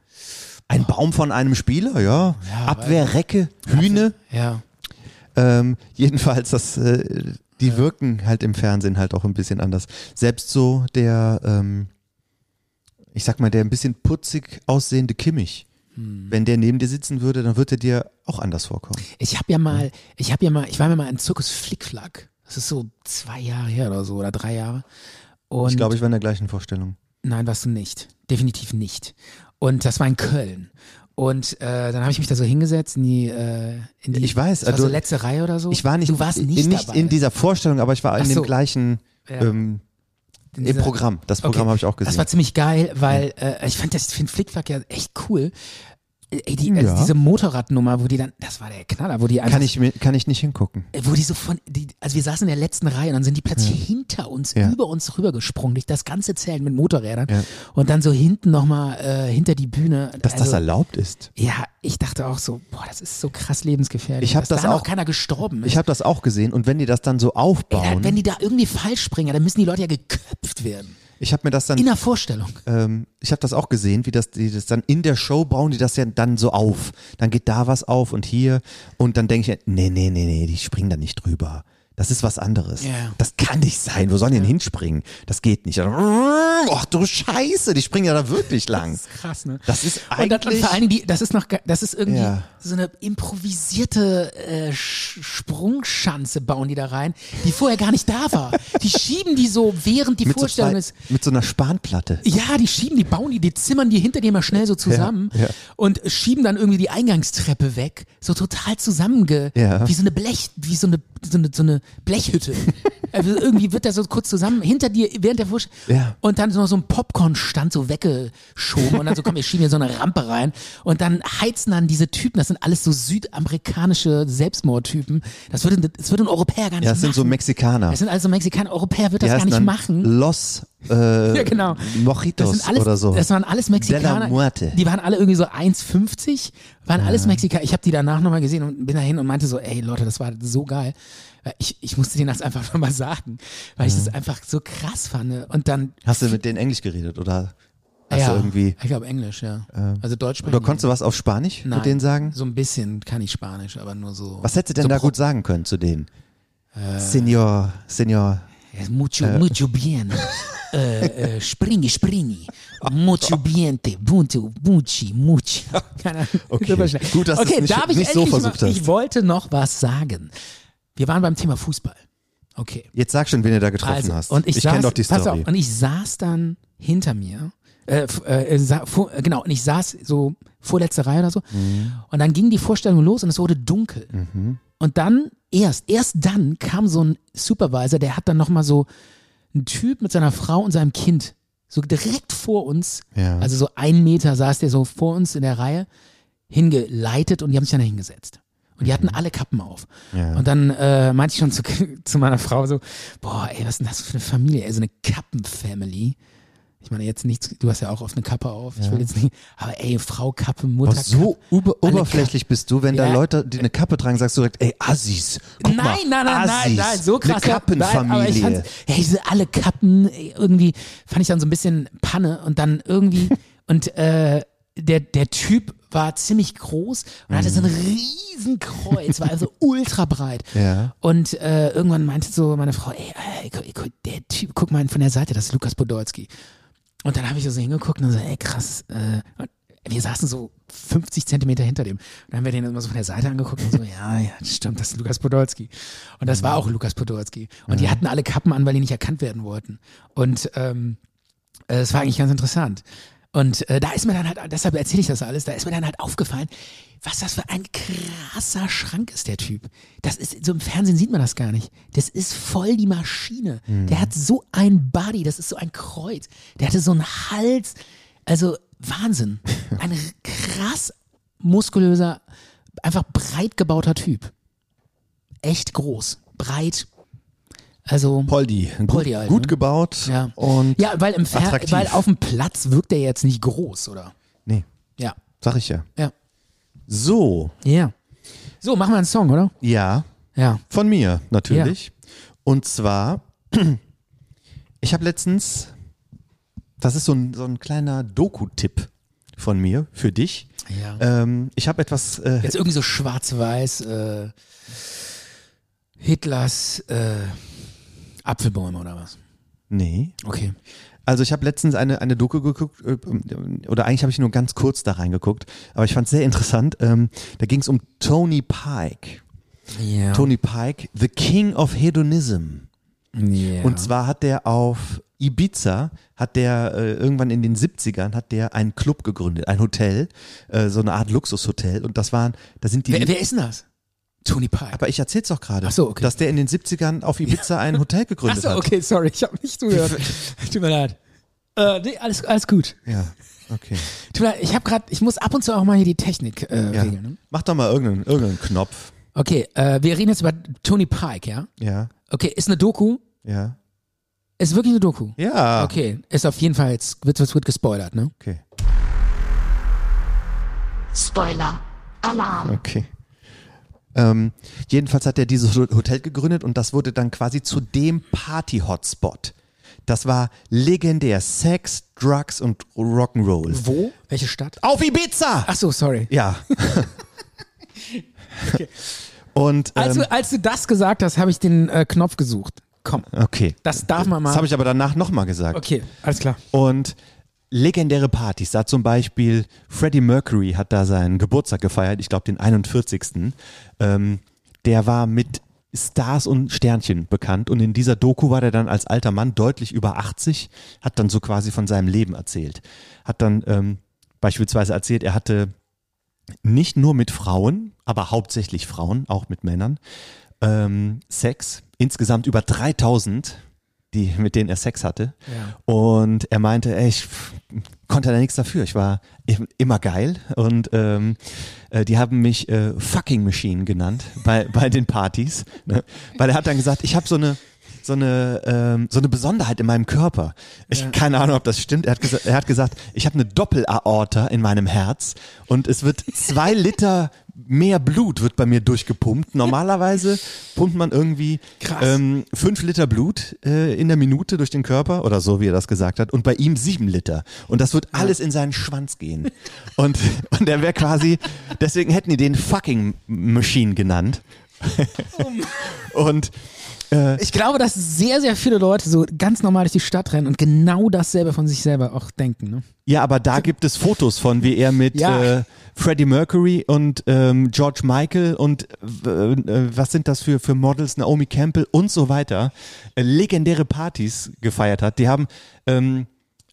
Ein Baum von einem Spieler, ja. Ja, Abwehrrecke, Hühne. Ja. Ähm, jedenfalls, das, äh, die wirken halt im Fernsehen halt auch ein bisschen anders. Selbst so der, ähm, ich sag mal, der ein bisschen putzig aussehende Kimmich, Hm. wenn der neben dir sitzen würde, dann würde er dir auch anders vorkommen. Ich habe ja mal, ich habe ja mal, ich war mir mal in Zirkus Flickflack. Das ist so zwei Jahre her oder so oder drei Jahre. Und Ich glaube, ich war in der gleichen Vorstellung. Nein, warst du nicht. Definitiv nicht. Und das war in Köln. Und äh, dann habe ich mich da so hingesetzt in die, äh, in die Ich weiß, also- so letzte Reihe oder so. Ich war nicht, du warst nicht, nicht dabei. in dieser Vorstellung, aber ich war in Ach so. dem gleichen Ja. ähm, In im Programm. Das Programm Okay. habe ich auch gesehen. Das war ziemlich geil, weil äh, ich fand das, finde Flickflack ja echt cool. Ey, die, Ja. also diese Motorradnummer, wo die dann, das war der Knaller, wo die einfach, kann ich mir, kann ich nicht hingucken. äh, wo die so von, die, also wir saßen in der letzten Reihe und dann sind die plötzlich hinter uns, Ja. über uns rübergesprungen, durch das ganze Zelt mit Motorrädern Ja. und dann so hinten nochmal äh, hinter die Bühne. Dass also, das erlaubt ist. Ja, ich dachte auch so, boah, das ist so krass lebensgefährlich. Ich hab dass das da noch auch- keiner gestorben ist. Ich habe das auch gesehen und wenn die das dann so Ey, da, aufbauen, wenn die da irgendwie falsch springen, dann müssen die Leute ja geköpft werden. Ich habe mir das dann In der Vorstellung. ähm, ich habe das auch gesehen, wie das, die das dann in der Show bauen, die das ja dann so auf. Dann geht da was auf und hier und dann denke ich, nee, nee, nee, nee, die springen da nicht drüber. Das ist was anderes. Ja. Das kann nicht sein. Wo sollen die denn hinspringen? Das geht nicht. Ach du Scheiße, die springen ja da wirklich lang. Das ist krass, ne? Das ist Und, dann, und eigentlich. vor allen Dingen, das ist noch, das ist irgendwie Ja. so eine improvisierte äh, Sch- Sprungschanze bauen die da rein, die vorher gar nicht da war. Die schieben die so, während die mit, so Vorstellung zwei, ist. mit so einer Spanplatte. Ja, die schieben, die bauen die, die zimmern die hinter dir mal schnell so zusammen ja. und schieben dann irgendwie die Eingangstreppe weg, so total zusammenge, Ja. wie so eine Blech, wie so eine, so eine, so eine Blechhütte. also irgendwie wird da so kurz zusammen, hinter dir, während der Vorstellung, Ja. und dann so, so ein Popcornstand so weggeschoben und dann so, komm, wir schieben hier so eine Rampe rein und dann heizen dann diese Typen, das sind alles so südamerikanische Selbstmordtypen, das würde, das würde ein Europäer gar nicht Ja, das sind so machen. Mexikaner. Das sind also Mexikaner, Europäer wird das gar nicht machen. Los äh, Ja, genau. Mojitos Das alles, oder so. Das waren alles Mexikaner. Die waren alle irgendwie so 1,50, waren alles Mexikaner. Ich habe die danach nochmal gesehen und bin dahin und meinte so, ey Leute, das war so geil. Weil Ich, ich musste denen das einfach nochmal sagen, weil ich das einfach so krass fand. Und dann, Hast du mit denen Englisch geredet oder hast hast du irgendwie. Ich glaube Englisch, ja. also Deutsch sprechen. Oder konntest du was auf Spanisch Nein, mit denen sagen? So ein bisschen kann ich Spanisch, aber nur so. Was hättest du denn so da gut sagen können zu denen? Äh. Senor, Senor. Mucho, mucho bien. äh, äh, springi, springi. Mucho biente, bunto, muchi, Ahnung. Okay. Gut, dass du okay, es nicht- nicht so versucht mal, hast. Ich wollte noch was sagen. Wir waren beim Thema Fußball. Okay. Jetzt sag schon, wen du da getroffen Also, hast. und ich, ich kenne doch die pass Story. Auf, und ich saß dann hinter mir, äh, äh, sa, vor, genau, und ich saß so vorletzte Reihe oder so. Mhm. Und dann ging die Vorstellung los und es wurde dunkel. Und dann erst, erst dann kam so ein Supervisor, der hat dann nochmal so einen Typ mit seiner Frau und seinem Kind so direkt vor uns, Ja. also so ein Meter saß der so vor uns in der Reihe, hingeleitet und die haben sich dann da hingesetzt. Und die hatten alle Kappen auf. Mhm. Ja. Und dann äh, meinte ich schon zu, zu meiner Frau so, boah, ey, was ist denn das für eine Familie? Ey, so eine Kappen-Family. Ich meine, jetzt nichts, du hast ja auch oft eine Kappe auf. Ich will jetzt nicht, aber ey, Frau Kappe, Mutter Aber so alle oberflächlich bist du, wenn da Ja. Leute, die eine Kappe tragen, sagst du direkt, ey, Assis. Guck nein, mal, nein, nein, nein, Assis, nein, so krass. Eine Nein, ich Kappenfamilie. ey, diese alle Kappen, irgendwie fand ich dann so ein bisschen Panne und dann irgendwie, und äh, der, der Typ war ziemlich groß und hatte so ein riesen Kreuz, war also ultra breit. Ja. Und äh, irgendwann meinte so meine Frau, ey, ey, guck, der Typ, guck mal von der Seite, das ist Lukas Podolski. Und dann habe ich so hingeguckt und so, ey, krass. Äh, wir saßen so 50 Zentimeter hinter dem. Und dann haben wir den immer so von der Seite angeguckt und so, ja, ja, stimmt, das ist Lukas Podolski. Und das war auch Lukas Podolski. Und die hatten alle Kappen an, weil die nicht erkannt werden wollten. Und ähm, äh, das war eigentlich ganz interessant. Und äh, da ist mir dann halt, deshalb erzähle ich das alles, da ist mir dann halt aufgefallen, was das für ein krasser Schrank ist, der Typ. Das ist, so im Fernsehen sieht man das gar nicht. Das ist voll die Maschine. Der hat so ein Body, das ist so ein Kreuz. Der hatte so einen Hals, also Wahnsinn. Ein krass muskulöser, einfach breit gebauter Typ. Echt groß, breit. Also Poldi. Gut, Poldi halt, gut ne? gebaut ja. und ja, weil im Fer attraktiv. weil auf dem Platz wirkt er jetzt nicht groß, oder? nee, Ja. sag ich ja. Ja. So, Ja. So, machen wir einen Song, oder? ja, Ja. von mir natürlich. Und zwar, ich habe letztens, das ist so ein, so ein kleiner Doku-Tipp von mir für dich. Ja. Ähm, ich habe etwas, äh, Jetzt irgendwie so schwarz-weiß, äh, Hitlers äh, Apfelbäume oder was? nee. Okay. Also ich habe letztens eine, eine Doku geguckt, äh, oder eigentlich habe ich nur ganz kurz da reingeguckt, aber ich fand es sehr interessant. Ähm, da ging es um Tony Pike. Ja. Tony Pike, The King of Hedonism. ja. Und zwar hat der auf Ibiza, hat der äh, irgendwann in den 70ern, hat der einen Club gegründet, ein Hotel, äh, so eine Art Luxushotel. Und das waren, da sind die. wer, wer ist denn das? Tony Pike. aber ich erzähl's doch gerade, Ach so, okay. dass der in den 70ern auf Ibiza ein Hotel gegründet Achso, hat. okay, sorry, ich habe nicht zugehört. Tut mir leid. Äh, nee, alles, alles gut. Ja, okay. Tut mir leid, ich habe gerade, ich muss ab und zu auch mal hier die Technik äh, Ja. regeln. Ne? Mach doch mal irgendeinen, irgendeinen Knopf. Okay, äh, wir reden jetzt über Tony Pike, ja? Ja, Okay, ist eine Doku. ja. Ist wirklich eine Doku. Ja. Okay, ist auf jeden Fall jetzt, wird, wird gespoilert, ne? Okay. Spoiler. Alarm. Okay. Ähm, jedenfalls hat er dieses Hotel gegründet und das wurde dann quasi zu dem Party-Hotspot. Das war legendär. Sex, Drugs und Rock'n'Roll. Wo? Welche Stadt? Auf Ibiza! Ach so, sorry. Ja. Und Als, ähm, du, als du das gesagt hast, habe ich den äh, Knopf gesucht. Komm, okay. das darf man mal. Das habe ich aber danach nochmal gesagt. okay, alles klar. Und legendäre Partys, da zum Beispiel Freddie Mercury hat da seinen Geburtstag gefeiert, ich glaube den 41. Ähm, der war mit Stars und Sternchen bekannt und in dieser Doku war der dann als alter Mann deutlich über 80, hat dann so quasi von seinem Leben erzählt. Hat dann ähm, beispielsweise erzählt, er hatte nicht nur mit Frauen, aber hauptsächlich Frauen, auch mit Männern, ähm, Sex, insgesamt über 3000, die, mit denen er Sex hatte. Ja. Und er meinte, ey, ich konnte da nichts dafür. Ich war im- immer geil und ähm, äh, die haben mich äh, Fucking Machine genannt bei, bei den Partys. Ne? Weil er hat dann gesagt, ich habe so eine, so eine, ähm, so eine Besonderheit in meinem Körper. Ich keine Ahnung, ob das stimmt. Er hat, gesa er hat gesagt, ich habe eine Doppelaorta in meinem Herz und es wird zwei Liter mehr Blut wird bei mir durchgepumpt. Normalerweise pumpt man irgendwie Krass. ähm, fünf Liter Blut äh, in der Minute durch den Körper oder so, wie er das gesagt hat. Und bei ihm sieben Liter. Und das wird alles in seinen Schwanz gehen. Und, und er wäre quasi, deswegen hätten die den fucking Machine genannt. und Ich glaube, dass sehr, sehr viele Leute so ganz normal durch die Stadt rennen und genau dasselbe von sich selber auch denken. Ne? Ja, aber da gibt es Fotos von, wie er mit Ja. äh, Freddie Mercury und ähm, George Michael und äh, äh, was sind das für, für Models, Naomi Campbell und so weiter, äh, legendäre Partys gefeiert hat. Die haben ähm,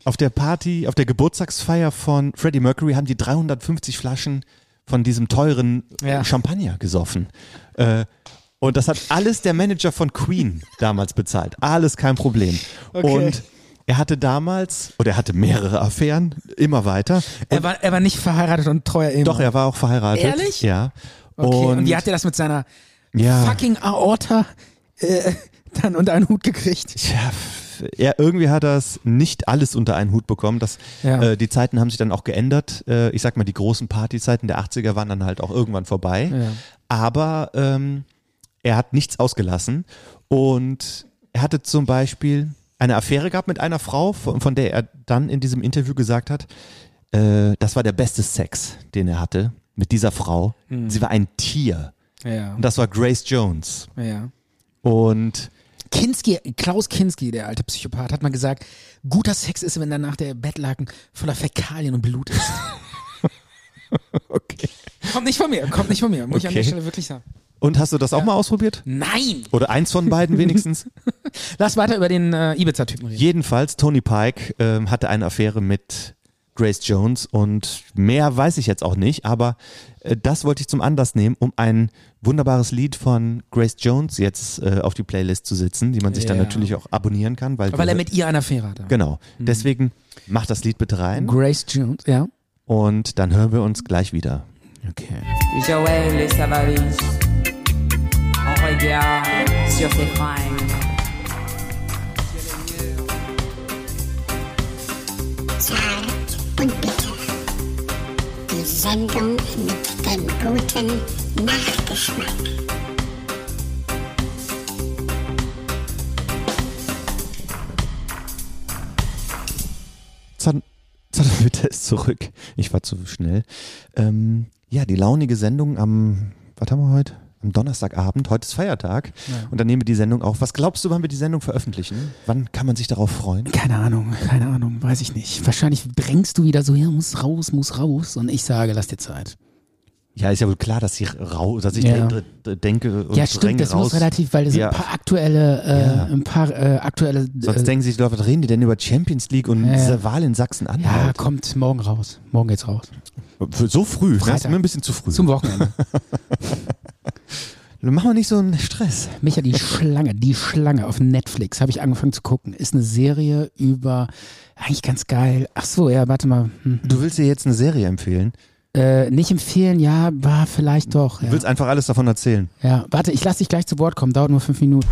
auf der Party, auf der Geburtstagsfeier von Freddie Mercury haben die 350 Flaschen von diesem teuren Ja. Champagner gesoffen. Äh, und das hat alles der Manager von Queen damals bezahlt. Alles kein Problem. Okay. Und er hatte damals, oder er hatte mehrere Affären, immer weiter. Er war, er war nicht verheiratet und treuer Ehemann. Doch, er war auch verheiratet. Ehrlich? Ja. Okay. Und, Und, wie hat er das mit seiner ja, fucking Aorta äh, dann unter einen Hut gekriegt? F- er, irgendwie hat er es nicht alles unter einen Hut bekommen. Das, Ja. äh, die Zeiten haben sich dann auch geändert. Äh, ich sag mal, die großen Partyzeiten der 80er waren dann halt auch irgendwann vorbei. Ja. Aber ähm, er hat nichts ausgelassen. Und er hatte zum Beispiel eine Affäre gehabt mit einer Frau, von, von der er dann in diesem Interview gesagt hat, äh, das war der beste Sex, den er hatte mit dieser Frau. Sie war ein Tier. Ja. Und das war Grace Jones. ja. Und Kinski, Klaus Kinski, der alte Psychopath, hat mal gesagt, guter Sex ist, wenn danach der Bettlaken voller Fäkalien und Blut ist. okay. kommt nicht von mir, kommt nicht von mir, muss ich an der Okay. Stelle wirklich sagen. Und hast du das auch mal ausprobiert? Nein! Oder eins von beiden wenigstens? Lass weiter über den äh, Ibiza-Typen reden. Jedenfalls, Tony Pike ähm, hatte eine Affäre mit Grace Jones und mehr weiß ich jetzt auch nicht, aber äh, das wollte ich zum Anlass nehmen, um ein wunderbares Lied von Grace Jones jetzt äh, auf die Playlist zu setzen, die man sich dann Ja. natürlich auch abonnieren kann, weil, Weil wir- er mit ihr eine Affäre hatte. genau. Deswegen mach das Lied bitte rein Grace Jones, ja. und dann hören wir uns gleich wieder. Okay. Joël et sa regarde sur ses fringues. Und bitter. Die Sendung mit dem guten Nachgeschmack. Zanderwitte ist zurück. Ich war zu schnell. Ähm, ja, die launige Sendung am, was haben wir heute? Am Donnerstagabend. Heute ist Feiertag. Und dann nehmen wir die Sendung auf. Was glaubst du, wann wir die Sendung veröffentlichen? Wann kann man sich darauf freuen? Keine Ahnung, keine Ahnung, weiß ich nicht. Wahrscheinlich drängst du wieder so, ja, muss raus, muss raus. Und ich sage, lass dir Zeit. Ja, ist ja wohl klar, dass ich raus, dass ich Ja. denke und ja, stimmt, dränge das raus. muss relativ, weil es Ja. ein paar aktuelle, äh, Ja. ein paar äh, aktuelle. Sonst äh, denken sich die Leute, was reden die denn über Champions League und Ja, ja. diese Wahl in ja, Sachsen-Anhalt? kommt morgen raus. Morgen geht's raus. So früh, das ist Freitag. mir ein bisschen zu früh. Zum Wochenende. Dann machen wir nicht so einen Stress. Micha, die Schlange, die Schlange auf Netflix habe ich angefangen zu gucken. Ist eine Serie über, eigentlich ganz geil. Ach so, ja, warte mal. Hm. Du willst dir jetzt eine Serie empfehlen. Äh, nicht empfehlen, ja, war vielleicht doch. Du Ja, willst einfach alles davon erzählen. ja. warte, ich lasse dich gleich zu Wort kommen. Dauert nur fünf Minuten.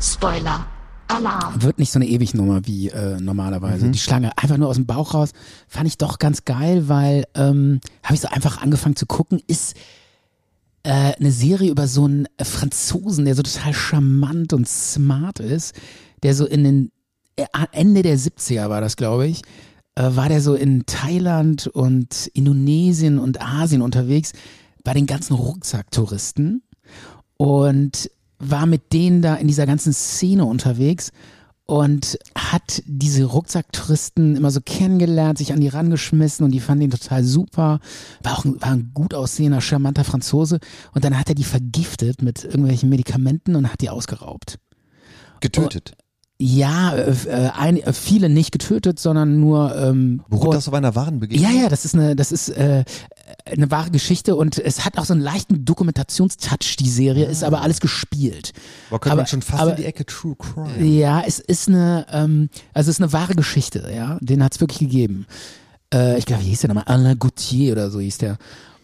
Spoiler. Alarm. Wird nicht so eine Ewig-Nummer wie äh, normalerweise. Mhm. Die Schlange einfach nur aus dem Bauch raus. Fand ich doch ganz geil, weil ähm, habe ich so einfach angefangen zu gucken. Ist äh, eine Serie über so einen Franzosen, der so total charmant und smart ist, der so in den äh, Ende der 70er war das, glaube ich, äh, war der so in Thailand und Indonesien und Asien unterwegs bei den ganzen Rucksacktouristen und war mit denen da in dieser ganzen Szene unterwegs und hat diese Rucksacktouristen immer so kennengelernt, sich an die rangeschmissen und die fanden ihn total super. War auch ein, war ein gut aussehender, charmanter Franzose. Und dann hat er die vergiftet mit irgendwelchen Medikamenten und hat die ausgeraubt. Getötet. Ja, äh, äh, ein, äh, viele nicht getötet, sondern nur ähm, Beruht das auf einer wahren Begegnung? ja, ja, das ist eine, das ist äh, eine wahre Geschichte und es hat auch so einen leichten Dokumentationstouch, die Serie, ist aber alles gespielt. Boah, könnte aber- man schon fast aber- in die Ecke True Crime. Ja, es ist eine, ähm, also es ist eine wahre Geschichte, ja. Den hat es wirklich gegeben. Äh, ich glaube, wie hieß der nochmal? Alain Gauthier oder so hieß der.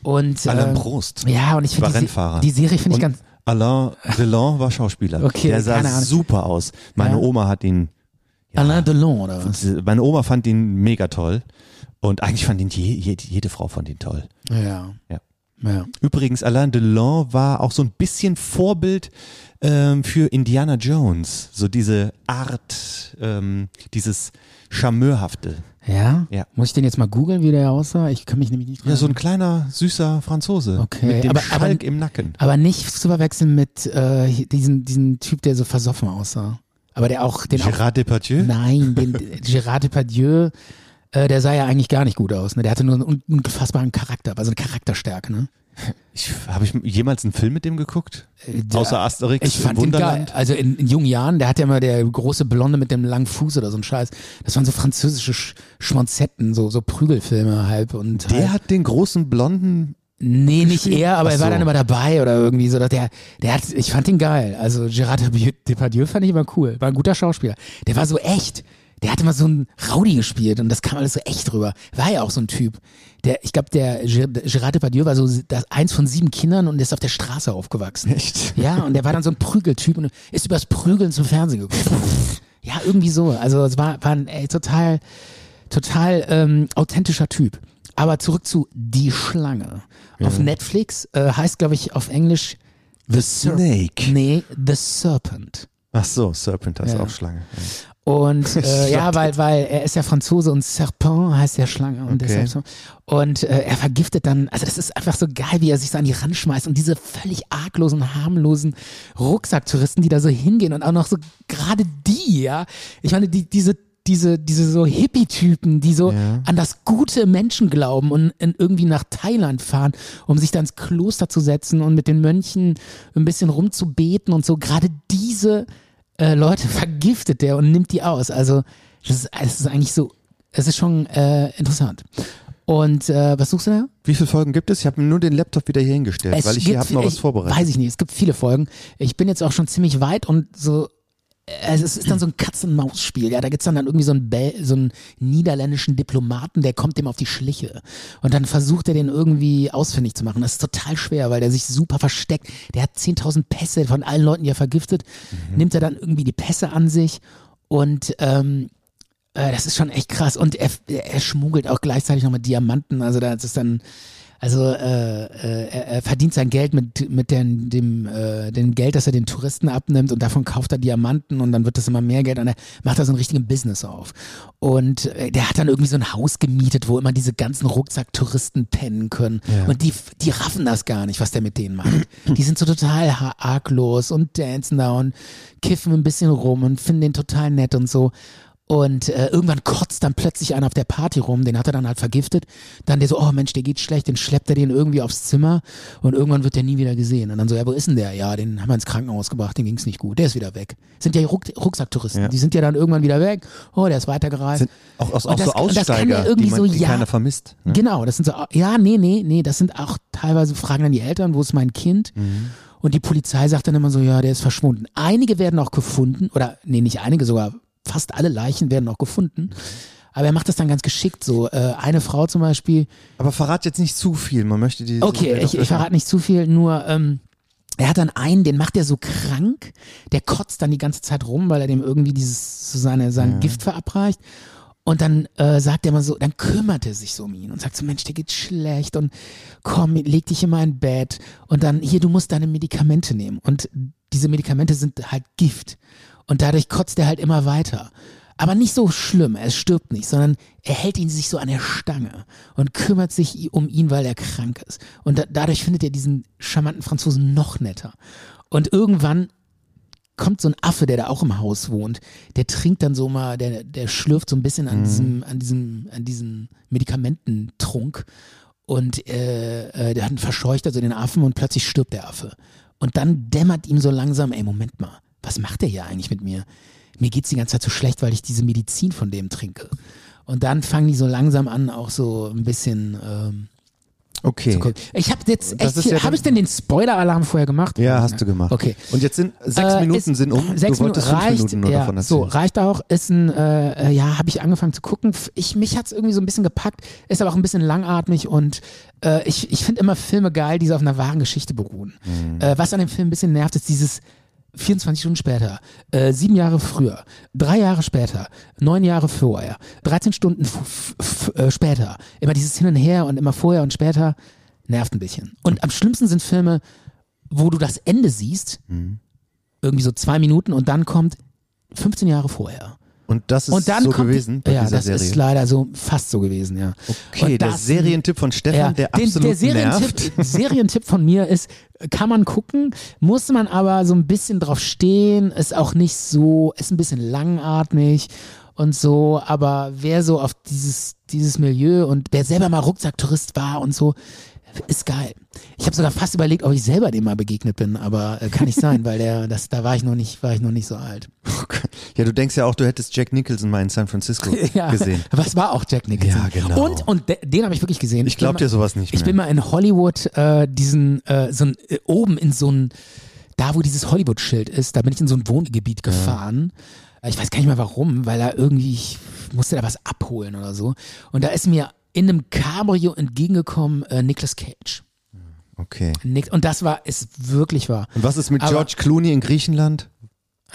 Und, Alain äh, Prost. Ja, und ich finde die, die Serie finde ich ganz. Alain Delon war Schauspieler. Okay, Der sah super aus. Meine Ja. Oma hat ihn, ja, Alain Delon oder was? meine Oma fand ihn mega toll. Und eigentlich fand ihn je, jede, jede Frau fand ihn toll. Ja. Ja. Ja. Übrigens, Alain Delon war auch so ein bisschen Vorbild ähm, für Indiana Jones. So diese Art, ähm, dieses Charmeurhafte. Ja? Ja. Muss ich den jetzt mal googeln, wie der aussah? Ich kann mich nämlich nicht dran Ja, so ein kleiner, süßer Franzose. Okay, Mit dem aber- Schalk aber- im Nacken. Aber nicht zu verwechseln mit äh, hier- diesen, diesen Typ, der so versoffen aussah. Aber der auch, den auch, Gérard Depardieu? nein, den Gérard Depardieu, äh, der sah ja eigentlich gar nicht gut aus. Ne? Der hatte nur einen un- unfassbaren Charakter, also eine Charakterstärke. Ne? Ich, Habe ich jemals einen Film mit dem geguckt? Äh, der- Außer Asterix Ich fand geil. Wunderland? Also in, in jungen Jahren, der hat ja immer der große Blonde mit dem langen Fuß oder so ein Scheiß. Das waren so französische Sch Schmonzetten, so, so Prügelfilme halb. Und Der halt, hat den großen blonden. Nee, nicht er, aber Ach er war so. dann immer dabei oder irgendwie so. dass Der, der hat, ich fand ihn geil. Also Gerard Depardieu fand ich immer cool. War ein guter Schauspieler. Der war so echt. Der hatte mal so einen Rowdy gespielt und das kam alles so echt rüber. War ja auch so ein Typ. Der, ich glaube, der Ger- Gerard Depardieu war so das, eins von sieben Kindern und ist auf der Straße aufgewachsen. Echt? Ja, und der war dann so ein Prügeltyp und ist übers Prügeln zum Fernsehen gekommen. Ja, irgendwie so. Also es war, war ein ey, total, total ähm, authentischer Typ. Aber zurück zu Die Schlange. Auf Netflix äh, heißt, glaube ich, auf Englisch The Serpent. Snake. Nee, The Serpent. Ach so, Serpent heißt Ja. auch Schlange. Und äh, ja, weil, weil er ist ja Franzose und Serpent heißt ja Schlange und Okay. deshalb so. Und äh, er vergiftet dann, also das ist einfach so geil, wie er sich so an die Rand schmeißt und diese völlig arglosen, harmlosen Rucksacktouristen, die da so hingehen und auch noch so gerade die, ja. Ich meine, die, diese diese, diese so Hippie-Typen, die so Ja. an das gute Menschen glauben und irgendwie nach Thailand fahren, um sich dann ins Kloster zu setzen und mit den Mönchen ein bisschen rumzubeten und so. Gerade diese äh, Leute vergiftet der und nimmt die aus. Also das ist, es ist eigentlich so, es ist schon äh, interessant. Und äh, was suchst du da? Wie viele Folgen gibt es? Ich habe mir nur den Laptop wieder hier hingestellt, Es weil ich hier habe noch was vorbereitet. Weiß ich nicht, es gibt viele Folgen. Ich bin jetzt auch schon ziemlich weit und so. Also es ist dann so ein Katz-und-Maus-Spiel. Ja, da gibt's dann, dann irgendwie so einen, Bel so einen niederländischen Diplomaten, der kommt dem auf die Schliche. Und dann versucht er den irgendwie ausfindig zu machen. Das ist total schwer, weil der sich super versteckt. Der hat 10.000 Pässe von allen Leuten, die er vergiftet. Nimmt er dann irgendwie die Pässe an sich und ähm, äh, das ist schon echt krass. Und er, er schmuggelt auch gleichzeitig noch mit Diamanten. Also das ist dann, also äh, äh, er, er verdient sein Geld mit, mit den, dem, äh, dem Geld, das er den Touristen abnimmt und davon kauft er Diamanten und dann wird das immer mehr Geld und er macht da so ein richtigen Business auf. Und äh, der hat dann irgendwie so ein Haus gemietet, wo immer diese ganzen Rucksack-Touristen pennen können. Und die, die raffen das gar nicht, was der mit denen macht. Die sind so total arglos und dancen da und kiffen ein bisschen rum und finden den total nett und so. Und äh, irgendwann kotzt dann plötzlich einer auf der Party rum, den hat er dann halt vergiftet. Dann der so, oh Mensch, der geht schlecht, dann schleppt er den irgendwie aufs Zimmer und irgendwann wird der nie wieder gesehen. Und dann so, ja, wo ist denn der? Ja, den haben wir ins Krankenhaus gebracht, den ging's nicht gut, der ist wieder weg. Sind ja Ruck Rucksacktouristen, Ja. die sind ja dann irgendwann wieder weg. Oh, der ist weitergereist. Sind auch, aus, Und auch das- so und das kann ja Aussteiger, irgendwie die, man, so, die ja. keiner vermisst. Ne? Genau, das sind so, ja, nee, nee, nee, das sind auch teilweise fragen dann die Eltern, wo ist mein Kind? Und die Polizei sagt dann immer so, ja, der ist verschwunden. Einige werden auch gefunden, oder nee, nicht einige, sogar fast alle Leichen werden auch gefunden. Aber er macht das dann ganz geschickt so. Äh, eine Frau zum Beispiel, Aber verrat jetzt nicht zu viel, man möchte die... Okay, ich, ich verrate nicht zu viel, nur ähm, er hat dann einen, den macht er so krank, der kotzt dann die ganze Zeit rum, weil er dem irgendwie dieses so seine sein Gift verabreicht. Und dann äh, sagt er mal so, dann kümmert er sich so um ihn und sagt so, Mensch, der geht schlecht und komm, leg dich in mein Bett und dann hier, du musst deine Medikamente nehmen. Und diese Medikamente sind halt Gift. Und dadurch kotzt er halt immer weiter. Aber nicht so schlimm, er stirbt nicht, sondern er hält ihn sich so an der Stange und kümmert sich um ihn, weil er krank ist. Und da, dadurch findet er diesen charmanten Franzosen noch netter. Und irgendwann kommt so ein Affe, der da auch im Haus wohnt, der trinkt dann so mal, der, der schlürft so ein bisschen an diesem, an diesem, an diesem Medikamententrunk und äh, äh, der hat einen verscheucht also den Affen und plötzlich stirbt der Affe. Und dann dämmert ihm so langsam, ey, Moment mal, was macht der hier eigentlich mit mir? Mir geht's die ganze Zeit so schlecht, weil ich diese Medizin von dem trinke. Und dann fangen die so langsam an, auch so ein bisschen ähm, Okay. zu gucken. Ich habe jetzt echt, ja habe ich denn den Spoiler-Alarm vorher gemacht? Ja, hast du gemacht. Okay. Und jetzt sind sechs Äh, Minuten ist- sind um. Sechs du wolltest Minuten fünf reicht, Minuten nur ja, davon erzählen. So, reicht auch. Ist ein, äh, äh, ja, habe ich angefangen zu gucken. Ich, mich hat's irgendwie so ein bisschen gepackt, ist aber auch ein bisschen langatmig und äh, ich, ich finde immer Filme geil, die so auf einer wahren Geschichte beruhen. Mhm. Äh, was an dem Film ein bisschen nervt, ist dieses 24 Stunden später, äh, sieben Jahre früher, drei Jahre später, neun Jahre vorher, 13 Stunden äh, später. Immer dieses Hin und Her und immer vorher und später nervt ein bisschen. Und am schlimmsten sind Filme, wo du das Ende siehst, Mhm. irgendwie so zwei Minuten und dann kommt 15 Jahre vorher. Und das ist Und dann so kommt gewesen bei ja, dieser das Serie. ist leider so fast so gewesen, ja. okay, Und der das- Serientipp von Stefan, ja, der den, absolut der Serientipp, nervt. Serientipp von mir ist, kann man gucken, muss man aber so ein bisschen drauf stehen, ist auch nicht so, ist ein bisschen langatmig und so, aber wer so auf dieses, dieses Milieu und wer selber mal Rucksacktourist war und so, ist geil. Ich habe sogar fast überlegt, ob ich selber dem mal begegnet bin, aber äh, kann nicht sein, weil der, das, da war ich noch nicht, war ich noch nicht so alt. Ja, du denkst ja auch, du hättest Jack Nicholson mal in San Francisco Ja, gesehen. Was war auch Jack Nicholson? Ja, genau. Und, und de, den habe ich wirklich gesehen. Ich glaub bin dir sowas nicht Ich mehr. bin mal in Hollywood, äh, diesen, äh, so ein, äh, oben in so ein, da wo dieses Hollywood-Schild ist, da bin ich in so ein Wohngebiet gefahren. Äh, Ich weiß gar nicht mehr warum, weil da irgendwie, ich musste da was abholen oder so. Und da ist mir in einem Cabrio entgegengekommen äh, Nicolas Cage. Okay. Nick, und das war, ist wirklich wahr. Und was ist mit Aber- George Clooney in Griechenland?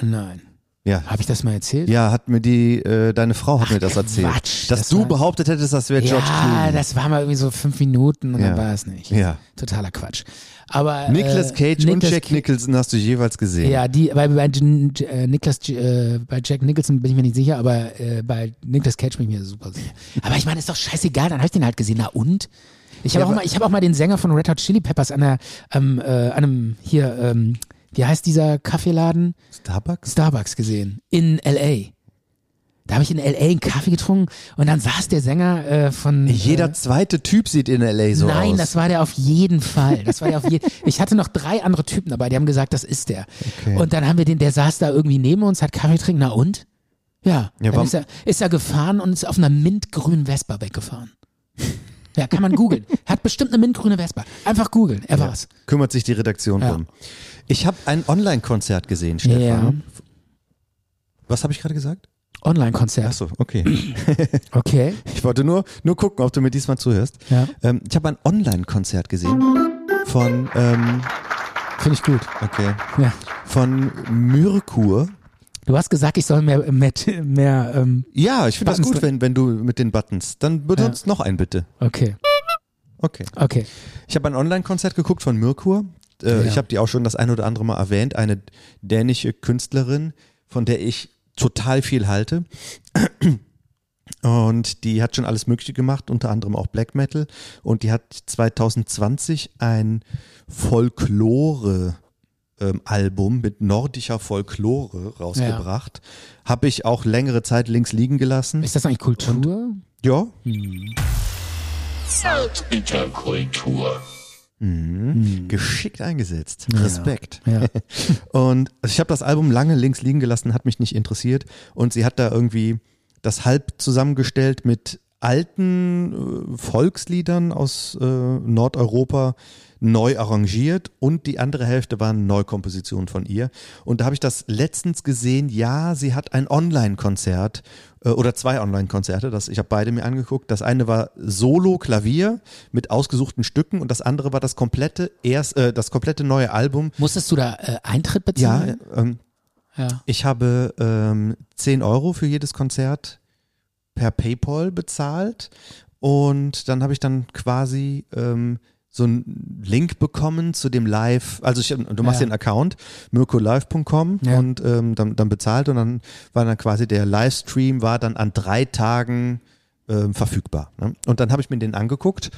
Nein. Ja. Habe ich das mal erzählt? Ja, hat mir die, äh, deine Frau hat mir das erzählt. Quatsch, dass das du war- behauptet hättest, das wäre George ja, Clooney. das war mal irgendwie so fünf Minuten und Ja. dann war es nicht. Ja. Totaler Quatsch. Aber Nicolas äh, Cage und Nicolas Jack Nicholson hast du jeweils gesehen. Ja, die, bei, bei äh, Nicolas, äh, bei Jack Nicholson bin ich mir nicht sicher, aber äh, bei Nicolas Cage bin ich mir super sicher. Aber ich meine, ist doch scheißegal, dann habe ich den halt gesehen. Na und? Ich habe Ja, auch mal, ich habe auch mal den Sänger von Red Hot Chili Peppers an der, ähm, äh, an einem hier, ähm, wie heißt dieser Kaffeeladen? Starbucks? Starbucks gesehen in L.A. Da habe ich in L.A. einen Kaffee getrunken und dann saß der Sänger äh, von Jeder äh, zweite Typ sieht in L.A. so Nein, aus. das war der auf jeden Fall. Das war der auf jeden. Ich hatte noch drei andere Typen dabei, die haben gesagt, das ist der. Okay. Und dann haben wir den, der saß da irgendwie neben uns, hat Kaffee trinken. Na und? Ja. Ja, dann warum- ist er, ist er gefahren und ist auf einer mintgrünen Vespa weggefahren. Ja, kann man googeln. Hat bestimmt eine mintgrüne Vespa. Einfach googeln. Er war's. Kümmert sich die Redaktion Ja. drum. Ich habe ein Online-Konzert gesehen, Stefan. Ja. Was habe ich gerade gesagt? Online-Konzert. Achso, okay. Okay. Ich wollte nur, nur gucken, ob du mir diesmal zuhörst. Ja. Ähm, ich habe ein Online-Konzert gesehen von, ähm, Finde ich gut. okay, Ja. von Myrkur. Du hast gesagt, ich soll mehr, mehr, mehr ähm, Ja, ich finde das gut, wenn, wenn du mit den Buttons. Dann benutzt noch einen bitte. okay. Okay. Okay. Ich habe ein Online-Konzert geguckt von Mirkur. Äh, Ja. Ich habe die auch schon das ein oder andere Mal erwähnt. Eine dänische Künstlerin, von der ich total viel halte. Und die hat schon alles Mögliche gemacht, unter anderem auch Black Metal. Und die hat 2020 ein Folklore ähm, Album mit nordischer Folklore rausgebracht. Habe ich auch längere Zeit links liegen gelassen. Ist das eigentlich Kultur? Ja, Interkultur. geschickt eingesetzt. Respekt. Ja. Und also ich habe das Album lange links liegen gelassen, hat mich nicht interessiert. Und sie hat da irgendwie das halb zusammengestellt mit alten äh, Volksliedern aus äh, Nordeuropa neu arrangiert und die andere Hälfte waren Neukompositionen von ihr. Und da habe ich das letztens gesehen, ja, sie hat ein Online-Konzert oder zwei Online-Konzerte, das, ich habe beide mir angeguckt. Das eine war Solo-Klavier mit ausgesuchten Stücken und das andere war das komplette, erst, äh, das komplette neue Album. Musstest du da äh, Eintritt Ja, bezahlen? ähm, Ja. ich habe ähm, 10 Euro für jedes Konzert per PayPal bezahlt und dann habe ich dann quasi ähm, so einen Link bekommen zu dem Live, also ich, du machst Ja. den Account, mirkolive.com Ja. und ähm, dann, dann bezahlt und dann war dann quasi der Livestream war dann an drei Tagen ähm, verfügbar. Ne? Und dann habe ich mir den angeguckt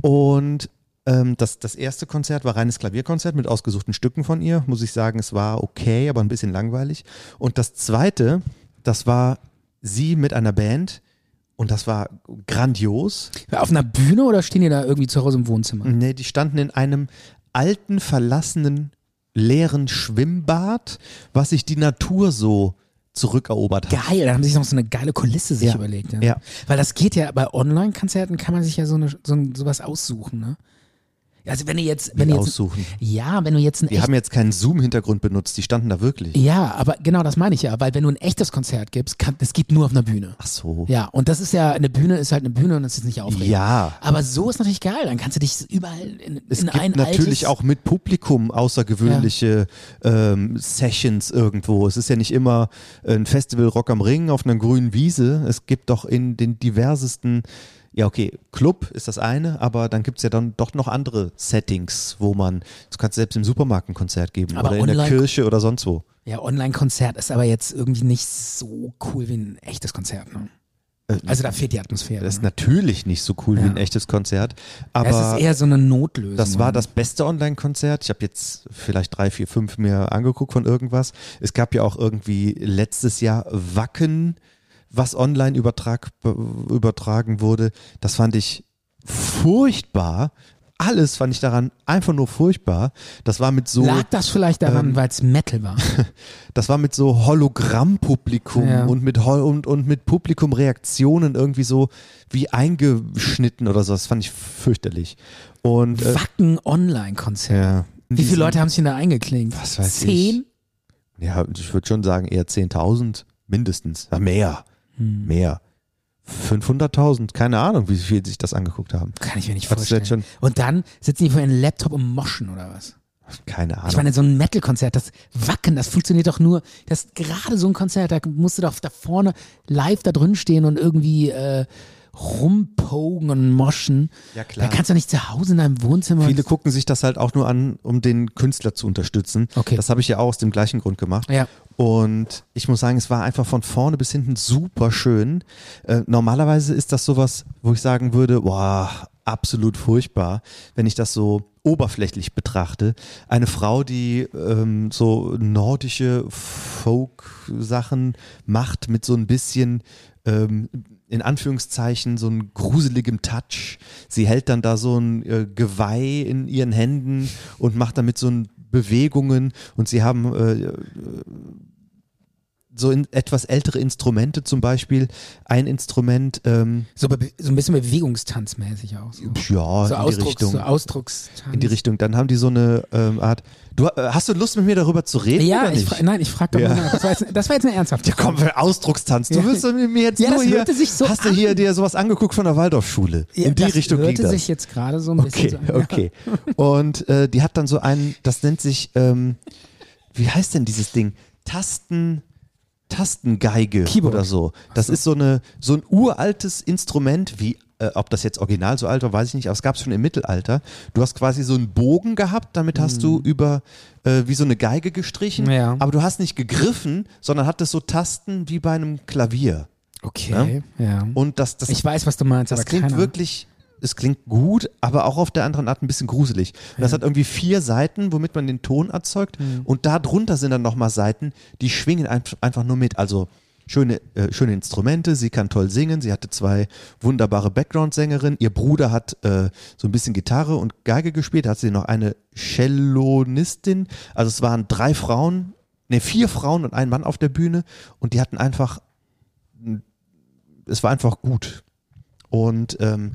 und ähm, das, das erste Konzert war reines Klavierkonzert mit ausgesuchten Stücken von ihr. Muss ich sagen, es war okay, aber ein bisschen langweilig. Und das zweite, das war sie mit einer Band und das war grandios. Auf einer Bühne oder stehen die da irgendwie zu Hause im Wohnzimmer? Nee, die standen in einem alten, verlassenen, leeren Schwimmbad, was sich die Natur so zurückerobert hat. Geil, da haben sie sich noch so eine geile Kulisse sich Ja. überlegt. Ja. Ja. Weil das geht ja bei Online-Konzerten kann man sich ja so, eine, so sowas aussuchen, ne? Also wenn du jetzt, wenn du jetzt, aussuchen. ja, wenn du jetzt ein Die echt, haben jetzt keinen Zoom-Hintergrund benutzt, die standen da wirklich. ja, aber genau das meine ich ja, weil wenn du ein echtes Konzert gibst, kann, das geht nur auf einer Bühne. Ach so. Ja, und das ist ja, eine Bühne ist halt eine Bühne und das ist nicht aufregend. Ja. Aber so ist natürlich geil, dann kannst du dich überall in, Es in gibt ein natürlich altes, auch mit Publikum außergewöhnliche ähm, Sessions irgendwo. Es ist ja nicht immer ein Festival Rock am Ring auf einer grünen Wiese. Es gibt doch in den diversesten, ja okay, Club ist das eine, aber dann gibt es ja dann doch noch andere Settings, wo man, das kannst du selbst im Supermarkt ein Konzert geben Aber oder in der Kirche oder sonst wo. Ja, Online-Konzert ist aber jetzt irgendwie nicht so cool wie ein echtes Konzert. Ne? Also da fehlt die Atmosphäre. Das ist ne? natürlich nicht so cool wie Ja. ein echtes Konzert, Ja, es aber ist eher so eine Notlösung. Das war das beste Online-Konzert. Ich habe jetzt vielleicht drei, vier, fünf mir angeguckt von irgendwas. Es gab ja auch irgendwie letztes Jahr Wacken, was online übertrag, übertragen wurde. Das fand ich furchtbar. Alles fand ich daran einfach nur furchtbar. Das war mit so, Lag das vielleicht daran, ähm, weil es Metal war? das war mit so Hologramm-Publikum Ja. und mit Hol und, und mit Publikumreaktionen irgendwie so wie eingeschnitten oder so. Das fand ich fürchterlich. Und äh, Wacken Online-Konzert. ja. Wie viele Leute haben sich denn da eingeklinkt? Was weiß Zehn? Ja, ich würde schon sagen eher 10.000 mindestens. Ja, mehr. Hm. Mehr. 500.000. Keine Ahnung, wie viel sich das angeguckt haben. Kann ich mir nicht du vorstellen. Und dann sitzen die vor ihrem Laptop und moschen oder was? Keine Ahnung. Ich meine, so ein Metal-Konzert, das Wacken, das funktioniert doch nur, das ist gerade so ein Konzert, da musst du doch da vorne live da drin stehen und irgendwie äh, rumpogen und moschen. Ja, klar. Da kannst du nicht zu Hause in deinem Wohnzimmer. Viele gucken sich das halt auch nur an, um den Künstler zu unterstützen. Okay. Das habe ich ja auch aus dem gleichen Grund gemacht. Ja. Und ich muss sagen, es war einfach von vorne bis hinten super schön. Äh, normalerweise ist das sowas, wo ich sagen würde, boah, absolut furchtbar, wenn ich das so oberflächlich betrachte. Eine Frau, die ähm, so nordische Folk-Sachen macht mit so ein bisschen ähm, in Anführungszeichen so ein gruseligem Touch. Sie hält dann da so ein äh, Geweih in ihren Händen und macht damit so ein Bewegungen und sie haben äh, so in etwas ältere Instrumente zum Beispiel. Ein Instrument, ähm, So, so ein bisschen bewegungstanzmäßig auch. So, ja, so, in die Ausdrucks, Richtung. so Ausdruckstanz. in die Richtung. Dann haben die so eine ähm, Art. Du äh, hast du Lust mit mir darüber zu reden? Ja, oder ich fra nein, ich frage doch Ja. mal. Das war, jetzt, das war jetzt eine ernsthafte Ja, komm, Ausdruckstanz. Du Ja. willst mit mir jetzt Ja, nur das hier. so hast du an. hier dir sowas angeguckt von der Waldorfschule? Ja, In die das Richtung ging hörte das. sich jetzt gerade so ein bisschen Okay, so an. okay. Und äh, die hat dann so einen, das nennt sich, ähm, wie heißt denn dieses Ding? Tasten, Tastengeige Keyboard. oder so. Das ist so eine so ein uraltes Instrument, wie äh, ob das jetzt original so alt war, weiß ich nicht, aber es gab es schon im Mittelalter. Du hast quasi so einen Bogen gehabt, damit hast du über äh, wie so eine Geige gestrichen, Mhm. Ja. aber du hast nicht gegriffen, sondern hattest so Tasten wie bei einem Klavier. Okay, ja. Und das, das Ich weiß, was du meinst, das aber klingt keine wirklich, es klingt gut, aber auch auf der anderen Art ein bisschen gruselig. Und das hat irgendwie vier Seiten, womit man den Ton erzeugt. Mhm. Und da drunter sind dann nochmal Seiten, die schwingen ein- einfach nur mit. Also schöne, äh, schöne Instrumente, sie kann toll singen, sie hatte zwei wunderbare Background-Sängerinnen. Ihr Bruder hat äh, so ein bisschen Gitarre und Geige gespielt, da hat sie noch eine Cellonistin. Also es waren drei Frauen, ne, vier Frauen und ein Mann auf der Bühne und die hatten einfach, es war einfach gut. Und ähm,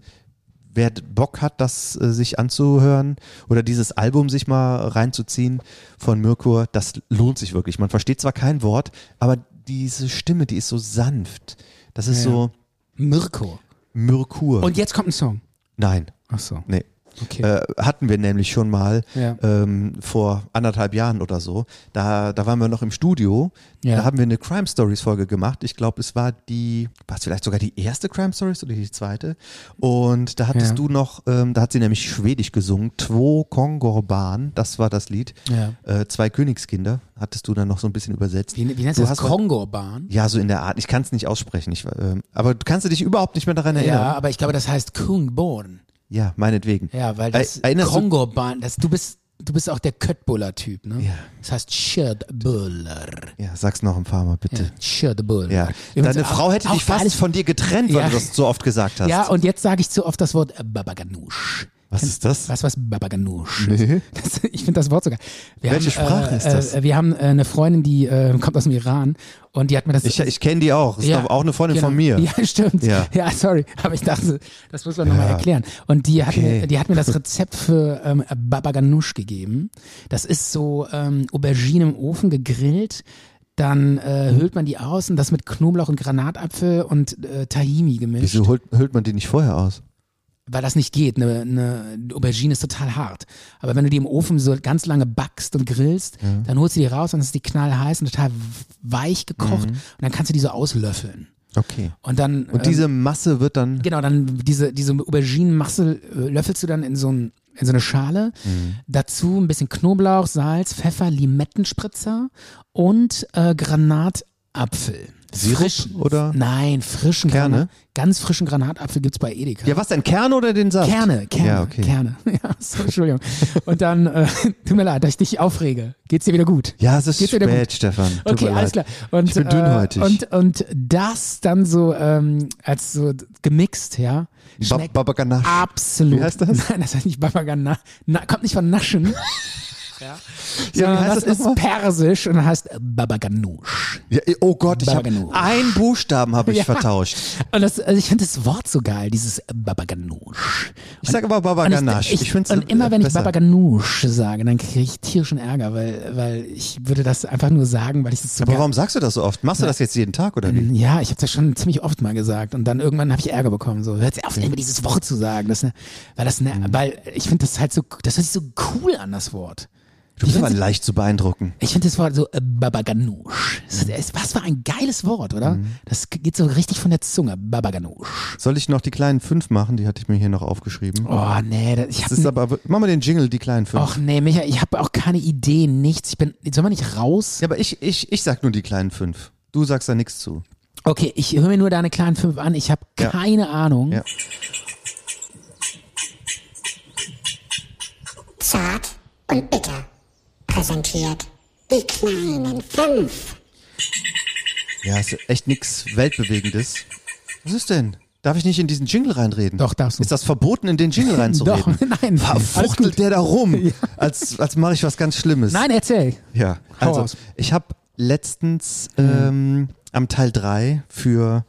wer Bock hat, das äh, sich anzuhören oder dieses Album sich mal reinzuziehen von Mirkur, das lohnt sich wirklich. Man versteht zwar kein Wort, aber diese Stimme, die ist so sanft. Das ist Ja. so Mirko. Mirkur. Und jetzt kommt ein Song. Nein, Ach so. nee. Okay. Äh, hatten wir nämlich schon mal Ja. ähm, vor anderthalb Jahren oder so. Da, da waren wir noch im Studio. Ja. Da haben wir eine Crime Stories Folge gemacht. Ich glaube, es war die, war es vielleicht sogar die erste Crime Stories oder die zweite. Und da hattest Ja. du noch, ähm, da hat sie nämlich Schwedisch gesungen. Two Kongorban, das war das Lied. Äh, zwei Königskinder hattest du dann noch so ein bisschen übersetzt. Wie, wie nennt du das? Kongo-Bahn? Ja, so in der Art. Ich kann es nicht aussprechen. Ich, ähm, aber du kannst du dich überhaupt nicht mehr daran erinnern. Ja, aber ich glaube, das heißt Kungborn. Ja, meinetwegen. Ja, weil das Er- erinnerst du- Kongo-Bahn, das, du bist, du bist auch der Köttbuller-Typ, ne? Ja. Das heißt Schördbuller. Ja, sag's noch ein paar Mal, bitte. Ja, Schördbuller. Ja. Übrigens Deine auch- Frau hätte auch dich fast alles- von dir getrennt, weil Ja. du das so oft gesagt hast. Ja, und jetzt sage ich zu oft das Wort Babaganusch. Was ist das? Weißt du, was Babaganoush Nee. Das, ich finde das Wort sogar. Wir Welche haben, Sprache äh, ist das? Äh, wir haben äh, eine Freundin, die äh, kommt aus dem Iran und die hat mir das. Ich, ich kenne die auch. Das ist Ja, doch auch eine Freundin genau. von mir. Ja, stimmt. Ja. Ja, sorry. Aber ich dachte, das muss man nochmal Ja. erklären. Und die hat, Okay. mir, die hat mir das Rezept für ähm, Babaganoush gegeben. Das ist so ähm, Aubergine im Ofen gegrillt. Dann äh, Mhm. hüllt man die aus und das mit Knoblauch und Granatapfel und äh, Tahini gemischt. Wieso hüllt, hüllt man die nicht vorher aus? Weil das nicht geht. Eine, eine Aubergine ist total hart. Aber wenn du die im Ofen so ganz lange backst und grillst, dann holst du die raus und dann ist die knallheiß und total weich gekocht und dann kannst du die so auslöffeln. Okay. Und dann Mhm. Und ähm, diese Masse wird dann. Genau, dann diese, diese Auberginenmasse äh, löffelst du dann in so, ein, in so eine Schale. Mhm. Dazu ein bisschen Knoblauch, Salz, Pfeffer, Limettenspritzer und äh, Granatapfel. Sirup Frischen- oder? Nein, frischen Kerne? Granat, ganz frischen Granatapfel gibt's bei Edeka. Ja, was denn? Kerne oder den Saft? Kerne, Kerne, Ja, okay. Kerne. Ja, so, Entschuldigung. Und dann, äh, tut mir leid, dass ich dich aufrege. Geht's dir wieder gut? Ja, es ist Geht's spät, gut? Stefan. Tut Okay, alles leid. klar. Und, Ich bin dünnhäutig. Äh, und, und das dann so ähm, als so gemixt, ja. Ba Schmeckt Babaganache. absolut. Wie heißt das? Nein, das heißt nicht Babagana. Na, kommt nicht von Naschen. Ja. Ja, Sondern heißt das das ist persisch und heißt Babaganoush. Ja, oh Gott, ich habe einen Buchstaben habe ich Ja. vertauscht. Und das, also ich finde das Wort so geil, dieses Babaganoush. Ich sage aber Und, Babaganache. ich, Ich, find's und immer wenn ich besser. Babaganoush sage, dann kriege ich tierischen Ärger, weil, weil ich würde das einfach nur sagen, weil ich das so Aber warum sagst du das so oft? Machst du das jetzt jeden Tag oder wie? Ja, ich habe das schon ziemlich oft mal gesagt und dann irgendwann habe ich Ärger bekommen. So, hört auf, immer dieses Wort zu sagen, das, ne, weil das, ne, Mhm. weil ich finde das halt so, das hört sich so cool an das Wort. Du bist Ich aber leicht zu beeindrucken. Ich finde das Wort so äh, Babaganoush. Was für ein geiles Wort, oder? Mhm. Das geht so richtig von der Zunge. Babaganoush. Soll ich noch die kleinen fünf machen? Die hatte ich mir hier noch aufgeschrieben. Oh nee, das, ich Das ist aber, mach mal den Jingle, die kleinen fünf. Och nee, Micha, ich habe auch keine Idee, nichts. Ich bin, soll man nicht raus? Ja, aber ich, ich, ich sag nur die kleinen fünf. Du sagst da nichts zu. Okay, ich höre mir nur deine kleinen fünf an. Ich habe Ja. keine Ahnung. Ja. Zart und bitter präsentiert die kleinen fünf. Ja, ist echt nichts Weltbewegendes. Was ist denn? Darf ich nicht in diesen Jingle reinreden? Doch, darfst du. Ist das verboten, in den Jingle reinzureden? Doch, nein. Verfuchtelt gut. der da rum, als, als mache ich was ganz Schlimmes. Nein, erzähl. Ja, also ich habe letztens ähm, am Teil 3 für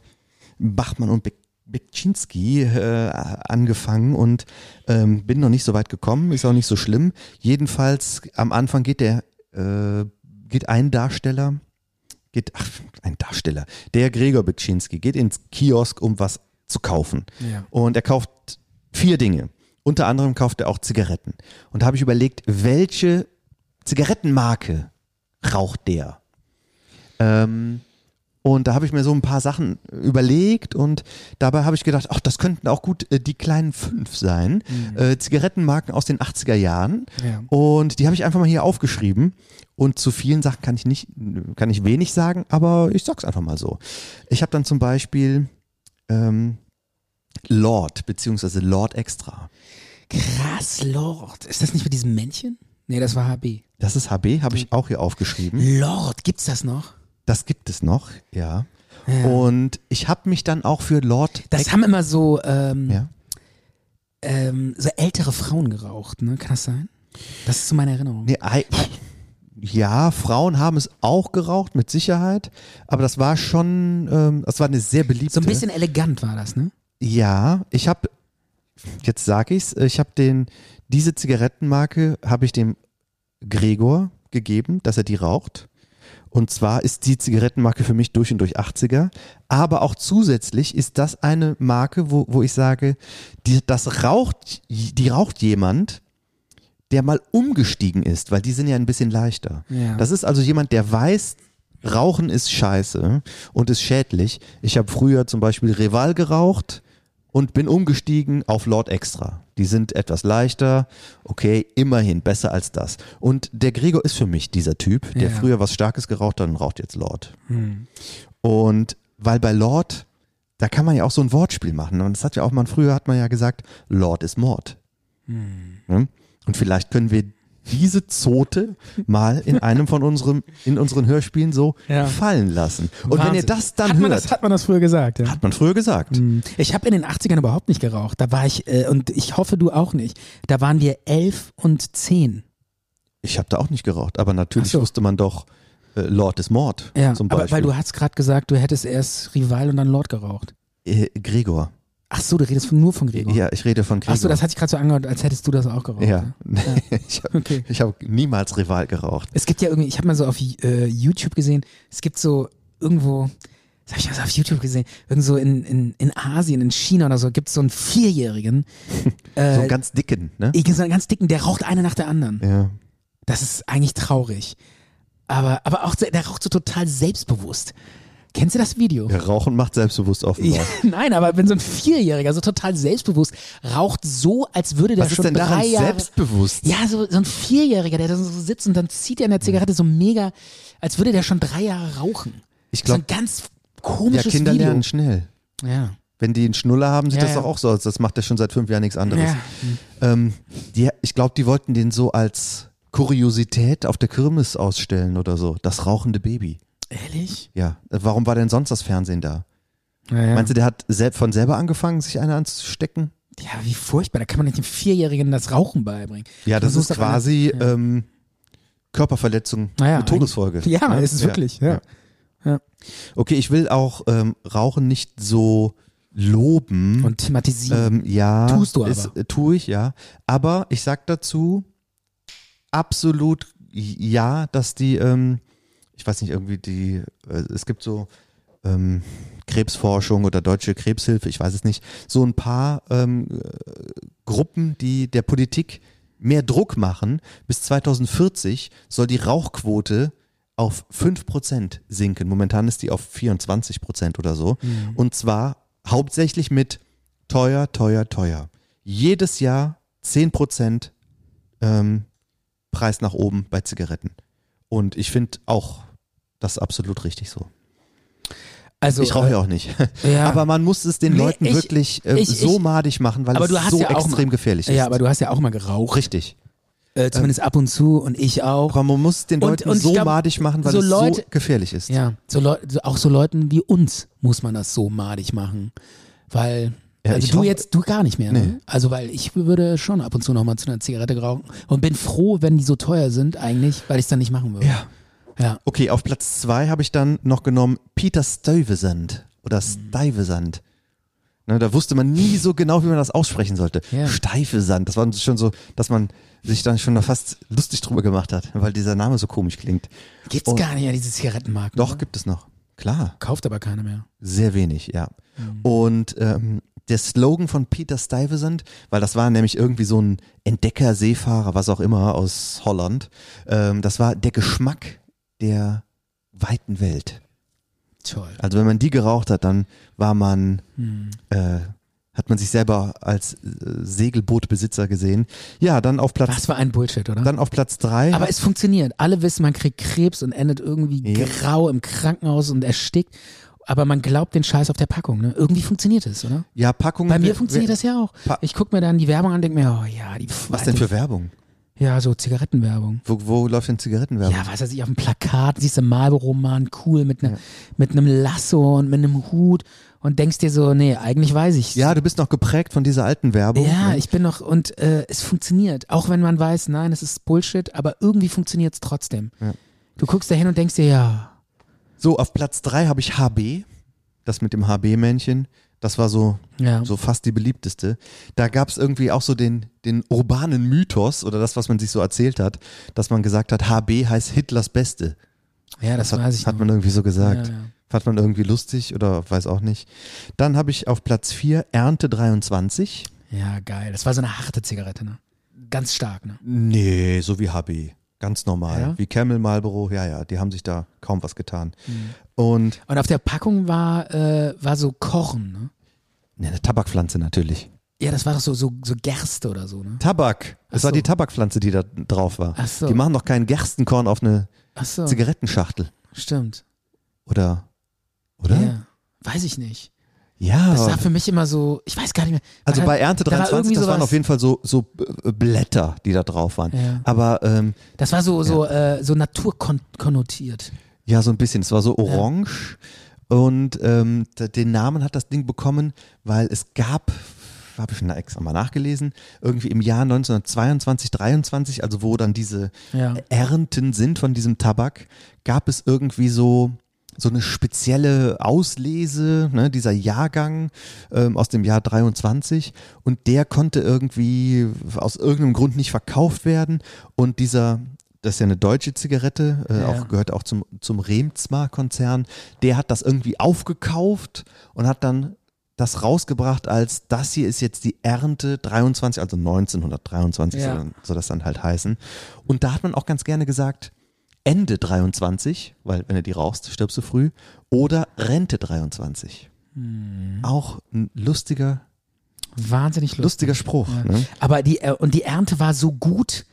Bachmann und Be Bekczynski äh, angefangen und ähm, bin noch nicht so weit gekommen, ist auch nicht so schlimm. Jedenfalls am Anfang geht der äh, geht ein Darsteller geht ach, ein Darsteller, der Gregor Bekczynski geht ins Kiosk, um was zu kaufen. Ja. Und er kauft vier Dinge. Unter anderem kauft er auch Zigaretten. Und da habe ich überlegt, welche Zigarettenmarke raucht der? Ähm, und da habe ich mir so ein paar Sachen überlegt und dabei habe ich gedacht, ach, das könnten auch gut äh, die kleinen fünf sein. Äh, Zigarettenmarken aus den 80er Jahren. Ja. Und die habe ich einfach mal hier aufgeschrieben. Und zu vielen Sachen kann ich nicht, kann ich wenig sagen, aber ich sag's einfach mal so. Ich habe dann zum Beispiel ähm, Lord, beziehungsweise Lord Extra. Krass, Lord. Ist das nicht mit diesem Männchen? Nee, das war HB. Das ist HB, habe ich auch hier aufgeschrieben. Lord, gibt's das noch? Das gibt es noch, ja. Und ich habe mich dann auch für Lord Das haben immer so, ähm, ja. ähm, so ältere Frauen geraucht, ne? Kann das sein? Das ist so meine Erinnerung. Nee, ei- ja, Frauen haben es auch geraucht, mit Sicherheit. Aber das war schon, ähm, das war eine sehr beliebte. So ein bisschen elegant war das, ne? Ja, ich habe, jetzt sage ich's, ich habe den, diese Zigarettenmarke habe ich dem Gregor gegeben, dass er die raucht. Und zwar ist die Zigarettenmarke für mich durch und durch 80er. Aber auch zusätzlich ist das eine Marke, wo, wo ich sage, die, das raucht, die raucht jemand, der mal umgestiegen ist, weil die sind ja ein bisschen leichter. Ja. Das ist also jemand, der weiß, Rauchen ist scheiße und ist schädlich. Ich habe früher zum Beispiel Rival geraucht und bin umgestiegen auf Lord Extra. Die sind etwas leichter, okay, immerhin besser als das. Und der Gregor ist für mich dieser Typ, der Ja. früher was Starkes geraucht hat und raucht jetzt Lord. Und weil bei Lord, da kann man ja auch so ein Wortspiel machen. Und das hat ja auch man, früher hat man ja gesagt, Lord ist Mord. Ne? Und vielleicht können wir diese Zote mal in einem von unserem, in unseren Hörspielen so Ja. fallen lassen. Und wenn Wahnsinn. ihr das dann hat hört, das, hat man das früher gesagt, ja. hat man früher gesagt. Ich habe in den 80ern überhaupt nicht geraucht. Da war ich, äh, und ich hoffe, du auch nicht. Da waren wir elf und zehn. Ich habe da auch nicht geraucht, aber natürlich so. wusste man doch, äh, Lord ist Mord Ja, zum aber Beispiel. weil du hast gerade gesagt, du hättest erst Rival und dann Lord geraucht. äh, Gregor. Ach so, du redest nur von Gregor. Ja, ich rede von Gregor. Ach so, das hat sich gerade so angehört, als hättest du das auch geraucht. ja. ne? ich habe Okay. hab niemals Rival geraucht. Es gibt ja irgendwie, ich habe mal so auf äh, YouTube gesehen, es gibt so irgendwo, das habe ich mal so auf YouTube gesehen, irgendwo in, in, in Asien, in China oder so, gibt es so einen Vierjährigen, So äh, einen ganz dicken, ne? ich- so einen ganz dicken, der raucht eine nach der anderen. Ja. Das ist eigentlich traurig. Aber, aber auch, der raucht so total selbstbewusst. Kennst du das Video? ja. Rauchen macht selbstbewusst offenbar. Ja, nein, aber wenn so ein Vierjähriger so total selbstbewusst raucht, so als würde der Was ist schon denn daran drei Jahre. selbstbewusst? Ja, so, so ein Vierjähriger, der da so sitzt und dann zieht er in der Zigarette so mega, als würde der schon drei Jahre rauchen. Ich so ein glaube, ganz ja, komisches Kinder Video. lernen schnell. Ja. Wenn die einen Schnuller haben, sieht Ja, das ja. doch auch so aus. Das macht er schon seit fünf Jahren nichts anderes. Ja. Ähm, die, ich glaube, die wollten den so als Kuriosität auf der Kirmes ausstellen oder so. Das rauchende Baby. Ehrlich? Ja. Warum war denn sonst das Fernsehen da? Ja, ja. Meinst du, der hat von selber angefangen, sich eine anzustecken? ja, wie furchtbar. Da kann man nicht dem Vierjährigen das Rauchen beibringen. Ja, das ist quasi Ja. ähm, Körperverletzung Naja, mit Todesfolge. Ja, ist es wirklich. Ja. Ja. Okay, ich will auch ähm, Rauchen nicht so loben. Und thematisieren. Ähm, ja, Tust du aber. Ist, äh, tue ich, ja. Aber ich sag dazu absolut ja, dass die, ähm, ich weiß nicht, irgendwie die, äh, es gibt so ähm, Krebsforschung oder Deutsche Krebshilfe, ich weiß es nicht, so ein paar ähm, äh, Gruppen, die der Politik mehr Druck machen. Bis 2040 soll die Rauchquote auf 5% sinken. Momentan ist die auf 24% oder so. Und zwar hauptsächlich mit teuer, teuer, teuer. Jedes Jahr 10% ähm, Preis nach oben bei Zigaretten. Und ich finde auch das absolut richtig so. Also, ich rauche äh, ja auch nicht. ja. Aber man muss es den Nee, Leuten ich- wirklich äh, ich- so ich- madig machen, weil es so ja extrem mal, gefährlich ist. Ja, aber du hast ja auch mal geraucht. richtig. Äh, zumindest ab und zu und ich auch. Aber man muss es den Und- Leuten und ich so glaub, madig machen, weil so es Leute- so gefährlich ist. Ja, so Leu auch so Leuten wie uns muss man das so madig machen. Weil, Ja, also ich du jetzt, du gar nicht mehr. Nee. Ne? Also, weil ich würde schon ab und zu nochmal zu einer Zigarette rauchen und bin froh, wenn die so teuer sind, eigentlich, weil ich es dann nicht machen würde. Ja. Ja. Okay, auf Platz zwei habe ich dann noch genommen Peter Stuyvesant oder Stuyvesant. Ne, da wusste man nie so genau, wie man das aussprechen sollte. Ja. Steifesand, das war schon so, dass man sich dann schon fast lustig drüber gemacht hat, weil dieser Name so komisch klingt. Gibt's Und- gar nicht mehr diese Zigarettenmarken. Doch, oder? gibt es noch. Klar. Kauft aber keiner mehr. Sehr wenig, ja. Mhm. Und ähm, der Slogan von Peter Stuyvesant, weil das war nämlich irgendwie so ein Entdecker, Seefahrer, was auch immer aus Holland, ähm, das war der Geschmack der weiten Welt. Toll. Also wenn man die geraucht hat, dann war man, Hm. äh, hat man sich selber als äh, Segelbootbesitzer gesehen. Ja, dann auf Platz, Was für ein Bullshit, oder? dann auf Platz drei. aber es funktioniert. Alle wissen, man kriegt Krebs und endet irgendwie Ja. grau im Krankenhaus und erstickt. Aber man glaubt den Scheiß auf der Packung. Ne? Irgendwie funktioniert es, oder? ja, Packung. Bei mir wer- funktioniert das ja auch. Pa- Ich gucke mir dann die Werbung an und denke mir, oh ja, die Was denn für Werbung? Ja, so Zigarettenwerbung. Wo, wo läuft denn Zigarettenwerbung? Ja, was weiß ich, auf dem Plakat siehst du Marlboro-Mann, cool, mit, ne, mit einem Lasso und mit einem Hut und denkst dir so, nee, eigentlich weiß ich Ja, du bist noch geprägt von dieser alten Werbung. Ja, ne? ich bin noch, und äh, es funktioniert. Auch wenn man weiß, nein, es ist Bullshit, aber irgendwie funktioniert es trotzdem. Ja. Du guckst da hin und denkst dir, ja, So, auf Platz drei habe ich HB, das mit dem HB-Männchen. Das war so, ja. so fast die beliebteste. Da gab es irgendwie auch so den, den urbanen Mythos oder das, was man sich so erzählt hat, dass man gesagt hat, HB heißt Hitlers Beste. ja, das, hat, weiß ich hat noch. man irgendwie so gesagt. Ja, ja. Fand man irgendwie lustig oder weiß auch nicht. Dann habe ich auf Platz vier Ernte 23. ja, geil. Das war so eine harte Zigarette, ne? Ganz stark, ne? Nee, so wie HB. Ganz normal. Ja? Wie Camel, Marlboro, ja, ja, die haben sich da kaum was getan. Mhm. Und Und auf der Packung war, äh, war so Kochen, ne? ne, eine Tabakpflanze natürlich. Ja, das war doch so, so, so Gerste oder so, ne? Tabak. Das Ach war so. die Tabakpflanze, die da drauf war. Ach so. Die machen doch keinen Gerstenkorn auf eine so, Zigarettenschachtel. stimmt. Oder? Oder? Ja, weiß ich nicht. Ja, Das war für mich immer so, ich weiß gar nicht mehr. also bei Ernte da war 23, irgendwie das waren auf jeden Fall so, so äh, Blätter, die da drauf waren. Ja. Aber ähm, Das war so, so, äh, so naturkonnotiert. Ja, so ein bisschen. Es war so orange und ähm, den Namen hat das Ding bekommen, weil es gab, habe ich schon extra mal nachgelesen, irgendwie im Jahr 1922, 23, also wo dann diese Ja. Ernten sind von diesem Tabak, gab es irgendwie so so eine spezielle Auslese, ne, dieser Jahrgang ähm, aus dem Jahr 23 und der konnte irgendwie aus irgendeinem Grund nicht verkauft werden und dieser das ist ja eine deutsche Zigarette, äh, Ja. auch, gehört auch zum, zum Remzma-Konzern. Der hat das irgendwie aufgekauft und hat dann das rausgebracht als, das hier ist jetzt die Ernte 23, also 1923 Ja. soll, soll das dann halt heißen. Und da hat man auch ganz gerne gesagt, Ende 23, weil wenn du die rauchst, stirbst du früh, oder Rente 23. Hm. Auch ein lustiger, Wahnsinnig lustig. lustiger Spruch. Ja. Ne? Aber die, äh, und die Ernte war so gut,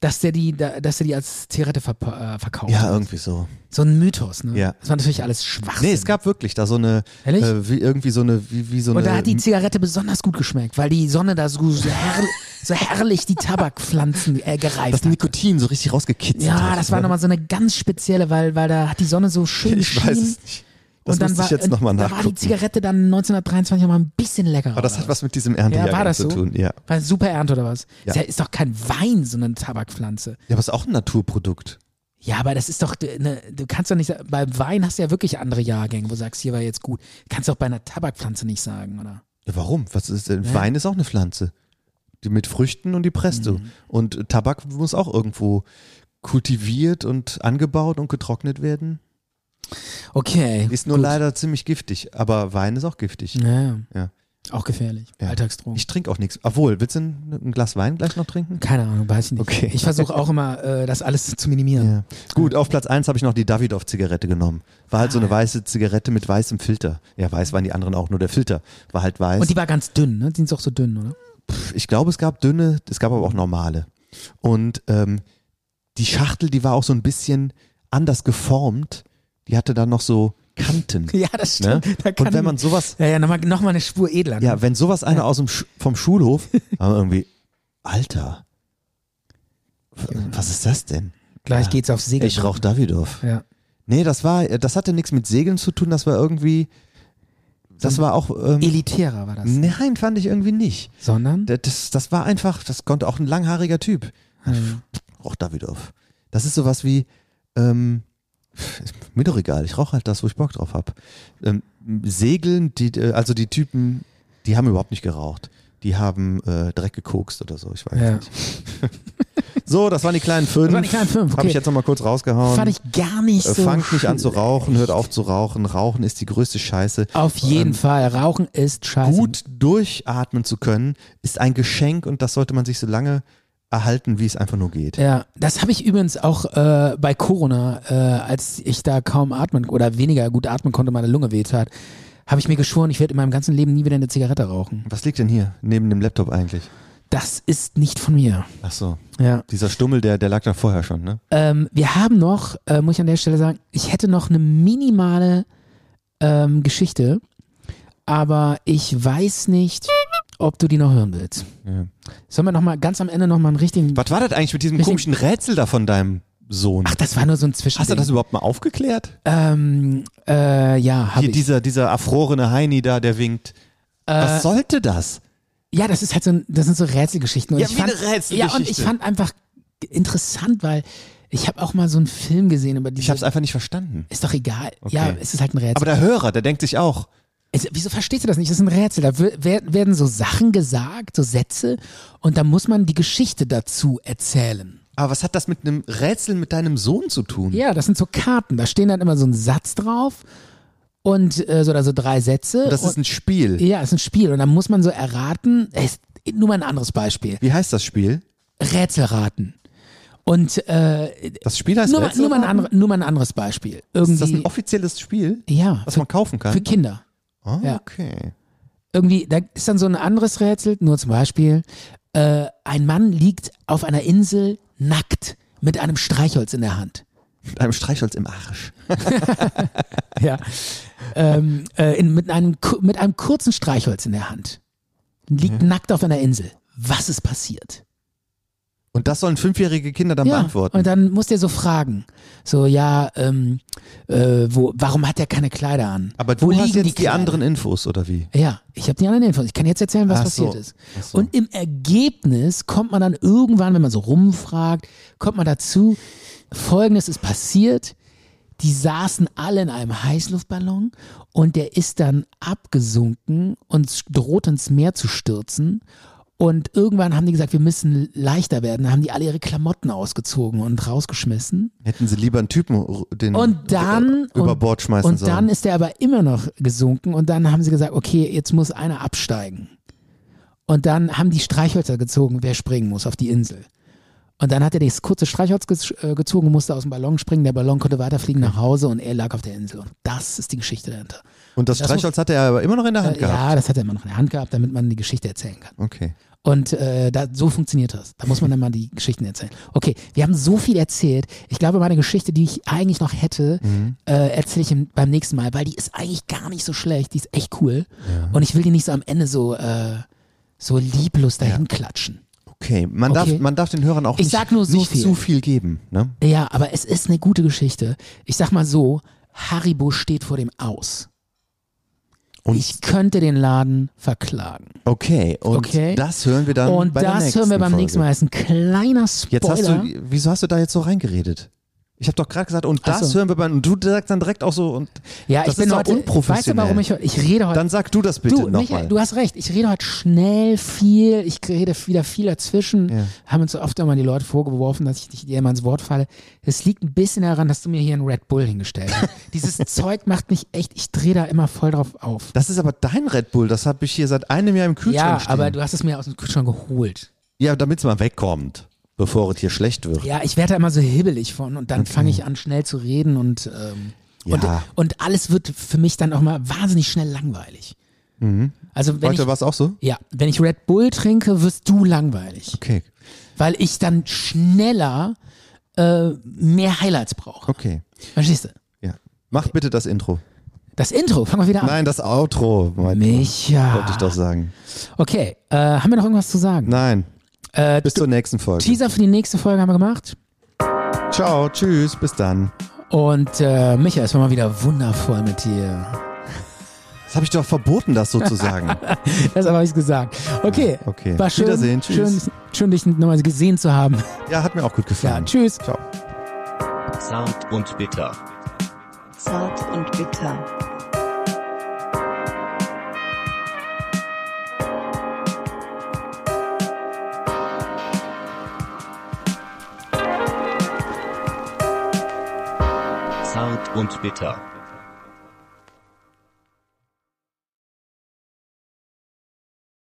dass der die, da- dass der die als Zigarette verpa- äh, verkauft Ja, irgendwie so. So ein Mythos, ne? Ja. Das war natürlich alles Schwachsinn. Nee, es gab wirklich da so eine, Ehrlich? äh, wie, irgendwie so eine, wie, wie so und eine. da hat die Zigarette besonders gut geschmeckt, weil die Sonne da so, so, herrlich, so herrlich die Tabakpflanzen äh, gereift das. Nikotin so richtig rausgekitzelt Ja, hat, das war nochmal so eine ganz spezielle, weil, weil da hat die Sonne so schön Ich weiß es nicht. Das und dann war, ich jetzt nochmal Da war die nachgucken. Zigarette dann 1923 nochmal ein bisschen leckerer. Aber das hat was mit diesem Erntejahrgang Ja, war das zu so? tun. Ja. War super Ernte oder was? Ja. Ist, ja, ist doch kein Wein, sondern Tabakpflanze. ja, aber es ist auch ein Naturprodukt. Ja, aber das ist doch, ne, du kannst doch nicht, sa- bei Wein hast du ja wirklich andere Jahrgänge, wo du sagst, hier war jetzt gut. Kannst du auch bei einer Tabakpflanze nicht sagen, oder? Ja, warum? Was ist denn? Ja. Wein ist auch eine Pflanze. Die mit Früchten und die presst du. Mhm. Und Tabak muss auch irgendwo kultiviert und angebaut und getrocknet werden. Okay. Ist nur gut. leider ziemlich giftig. Aber Wein ist auch giftig. Ja. Ja. Auch gefährlich. Ja. Alltagsdrogen. Ich trinke auch nichts. Obwohl, willst du ein, ein Glas Wein gleich noch trinken? Keine Ahnung, weiß ich nicht. Okay. Ich versuche auch immer, äh, das alles zu minimieren. Ja. Gut, auf Platz 1 habe ich noch die Davidoff-Zigarette genommen. War halt so eine Ah, ja. weiße Zigarette mit weißem Filter. Ja, weiß waren die anderen auch, nur der Filter war halt weiß. Und die war ganz dünn, ne? Die sind auch so dünn, oder? ich glaube, es gab dünne, es gab aber auch normale. Und ähm, die Schachtel, die war auch so ein bisschen anders geformt. Die hatte dann noch so Kanten. Ja, das Ne? stimmt. Da kann Und wenn man sowas, ja, ja, nochmal noch mal eine Spur edler. ne? ja, wenn sowas einer aus dem Sch vom Schulhof, man irgendwie, Alter, was ist das denn? Gleich Ja. geht's auf Segel. Ich rauch Davidoff. Ja. Nee, das war, das hatte nichts mit Segeln zu tun, das war irgendwie, das war auch, ähm, Elitärer war das. nein, fand ich irgendwie nicht. Sondern? Das, das war einfach, das konnte auch ein langhaariger Typ. Ja. Rauch Davidoff. Das ist sowas wie, ähm, ist mir doch egal, ich rauche halt das, wo ich Bock drauf hab. Ähm, Segeln, die, äh, also die Typen, die haben überhaupt nicht geraucht. Die haben äh, Dreck gekokst oder so, ich weiß Ja. nicht. So, das waren die kleinen fünf. Das waren die kleinen fünf, Habe okay. ich jetzt nochmal kurz rausgehauen. Fand ich gar nicht äh, so. fangt nicht an zu rauchen, hört auf zu rauchen. Rauchen ist die größte Scheiße. Auf jeden Ähm, Fall. Rauchen ist scheiße. Gut durchatmen zu können, ist ein Geschenk und das sollte man sich so lange erhalten, wie es einfach nur geht. Ja, das habe ich übrigens auch äh, bei Corona, äh, als ich da kaum atmen oder weniger gut atmen konnte, meine Lunge wehtat, habe ich mir geschworen, ich werde in meinem ganzen Leben nie wieder eine Zigarette rauchen. Was liegt denn hier neben dem Laptop eigentlich? Das ist nicht von mir. Ach so, Ja. dieser Stummel, der, der lag da vorher schon, ne? Ähm, wir haben noch, äh, muss ich an der Stelle sagen, ich hätte noch eine minimale ähm, Geschichte, aber ich weiß nicht, ob du die noch hören willst. Ja. Sollen wir noch mal ganz am Ende noch mal einen richtigen. Was war das eigentlich mit diesem komischen Rätsel da von deinem Sohn? Ach, das war nur so ein Zwischending. Hast du das überhaupt mal aufgeklärt? Ähm, äh, ja, habe Hier ich. dieser, dieser erfrorene Heini da, der winkt. Äh, Was sollte das? Ja, das ist halt so, ein, das sind so Rätselgeschichten. Und Ja, ich wie fand, eine Rätselgeschichte. Ja, und ich fand einfach interessant, weil ich habe auch mal so einen Film gesehen über diese. Ich hab's einfach nicht verstanden. ist doch egal. Okay. Ja, es ist halt ein Rätsel. Aber der Hörer, der denkt sich auch, es, wieso verstehst du das nicht? Das ist ein Rätsel. Da wer- wer- werden so Sachen gesagt, so Sätze, und da muss man die Geschichte dazu erzählen. aber was hat das mit einem Rätsel mit deinem Sohn zu tun? Ja, das sind so Karten. Da stehen dann immer so ein Satz drauf und äh, so, oder so drei Sätze. Das ist und, ein Spiel. ja, ist ein Spiel. Und dann muss man so erraten. Es, nur mal ein anderes Beispiel. Wie heißt das Spiel? Rätselraten. Und äh, Das Spiel heißt nur, mal, Rätsel? nur, mal ein andere, nur mal ein anderes Beispiel. Irgendwie, Ist das ein offizielles Spiel, ja, was für, man kaufen kann? für Kinder. Ah, ja. Okay. Irgendwie, da ist dann so ein anderes Rätsel, nur zum Beispiel, äh, ein Mann liegt auf einer Insel nackt mit einem Streichholz in der Hand. Mit einem Streichholz im Arsch. ja, ähm, äh, in, mit, einem, mit einem kurzen Streichholz in der Hand. Liegt nackt auf einer Insel. Was ist passiert? Und das sollen fünfjährige Kinder dann beantworten. Und dann musst du so fragen. So, ja, ähm, äh, wo, warum hat er keine Kleider an? Aber wo du hast liegen jetzt die, Kleider? anderen Infos, oder wie? Ja, ich habe die anderen Infos. Ich kann jetzt erzählen, was Ach passiert so. ist. So. Und im Ergebnis kommt man dann irgendwann, wenn man so rumfragt, kommt man dazu, folgendes ist passiert. Die saßen alle in einem Heißluftballon und der ist dann abgesunken und droht ins Meer zu stürzen. Und irgendwann haben die gesagt, wir müssen leichter werden. Dann haben die alle ihre Klamotten ausgezogen und rausgeschmissen. Hätten sie lieber einen Typen den Und dann über und, Bord schmeißen und sollen. dann ist er aber immer noch gesunken und dann haben sie gesagt, okay, jetzt muss einer absteigen. Und dann haben die Streichhölzer gezogen, wer springen muss auf die Insel. Und dann hat er das kurze Streichholz äh, gezogen und musste aus dem Ballon springen. Der Ballon konnte weiterfliegen nach Hause und er lag auf der Insel. Und das ist die Geschichte dahinter. und das das Streichholz hatte er aber immer noch in der Hand Äh, gehabt. ja, das hat er immer noch in der Hand gehabt, damit man die Geschichte erzählen kann. Okay. Und äh, da, so funktioniert das. Da muss man dann mal die Geschichten erzählen. Okay, wir haben so viel erzählt. Ich glaube, meine Geschichte, die ich eigentlich noch hätte, Mhm. äh, erzähle ich im, beim nächsten Mal, weil die ist eigentlich gar nicht so schlecht. Die ist echt cool. Und ich will die nicht so am Ende so, äh, so lieblos dahin klatschen. Okay, man, Okay. Darf, man darf den Hörern auch Ich nicht, so nicht viel. zu viel geben. Ne? Ja, aber es ist eine gute Geschichte. Ich sag mal so, Haribo steht vor dem Aus. Und ich könnte den Laden verklagen. okay, und Okay. das hören wir dann Und bei der das nächsten hören wir beim Folge. nächsten Mal. Das ist ein kleiner Spoiler. Jetzt hast du, wieso hast du da jetzt so reingeredet? Ich habe doch gerade gesagt, und das so. hören wir beim, und du sagst dann direkt auch so, und Ja, das ich bin ist doch heute, unprofessionell. Weißt du, warum ich ich rede heute. dann sag du das bitte nochmal. Du hast recht. Ich rede heute schnell viel. Ich rede wieder viel dazwischen. Ja. Haben uns oft immer die Leute vorgeworfen, dass ich dir immer ins Wort falle. Es liegt ein bisschen daran, dass du mir hier einen Red Bull hingestellt hast. Dieses Zeug macht mich echt, ich drehe da immer voll drauf auf. Das ist aber dein Red Bull, das habe ich hier seit einem Jahr im Kühlschrank Ja, stehen. aber du hast es mir aus dem Kühlschrank geholt. ja, damit es mal wegkommt, bevor es hier schlecht wird. Ja, ich werde da immer so hibbelig von und dann fange ich an, schnell zu reden und, ähm, und, Ja. und alles wird für mich dann auch mal wahnsinnig schnell langweilig. Also wenn Heute war es auch so? ja, wenn ich Red Bull trinke, wirst du langweilig. Okay, weil ich dann schneller äh, mehr Highlights brauche. okay. Verstehst du? Ja. Mach bitte das Intro. Das Intro, fangen wir wieder an. Nein, das Outro. mein- Micha. Wollte ich doch sagen. Okay, äh, haben wir noch irgendwas zu sagen? Nein, Äh, bis zur nächsten Folge. Teaser für die nächste Folge haben wir gemacht. Ciao, tschüss, bis dann. Und äh, Micha, es war mal wieder wundervoll mit dir. Das habe ich doch verboten, das sozusagen. Deshalb habe ich gesagt. Okay, Okay. war schön, Wiedersehen, tschüss. schön, schön dich nochmal gesehen zu haben. ja, hat mir auch gut Ja, gefallen. tschüss. Ciao. Zart und bitter. Zart und bitter. Und bitter.